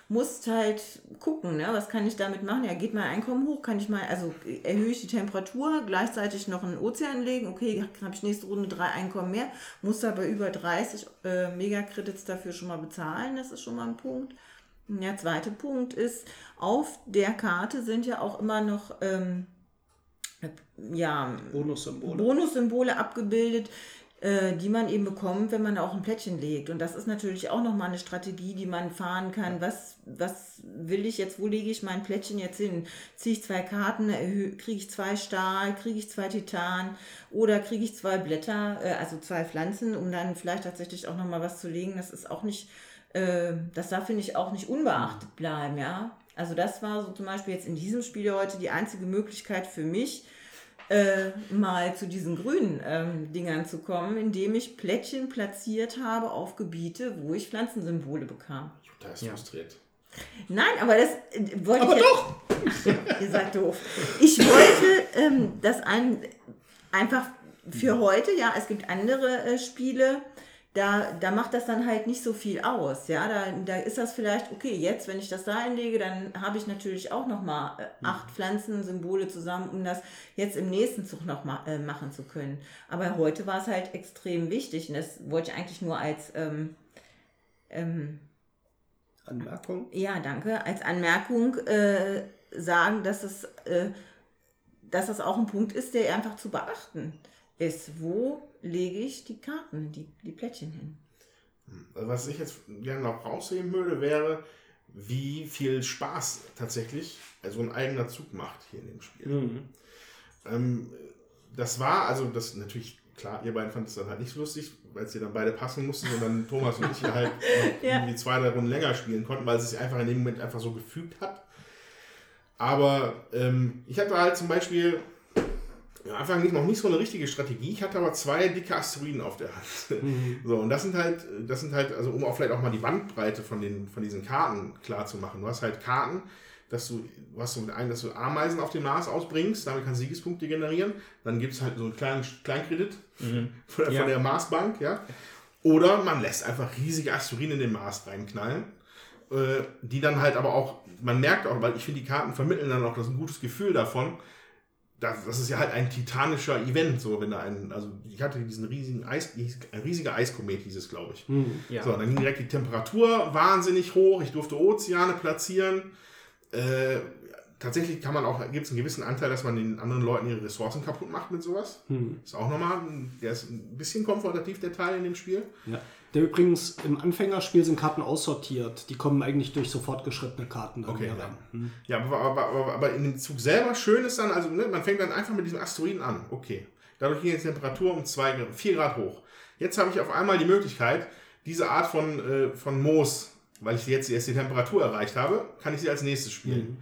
musst halt gucken, ne? was kann ich damit machen? Ja, geht mein Einkommen hoch? Kann ich mal, also erhöhe ich die Temperatur, gleichzeitig noch einen Ozean legen? Okay, habe ich nächste Runde drei Einkommen mehr, muss aber über 30 äh, Megakredits dafür schon mal bezahlen, das ist schon mal ein Punkt. Der zweite Punkt ist, auf der Karte sind ja auch immer noch ähm, ja, Bonussymbole. Bonussymbole abgebildet, äh, die man eben bekommt, wenn man auch ein Plättchen legt. Und das ist natürlich auch nochmal eine Strategie, die man fahren kann. Was, was will ich jetzt, wo lege ich mein Plättchen jetzt hin? Ziehe ich zwei Karten, kriege ich zwei Stahl, kriege ich zwei Titan oder kriege ich zwei Blätter, äh, also zwei Pflanzen, um dann vielleicht tatsächlich auch nochmal was zu legen. Das ist auch nicht, äh, das darf, finde ich, auch nicht unbeachtet bleiben, ja. Also das war so zum Beispiel jetzt in diesem Spiel heute die einzige Möglichkeit für mich, äh, mal zu diesen grünen ähm, Dingern zu kommen, indem ich Plättchen platziert habe auf Gebiete, wo ich Pflanzensymbole bekam. Da ist frustriert. Nein, aber das äh, wollte Aber ich jetzt, Ihr seid doof. Ich wollte ähm, das ein, einfach für heute, ja, es gibt andere äh, Spiele, da, da macht das dann halt nicht so viel aus. Ja, da, da ist das vielleicht, okay, jetzt, wenn ich das da einlege, dann habe ich natürlich auch nochmal äh, acht Pflanzensymbole zusammen, um das jetzt im nächsten Zug noch mal, äh, machen zu können. Aber heute war es halt extrem wichtig und das wollte ich eigentlich nur als ähm, ähm, Anmerkung. ja, danke. Als Anmerkung äh, sagen, dass es, äh, dass das auch ein Punkt ist, der einfach zu beachten ist. Wo lege ich die Karten, die, die Plättchen hin? Also was ich jetzt gerne noch rausheben würde, wäre, wie viel Spaß tatsächlich so ein eigener Zug macht hier in dem Spiel. Mhm. Ähm, das war, also das natürlich, klar, ihr beiden fandet es dann halt nicht so lustig, weil es ihr dann beide passen mussten und dann Thomas und ich hier halt Ja. irgendwie zwei, drei Runden länger spielen konnten, weil es sich einfach in dem Moment einfach so gefügt hat. Aber ähm, ich hatte halt zum Beispiel am Anfang nicht, noch nicht so eine richtige Strategie. Ich hatte aber zwei dicke Asteroiden auf der Hand. So, und das sind halt, das sind halt, also um auch vielleicht auch mal die Bandbreite von, den, von diesen Karten klar zu machen. Du hast halt Karten, dass du, du hast so einen, dass du Ameisen auf dem Mars ausbringst, damit kannst du Siegespunkte generieren. Dann gibt es halt so einen kleinen Kleinkredit von, der- Ja. von der Marsbank, ja. Oder man lässt einfach riesige Asteroiden in den Mars reinknallen, äh, die dann halt aber auch, man merkt auch, weil ich finde, die Karten vermitteln dann auch das ein gutes Gefühl davon, das, das ist ja halt ein titanischer Event, so wenn da ein, also ich hatte diesen riesigen Eis, ein riesiger Eiskomet hieß es, glaube ich. Ja. So, dann ging direkt die Temperatur wahnsinnig hoch, ich durfte Ozeane platzieren. Äh, tatsächlich kann man auch, gibt es einen gewissen Anteil, dass man den anderen Leuten ihre Ressourcen kaputt macht mit sowas. Ist auch nochmal, ein- der ist ein bisschen komfortativ, der Teil in dem Spiel. Ja. Der übrigens im Anfängerspiel sind Karten aussortiert. Die kommen eigentlich durch so fortgeschrittene Karten dann Okay, ja. rein. Hm. Ja, aber, aber, aber, aber in dem Zug selber schön ist dann, also ne, man fängt dann einfach mit diesem Asteroiden an. Okay. Dadurch ging die Temperatur um 2, 4 Grad hoch. Jetzt habe ich auf einmal die Möglichkeit, diese Art von, äh, von Moos, weil ich jetzt erst die Temperatur erreicht habe, kann ich sie als nächstes spielen.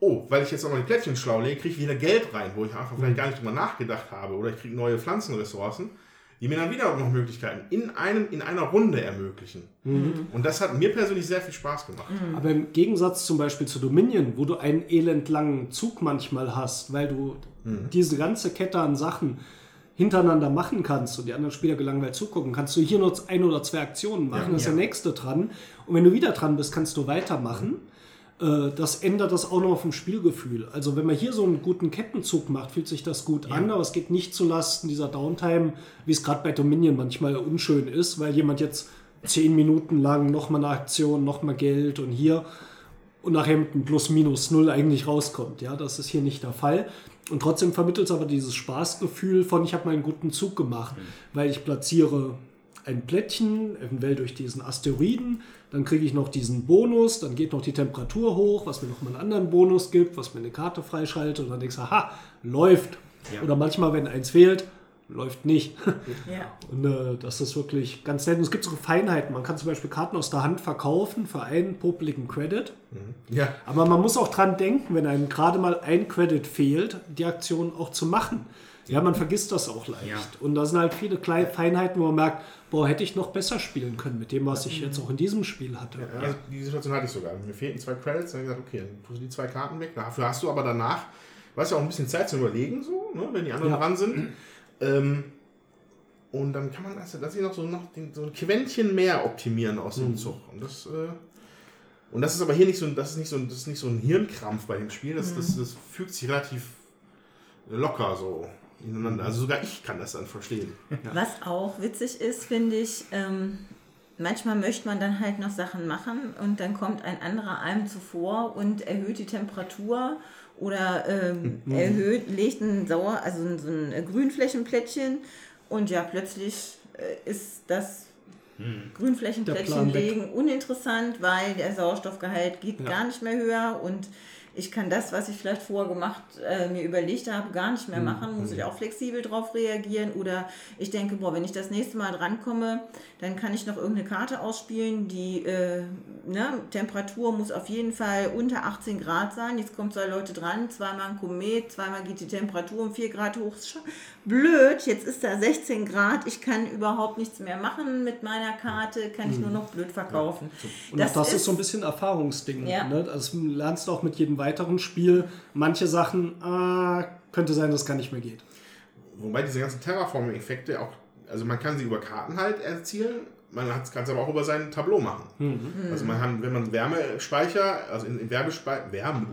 Oh, weil ich jetzt auch noch die Plättchen schlau lege, kriege ich wieder Geld rein, wo ich einfach vielleicht gar nicht drüber nachgedacht habe. Oder ich kriege neue Pflanzenressourcen, die mir dann wieder noch Möglichkeiten in, einem, in einer Runde ermöglichen. Und das hat mir persönlich sehr viel Spaß gemacht. Aber im Gegensatz zum Beispiel zu Dominion, wo du einen elendlangen Zug manchmal hast, weil du diese ganze Kette an Sachen hintereinander machen kannst und die anderen Spieler gelangweilt zugucken, kannst du hier nur ein oder zwei Aktionen machen, Ja. ist der nächste dran. Und wenn du wieder dran bist, kannst du weitermachen. Äh, Das ändert das auch noch vom Spielgefühl. Also wenn man hier so einen guten Kettenzug macht, fühlt sich das gut an, aber es geht nicht zu Lasten dieser Downtime, wie es gerade bei Dominion manchmal unschön ist, weil jemand jetzt zehn Minuten lang nochmal eine Aktion, nochmal Geld und hier und nachher mit einem Plus Minus Null eigentlich rauskommt. Ja, das ist hier nicht der Fall. Und trotzdem vermittelt es aber dieses Spaßgefühl von, ich habe mal einen guten Zug gemacht, weil ich platziere ein Plättchen, eventuell durch diesen Asteroiden, dann kriege ich noch diesen Bonus, dann geht noch die Temperatur hoch, was mir nochmal einen anderen Bonus gibt, was mir eine Karte freischaltet und dann denkst du, aha, läuft. Ja. Oder manchmal, wenn eins fehlt, läuft nicht. Ja. Und äh, das ist wirklich ganz nett. Und es gibt so Feinheiten. Man kann zum Beispiel Karten aus der Hand verkaufen für einen popeligen Credit. Ja, Aber man muss auch dran denken, wenn einem gerade mal ein Credit fehlt, die Aktion auch zu machen. Ja, man vergisst das auch leicht. Ja. Und da sind halt viele kleine Feinheiten, wo man merkt, boah, hätte ich noch besser spielen können mit dem, was ich jetzt auch in diesem Spiel hatte. also die Situation hatte ich sogar. Mir fehlten zwei Credits, dann habe ich gesagt, okay, dann tust du die zwei Karten weg. Dafür hast du aber danach, weißt du, auch ein bisschen Zeit zu überlegen, so, ne, wenn die anderen Ja. dran sind. Ähm, und dann kann man also, dass ich noch so, noch den, so ein Quäntchen mehr optimieren aus dem Zug. Und das, äh, und das ist aber hier nicht so, ein- das ist nicht so, ein- das ist nicht so ein Hirnkrampf bei dem Spiel. Das, das, das fügt sich relativ locker so ineinander. Also sogar ich kann das dann verstehen. Was auch witzig ist, finde ich, ähm, manchmal möchte man dann halt noch Sachen machen und dann kommt ein anderer einem zuvor und erhöht die Temperatur oder ähm, erhöht, legt ein Sauer, also ein- so ein äh, Grünflächenplättchen und ja, plötzlich äh, ist das Grünflächenplättchen Der Plan weg. legen uninteressant, weil der Sauerstoffgehalt geht Ja. gar nicht mehr höher und ich kann das, was ich vielleicht vorher gemacht, äh, mir überlegt habe, gar nicht Mhm. mehr machen, muss ich auch flexibel drauf reagieren? Oder ich denke, boah, wenn ich das nächste Mal drankomme, dann kann ich noch irgendeine Karte ausspielen, die äh, ne, Temperatur muss auf jeden Fall unter 18 Grad sein, jetzt kommen zwei Leute dran, zweimal ein Komet, zweimal geht die Temperatur um 4 Grad hoch, blöd, jetzt ist da 16 Grad, ich kann überhaupt nichts mehr machen mit meiner Karte, kann ich nur noch blöd verkaufen. Und das, das ist, so ein bisschen Erfahrungsding. Ja. Ne? Das lernst du auch mit jedem weiteren Spiel. Manche Sachen, ah, könnte sein, dass es gar nicht mehr geht. Wobei diese ganzen Terraforming-Effekte auch, also man kann sie über Karten halt erzielen, man kann es aber auch über sein Tableau machen. Also man kann, wenn man Wärmespeicher, also in, in Wärmespe Wärme,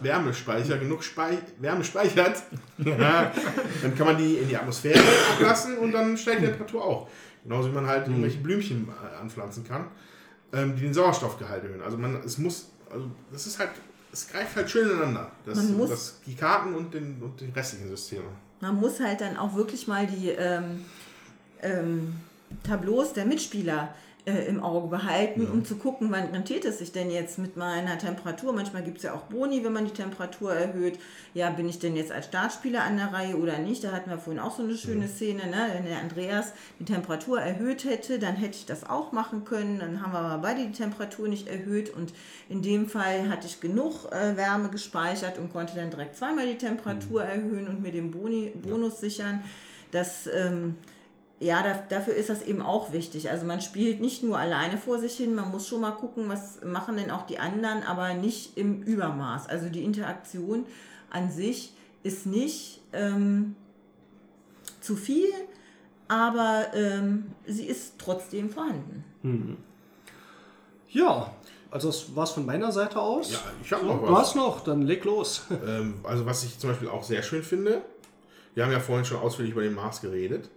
Wärmespeicher genug Spei Wärme speichert, dann kann man die in die Atmosphäre ablassen und dann steigt die Temperatur auch. Genauso wie man halt irgendwelche Blümchen äh, anpflanzen kann, ähm, die den Sauerstoffgehalt erhöhen. Also man, es muss, also das ist halt, es greift halt schön ineinander. Das, Man muss- das, die Karten und, den, und die restlichen Systeme. Man muss halt dann auch wirklich mal die ähm, ähm, Tableaus der Mitspieler äh, im Auge behalten, um zu gucken, wann rentiert es sich denn jetzt mit meiner Temperatur. Manchmal gibt es ja auch Boni, wenn man die Temperatur erhöht. Ja, bin ich denn jetzt als Startspieler an der Reihe oder nicht? Da hatten wir vorhin auch so eine schöne Szene, ne? wenn der Andreas die Temperatur erhöht hätte, dann hätte ich das auch machen können. Dann haben wir aber beide die Temperatur nicht erhöht und in dem Fall hatte ich genug äh, Wärme gespeichert und konnte dann direkt zweimal die Temperatur erhöhen und mir den Boni, Bonus sichern. Das ähm, ja, da, dafür ist das eben auch wichtig. Also man spielt nicht nur alleine vor sich hin, man muss schon mal gucken, was machen denn auch die anderen, aber nicht im Übermaß. Also die Interaktion an sich ist nicht ähm, zu viel, aber ähm, sie ist trotzdem vorhanden. Ja, also das war's von meiner Seite aus. Ja, ich hab so, noch Du was. hast noch, dann leg los. Ähm, also was ich zum Beispiel auch sehr schön finde, wir haben ja vorhin schon ausführlich über den Mars geredet.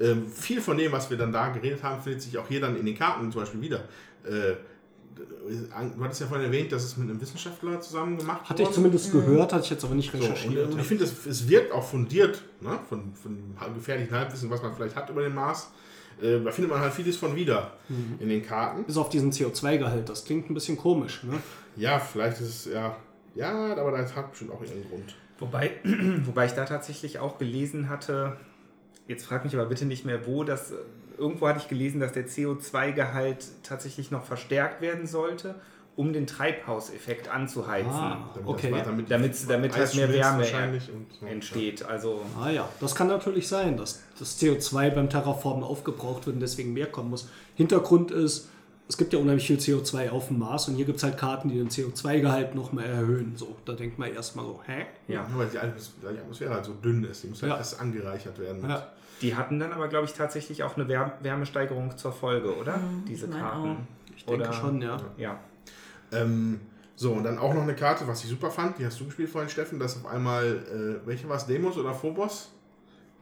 Ähm, viel von dem, was wir dann da geredet haben, findet sich auch hier dann in den Karten zum Beispiel wieder. Äh, du hattest ja vorhin erwähnt, dass es mit einem Wissenschaftler zusammen gemacht Hatte ich zumindest gehört, hatte ich jetzt aber nicht So, und, recherchiert. und ja. ich finde, es, es wirkt auch fundiert, ne? von, von gefährlichen Halbwissen, was man vielleicht hat über den Mars. Äh, da findet man halt vieles von wieder Mhm. in den Karten. Bis auf diesen CO2-Gehalt. Das klingt ein bisschen komisch. Ne? Ja, vielleicht ist es, ja, ja, aber das hat bestimmt auch ihren Grund. Wobei, wobei ich da tatsächlich auch gelesen hatte, jetzt frag mich aber bitte nicht mehr wo, dass äh, irgendwo hatte ich gelesen, dass der CO2-Gehalt tatsächlich noch verstärkt werden sollte, um den Treibhauseffekt anzuheizen. Ah, Damit okay. das weiter mit Damit- damit halt mehr Wärme wahrscheinlich und so. Entsteht. Also Ah ja, das kann natürlich sein, dass das CO2 beim Terraformen aufgebraucht wird und deswegen mehr kommen muss. Hintergrund ist, es gibt ja unheimlich viel CO2 auf dem Mars und hier gibt es halt Karten, die den CO2-Gehalt noch mal erhöhen. So, da denkt man erstmal so, hä? ja. Ja, weil die Atmos- die Atmosphäre halt so dünn ist. Die muss halt Ja. erst angereichert werden. Ja. Die hatten dann aber, glaube ich, tatsächlich auch eine Wär Wärmesteigerung zur Folge, oder? Diese ich meine Karten. Ich denke Oder- schon, ja. Ja. Ähm, so, und dann auch noch eine Karte, was ich super fand, die hast du gespielt vorhin, Steffen, dass auf einmal, äh, welche war es, Demos oder Phobos?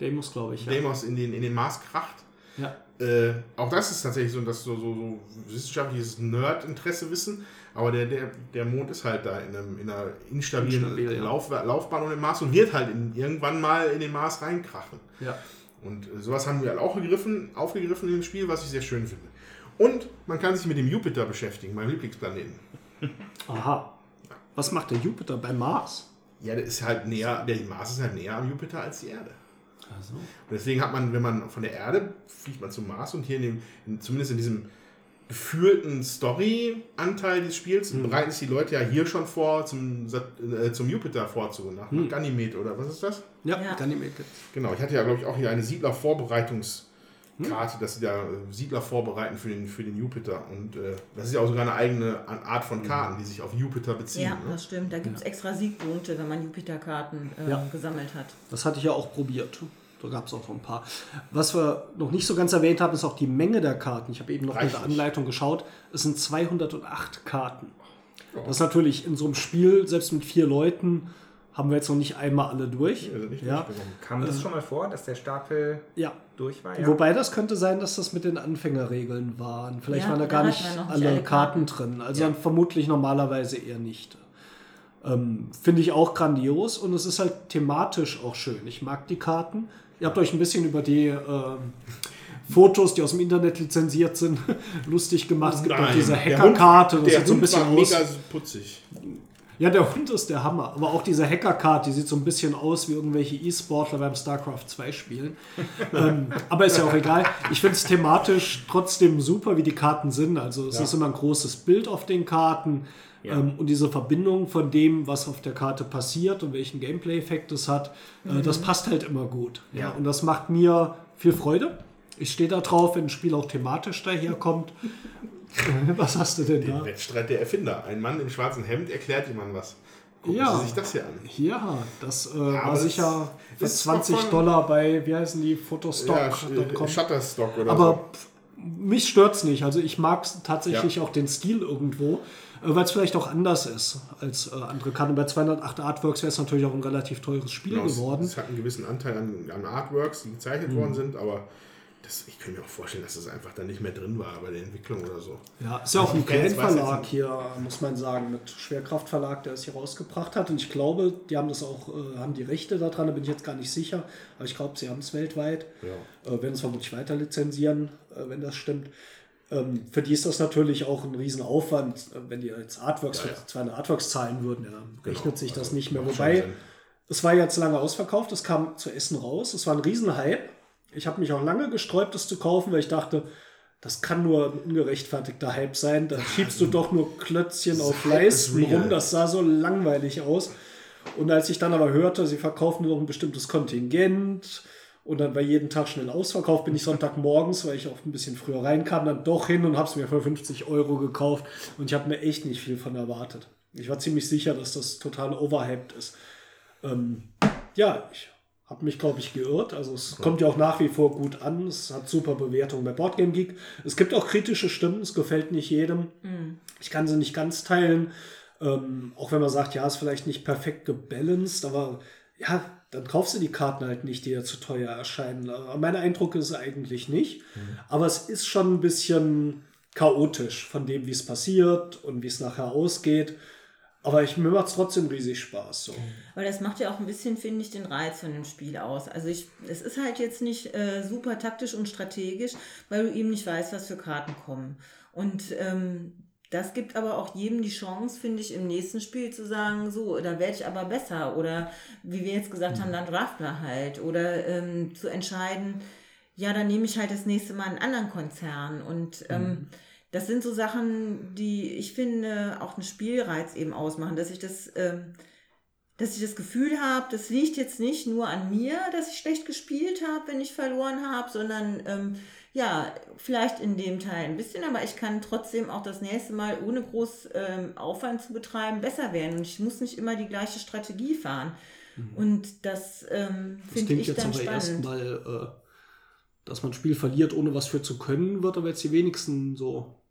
Demos, glaube ich. Ja. Demos in den, in den Mars kracht. ja. Äh, auch das ist tatsächlich so, dass so, so, so wissenschaftliches Nerd-Interesse wissen, aber der, der, der Mond ist halt da in, einem, in einer instabilen Instabil, ja. Lauf, Laufbahn um den Mars und wird halt in, irgendwann mal in den Mars reinkrachen. ja. Und sowas haben wir halt auch gegriffen, aufgegriffen in dem Spiel, was ich sehr schön finde. Und man kann sich mit dem Jupiter beschäftigen, meinem Lieblingsplaneten. Aha. Was macht der Jupiter beim Mars? Ja, der ist halt näher, der Mars ist halt näher am Jupiter als die Erde. Also. Und deswegen hat man, wenn man von der Erde fliegt man zum Mars und hier in dem, in, zumindest in diesem gefühlten Story-Anteil des Spiels bereiten sich die Leute ja hier schon vor, zum, Sat- äh, zum Jupiter vorzugehen, nach Hm. Ganymed oder was ist das? Ja, Ja. Ganymed. Genau, ich hatte ja, glaube ich, auch hier eine Siedler-Vorbereitungskarte, dass sie da äh, Siedler vorbereiten für den, für den Jupiter. Und äh, das ist ja auch sogar eine eigene Art von Karten, die sich auf Jupiter beziehen. Ja, ne? das stimmt. Da gibt es extra Siegpunkte, wenn man Jupiter-Karten äh, Ja. gesammelt hat. Das hatte ich ja auch probiert. Da gab es auch noch ein paar. Was wir noch nicht so ganz erwähnt haben, ist auch die Menge der Karten. Ich habe eben noch mit der Reichlich. Anleitung geschaut. Es sind 208 Karten. Das ist natürlich in so einem Spiel, selbst mit vier Leuten, haben wir jetzt noch nicht einmal alle durch. Also nicht ja. durchgenommen. Kam das schon mal vor, dass der Stapel ja. durch war? Ja. Wobei das könnte sein, dass das mit den Anfängerregeln waren. Vielleicht Ja, waren da gar nicht nicht alle alle Karten Karten. drin. Also dann vermutlich normalerweise eher nicht. Ähm, Finde ich auch grandios und es ist halt thematisch auch schön. Ich mag die Karten. Ihr habt euch ein bisschen über die ähm, Fotos, die aus dem Internet lizenziert sind, lustig gemacht. Es gibt auch Nein, diese der Hackerkarte, das Der sieht so ein Hund bisschen war aus. mega putzig. Ja, der Hund ist der Hammer. Aber auch diese Hackercard, die sieht so ein bisschen aus wie irgendwelche E-Sportler beim StarCraft 2 spielen. ähm, aber ist ja auch egal. Ich finde es thematisch trotzdem super, wie die Karten sind. Also es ist immer ein großes Bild auf den Karten. Ja. Ähm, und diese Verbindung von dem, was auf der Karte passiert und welchen Gameplay-Effekt es hat, äh, das passt halt immer gut. Ja. Ja. Und das macht mir viel Freude. Ich stehe da drauf, wenn ein Spiel auch thematisch daherkommt. was hast du denn da? Den Wettstreit der Erfinder. Ein Mann im schwarzen Hemd erklärt jemandem was. Gucken Ja. Sie sich das hier an. Ja, das äh, war aber sicher für ist 20 von- Dollar bei, wie heißen die, Ja, Fotostock.com. Sh- Shutterstock oder Aber so. mich stört's nicht. Also ich mag tatsächlich auch den Stil irgendwo, äh, weil es vielleicht auch anders ist als äh, andere Karten. Bei 208 Artworks wäre es natürlich auch ein relativ teures Spiel Genau, es- geworden. Es hat einen gewissen Anteil an, an Artworks, die gezeichnet Mhm. worden sind, aber das, ich könnte mir auch vorstellen, dass es einfach dann nicht mehr drin war bei der Entwicklung oder so. Ja, ist ja auch ein Kleinverlag hier, muss man sagen, mit Schwerkraftverlag, der es hier rausgebracht hat. Und ich glaube, die haben das auch, äh, haben die Rechte daran, da bin ich jetzt gar nicht sicher. Aber ich glaube, sie haben es weltweit. Ja. Äh, werden es vermutlich weiter lizenzieren, äh, wenn das stimmt. Ähm, für die ist das natürlich auch ein Riesenaufwand, äh, wenn die jetzt Artworks Ja, ja. für 200 Artworks zahlen würden, dann rechnet sich das also nicht mehr. Wobei, es war jetzt lange ausverkauft, es kam zu Essen raus, es war ein Riesenhype. Ich habe mich auch lange gesträubt, das zu kaufen, weil ich dachte, das kann nur ein ungerechtfertigter Hype sein. Da schiebst du doch nur Klötzchen auf Leisten rum, das sah so langweilig aus. Und als ich dann aber hörte, sie verkaufen nur noch ein bestimmtes Kontingent und dann war jeden Tag schnell ausverkauft, bin ich Sonntagmorgens, weil ich auch ein bisschen früher reinkam, dann doch hin und habe es mir für 50 Euro gekauft und ich habe mir echt nicht viel von erwartet. Ich war ziemlich sicher, dass das total overhyped ist. Ähm, ja, ich habe mich, glaube ich, geirrt. Also es kommt ja auch nach wie vor gut an. Es hat super Bewertungen bei Boardgame Geek. Es gibt auch kritische Stimmen, es gefällt nicht jedem. Ich kann sie nicht ganz teilen. Ähm, auch wenn man sagt, ja, ist vielleicht nicht perfekt gebalanced, aber ja, dann kaufst du die Karten halt nicht, die dir zu teuer erscheinen. Aber mein Eindruck ist eigentlich nicht. Aber es ist schon ein bisschen chaotisch von dem, wie es passiert und wie es nachher ausgeht. Aber ich, mir macht es trotzdem riesig Spaß. So. Aber das macht ja auch ein bisschen, finde ich, den Reiz von dem Spiel aus. Also ich, es ist halt jetzt nicht äh, super taktisch und strategisch, weil du eben nicht weißt, was für Karten kommen. Und ähm, das gibt aber auch jedem die Chance, finde ich, im nächsten Spiel zu sagen, so, da werde ich aber besser. Oder wie wir jetzt gesagt haben, dann draften halt. Oder ähm, zu entscheiden, ja, dann nehme ich halt das nächste Mal einen anderen Konzern. Und ähm, mhm das sind so Sachen, die ich finde auch einen Spielreiz eben ausmachen, dass ich das, ähm, dass ich das Gefühl habe, das liegt jetzt nicht nur an mir, dass ich schlecht gespielt habe, wenn ich verloren habe, sondern ähm, ja, vielleicht in dem Teil ein bisschen, aber ich kann trotzdem auch das nächste Mal ohne groß ähm, Aufwand zu betreiben besser werden und ich muss nicht immer die gleiche Strategie fahren. Mhm. Und das ähm, finde ich jetzt dann aber spannend. Erstmal, äh, dass man ein Spiel verliert, ohne was für zu können, wird aber jetzt die wenigsten so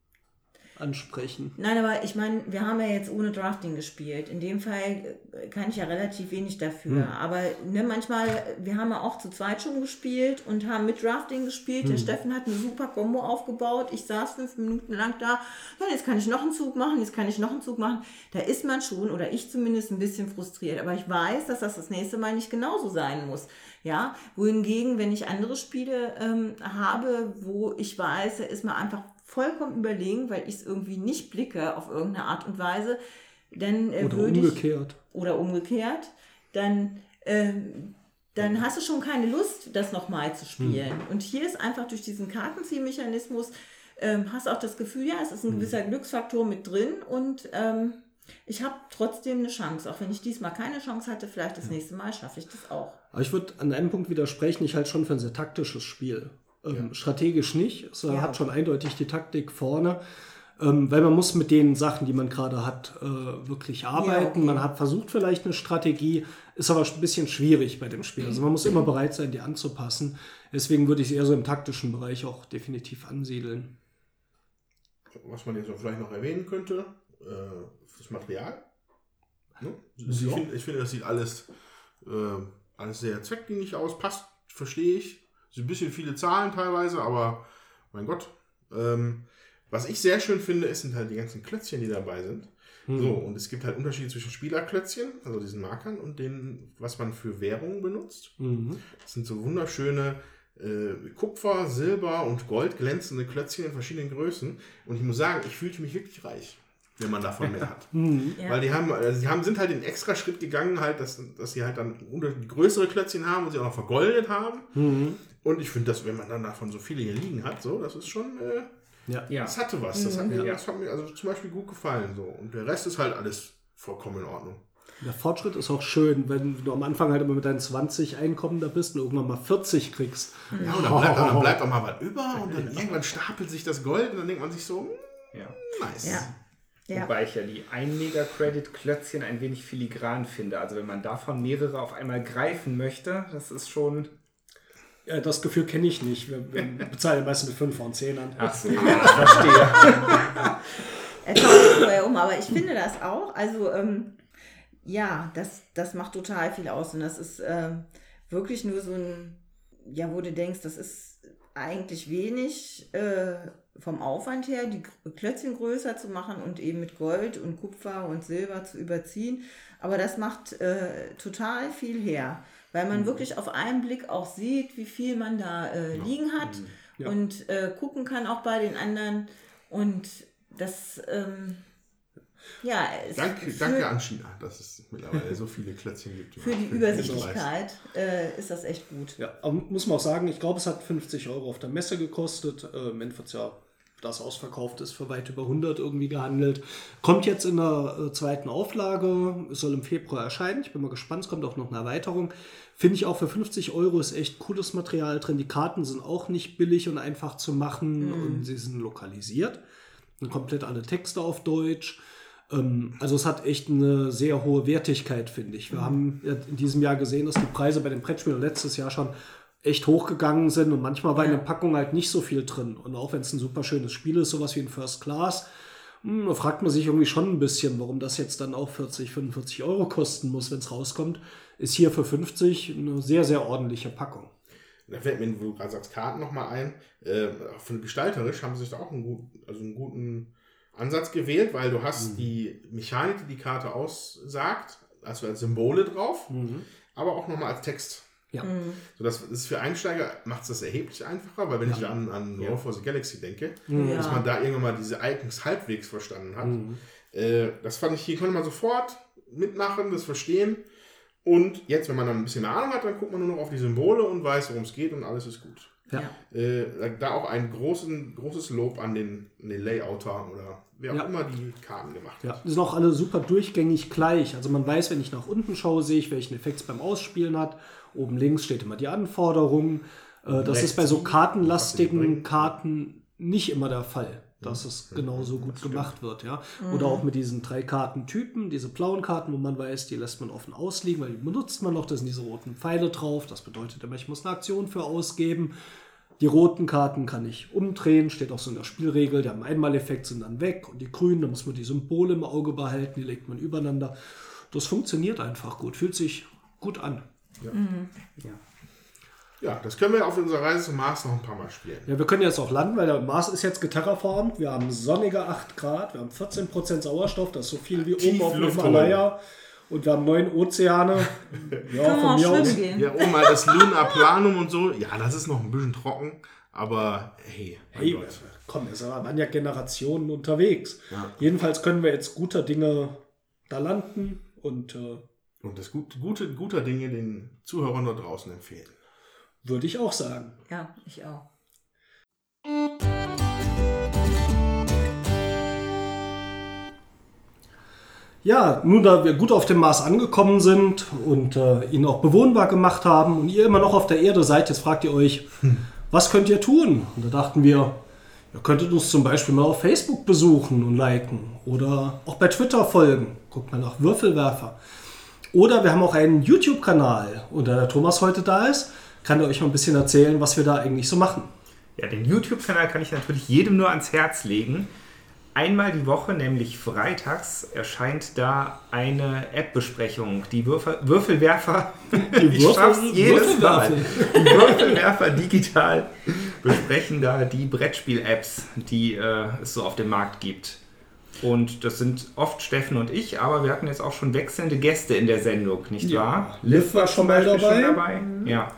ansprechen. Nein, aber ich meine, wir haben ja jetzt ohne Drafting gespielt. In dem Fall äh, kann ich ja relativ wenig dafür. Hm. Aber ne, manchmal, wir haben ja auch zu zweit schon gespielt und haben mit Drafting gespielt. Hm. Der Steffen hat eine super Combo aufgebaut. Ich saß fünf Minuten lang da. Ja, jetzt kann ich noch einen Zug machen, jetzt kann ich noch einen Zug machen. Da ist man schon, oder ich zumindest, ein bisschen frustriert. Aber ich weiß, dass das das nächste Mal nicht genauso sein muss. Ja, wohingegen, wenn ich andere Spiele ähm, habe, wo ich weiß, da ist man einfach vollkommen überlegen, weil ich es irgendwie nicht blicke auf irgendeine Art und Weise, dann äh, oder würde umgekehrt. Ich, oder umgekehrt, dann, äh, dann hast du schon keine Lust, das nochmal zu spielen. Hm. Und hier ist einfach durch diesen Kartenziehmechanismus, ähm, hast auch das Gefühl, ja, es ist ein hm. gewisser Glücksfaktor mit drin und ähm, ich habe trotzdem eine Chance. Auch wenn ich diesmal keine Chance hatte, vielleicht das nächste Mal schaffe ich das auch. Aber ich würde an einem Punkt widersprechen, ich halte schon für ein sehr taktisches Spiel. Ähm, ja. Strategisch nicht. Es ja. hat schon eindeutig die Taktik vorne. Ähm, weil man muss mit den Sachen, die man gerade hat, äh, wirklich arbeiten. Ja, okay. Man hat versucht vielleicht eine Strategie, ist aber ein bisschen schwierig bei dem Spiel. Also man muss immer bereit sein, die anzupassen. Deswegen würde ich es eher so im taktischen Bereich auch definitiv ansiedeln. Was man jetzt auch vielleicht noch erwähnen könnte, äh, das Material. Ne? Ich finde, find, das sieht alles, äh, alles sehr zweckdienlich aus, passt, verstehe ich. Sind ein bisschen viele Zahlen teilweise, aber mein Gott. Ähm, was ich sehr schön finde, ist, sind halt die ganzen Klötzchen, die dabei sind. Hm. So, und es gibt halt Unterschiede zwischen Spielerklötzchen, also diesen Markern, und denen, was man für Währungen benutzt. Mhm. Das sind so wunderschöne äh, Kupfer, Silber und Gold glänzende Klötzchen in verschiedenen Größen. Und ich muss sagen, ich fühlte mich wirklich reich wenn man davon mehr hat. Mhm. ja. Weil die haben, also die haben, sind halt den extra Schritt gegangen, halt, dass, dass sie halt dann größere Klötzchen haben und sie auch noch vergoldet haben. Mhm. Und ich finde, dass wenn man dann davon so viele hier liegen hat, so, das ist schon, äh, ja. das hatte was. Das hat, mir, das hat mir also zum Beispiel gut gefallen. So. Und der Rest ist halt alles vollkommen in Ordnung. Der Fortschritt ist auch schön, wenn du am Anfang halt immer mit deinen 20 Einkommen da bist und irgendwann mal 40 kriegst. Ja, und dann bleibt, dann bleibt auch mal was über und dann irgendwann stapelt sich das Gold und dann denkt man sich so, ja. nice. Ja. Ja. Wobei ich ja die 1 Mega Credit Klötzchen ein wenig filigran finde. Also wenn man davon mehrere auf einmal greifen möchte, das ist schon. Ja, das Gefühl kenne ich nicht. Wir, wir bezahlen meistens mit 5 von 10 an. Ach so, ja, ich verstehe. er tauscht vorher um, aber ich finde das auch. Also, ähm, ja, das, das macht total viel aus. Und das ist äh, wirklich nur so ein, ja, wo du denkst, das ist eigentlich wenig. Äh, vom Aufwand her, die Klötzchen größer zu machen und eben mit Gold und Kupfer und Silber zu überziehen. Aber das macht äh, total viel her, weil man mhm. wirklich auf einen Blick auch sieht, wie viel man da äh, liegen hat mhm. ja. und äh, gucken kann auch bei den anderen. Und das, ähm, ja. Danke, danke an China, dass es mittlerweile so viele Klötzchen gibt. Für die Übersichtlichkeit äh, ist das echt gut. Ja, aber muss man auch sagen, ich glaube, es hat 50 Euro auf der Messe gekostet. Äh, Im Endeffekt ja das ausverkauft ist, für weit über 100 irgendwie gehandelt. Kommt jetzt in der äh, zweiten Auflage, soll im Februar erscheinen. Ich bin mal gespannt, es kommt auch noch eine Erweiterung. Finde ich auch für 50 Euro ist echt cooles Material drin. Die Karten sind auch nicht billig und einfach zu machen mhm. und sie sind lokalisiert. Und komplett alle Texte auf Deutsch. Ähm, also es hat echt eine sehr hohe Wertigkeit, finde ich. Wir mhm. haben in diesem Jahr gesehen, dass die Preise bei den Brettspielen letztes Jahr schon echt hochgegangen sind und manchmal war ja. in der Packung halt nicht so viel drin. Und auch wenn es ein super schönes Spiel ist, sowas wie ein First Class, hm, da fragt man sich irgendwie schon ein bisschen, warum das jetzt dann auch 40, 45 Euro kosten muss, wenn es rauskommt. Ist hier für 50 eine sehr, sehr ordentliche Packung. Da fällt mir, wo du gerade sagst, Karten nochmal ein. Äh, von gestalterisch haben sie sich da auch einen, gut, also einen guten Ansatz gewählt, weil du hast die Mechanik, die die Karte aussagt, also als Symbole drauf, aber auch nochmal als Text. Ja. So, das ist für Einsteiger macht es das erheblich einfacher, weil wenn ich an, an Roll for the Galaxy denke, Ja. dass man da irgendwann mal diese Icons halbwegs verstanden hat. Äh, das fand ich hier, konnte man sofort mitmachen, das verstehen. Und jetzt, wenn man dann ein bisschen mehr Ahnung hat, dann guckt man nur noch auf die Symbole und weiß, worum es geht und alles ist gut. Ja. Äh, da auch ein großen, großes Lob an den, an den Layouter oder wer auch Ja. immer die Karten gemacht Ja, hat. die sind auch alle super durchgängig gleich. Also man weiß, wenn ich nach unten schaue, sehe ich, welchen Effekt es beim Ausspielen hat. Oben links steht immer die Anforderung. Äh, das ist bei so kartenlastigen Karten nicht immer der Fall, dass es genauso gut gemacht wird. Ja? Oder auch mit diesen drei Kartentypen, diese blauen Karten, wo man weiß, die lässt man offen ausliegen, weil die benutzt man noch. Da sind diese roten Pfeile drauf. Das bedeutet immer, ich muss eine Aktion für ausgeben. Die roten Karten kann ich umdrehen, steht auch so in der Spielregel. Die haben Einmaleffekt, sind dann weg. Und die grünen, da muss man die Symbole im Auge behalten, die legt man übereinander. Das funktioniert einfach gut, fühlt sich gut an. Ja, das können wir auf unserer Reise zum Mars noch ein paar Mal spielen. Ja, wir können jetzt auch landen, weil der Mars ist jetzt geterraformt. Wir haben sonnige 8 Grad, wir haben 14% Sauerstoff, das ist so viel wie oben auf dem Himalaya. Und wir haben neun Ozeane. Ja, Können wir von auch mir aus. schwimmen gehen. Ja, oben mal das Lunar Planum und so. Ja, das ist noch ein bisschen trocken, aber hey, Hey, Gott. komm, es waren ja Generationen unterwegs. Jedenfalls können wir jetzt guter Dinge da landen und äh, Und das gut, gute, guter Dinge den Zuhörern da draußen empfehlen. würde ich auch sagen. Ja, ich auch. Ja, nun da wir gut auf dem Mars angekommen sind und äh, ihn auch bewohnbar gemacht haben und ihr immer noch auf der Erde seid, jetzt fragt ihr euch, was könnt ihr tun? Und da dachten wir, ihr könntet uns zum Beispiel mal auf Facebook besuchen und liken oder auch bei Twitter folgen. Guckt mal nach Würfelwerfer. Oder wir haben auch einen YouTube-Kanal und da der Thomas heute da ist, kann er euch mal ein bisschen erzählen, was wir da eigentlich so machen. Ja, den YouTube-Kanal kann ich natürlich jedem nur ans Herz legen. Einmal die Woche, nämlich freitags, erscheint da eine App-Besprechung. Die Würfel, Würfelwerfer, ich Würfel- schaff's jedes Mal. Würfelwerfer. Die Würfelwerfer digital besprechen da die Brettspiel-Apps, die äh, es so auf dem Markt gibt. Und das sind oft Steffen und ich, aber wir hatten jetzt auch schon wechselnde Gäste in der Sendung, nicht Ja. wahr? Liv war schon mal dabei. dabei. Ja.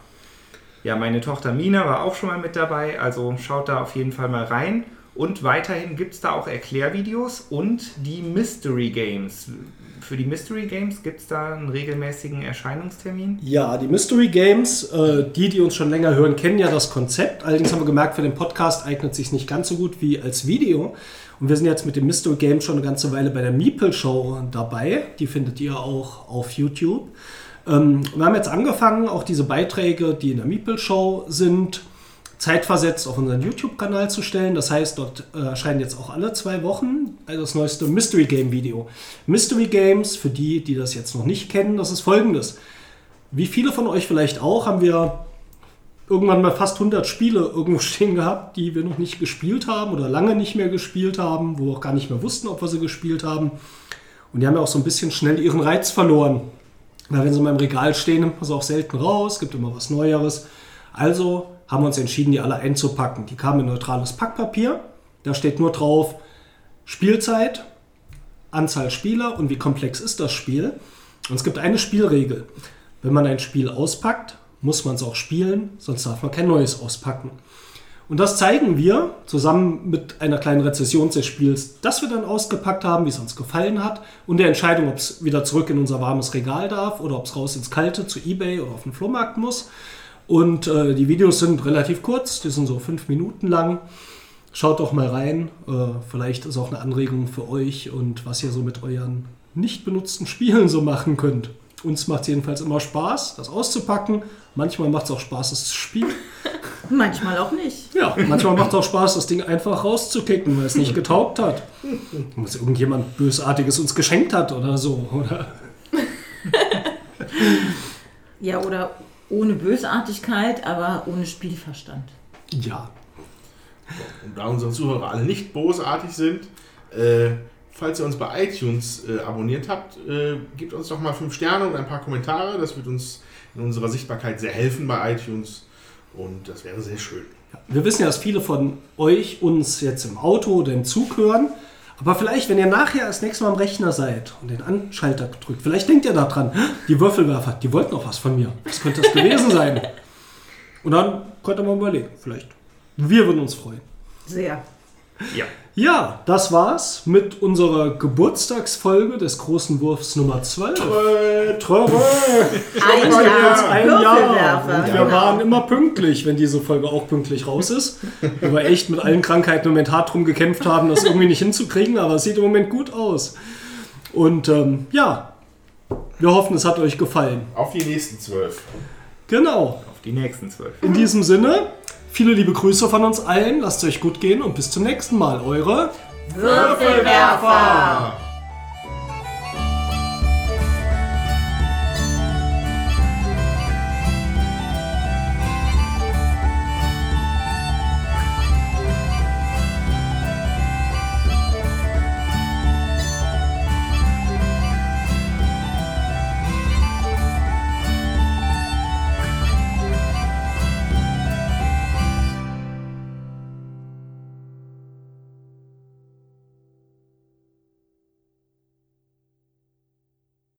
Ja, meine Tochter Mina war auch schon mal mit dabei, also schaut da auf jeden Fall mal rein. Und weiterhin gibt es da auch Erklärvideos und die Mystery Games. Für die Mystery Games gibt es da einen regelmäßigen Erscheinungstermin. Ja, die Mystery Games, äh, die, die uns schon länger hören, kennen ja das Konzept. Allerdings haben wir gemerkt, für den Podcast eignet sich nicht ganz so gut wie als Video. Und wir sind jetzt mit dem Mystery Games schon eine ganze Weile bei der Meeple Show dabei. Die findet ihr auch auf YouTube. Ähm, wir haben jetzt angefangen, auch diese Beiträge, die in der Meeple Show sind, zeitversetzt auf unseren YouTube-Kanal zu stellen. Das heißt, dort äh, erscheinen jetzt auch alle zwei Wochen das neueste Mystery Game Video. Mystery Games, für die, die das jetzt noch nicht kennen, das ist folgendes. Wie viele von euch vielleicht auch, haben wir irgendwann mal fast 100 Spiele irgendwo stehen gehabt, die wir noch nicht gespielt haben oder lange nicht mehr gespielt haben, wo wir auch gar nicht mehr wussten, ob wir sie gespielt haben. Und die haben ja auch so ein bisschen schnell ihren Reiz verloren. Weil wenn sie mal im Regal stehen, nimmt man sie auch selten raus, gibt immer was Neueres. Also haben wir uns entschieden, die alle einzupacken. Die kamen in neutrales Packpapier. Da steht nur drauf Spielzeit, Anzahl Spieler und wie komplex ist das Spiel. Und es gibt eine Spielregel. Wenn man ein Spiel auspackt, muss man es auch spielen, sonst darf man kein neues auspacken. Und das zeigen wir zusammen mit einer kleinen Rezession des Spiels, das wir dann ausgepackt haben, wie es uns gefallen hat und der Entscheidung, ob es wieder zurück in unser warmes Regal darf oder ob es raus ins Kalte zu eBay oder auf den Flohmarkt muss. Und äh, die Videos sind relativ kurz, die sind so fünf Minuten lang. Schaut doch mal rein. Äh, vielleicht ist auch eine Anregung für euch und was ihr so mit euren nicht benutzten Spielen so machen könnt. Uns macht es jedenfalls immer Spaß, das auszupacken. Manchmal macht es auch Spaß, es zu spielen. Manchmal auch nicht. Ja, manchmal macht es auch Spaß, das Ding einfach rauszukicken, weil es nicht getaugt hat. Was irgendjemand Bösartiges uns geschenkt hat oder so. Oder? Ja, oder ohne Bösartigkeit, aber ohne Spielverstand. Ja, Und da unsere Zuhörer alle nicht bosartig sind, äh, falls ihr uns bei iTunes äh, abonniert habt, äh, gebt uns doch mal fünf Sterne und ein paar Kommentare. Das wird uns in unserer Sichtbarkeit sehr helfen bei iTunes. Und das wäre sehr schön. Wir wissen ja, dass viele von euch uns jetzt im Auto oder im Zug hören. Aber vielleicht, wenn ihr nachher das nächste Mal am Rechner seid und den Anschalter drückt, vielleicht denkt ihr daran, die Würfelwerfer, die wollten noch was von mir. Was könnte das gewesen sein? Und dann könnt ihr mal überlegen, vielleicht. Wir würden uns freuen. Sehr. Ja. Ja, das war's mit unserer Geburtstagsfolge des großen Wurfs Nummer 12. Trö, trö, Ein Jetzt Jahr ein Jahr. Und wir genau. waren immer pünktlich, wenn diese Folge auch pünktlich raus ist. Weil wir echt mit allen Krankheiten im Moment hart drum gekämpft haben, das irgendwie nicht hinzukriegen, aber es sieht im Moment gut aus. Und ähm, ja, wir hoffen, es hat euch gefallen. Auf die nächsten zwölf. Genau. Auf die nächsten zwölf. In diesem Sinne, viele liebe Grüße von uns allen. Lasst es euch gut gehen und bis zum nächsten Mal. Eure Würfelwerfer.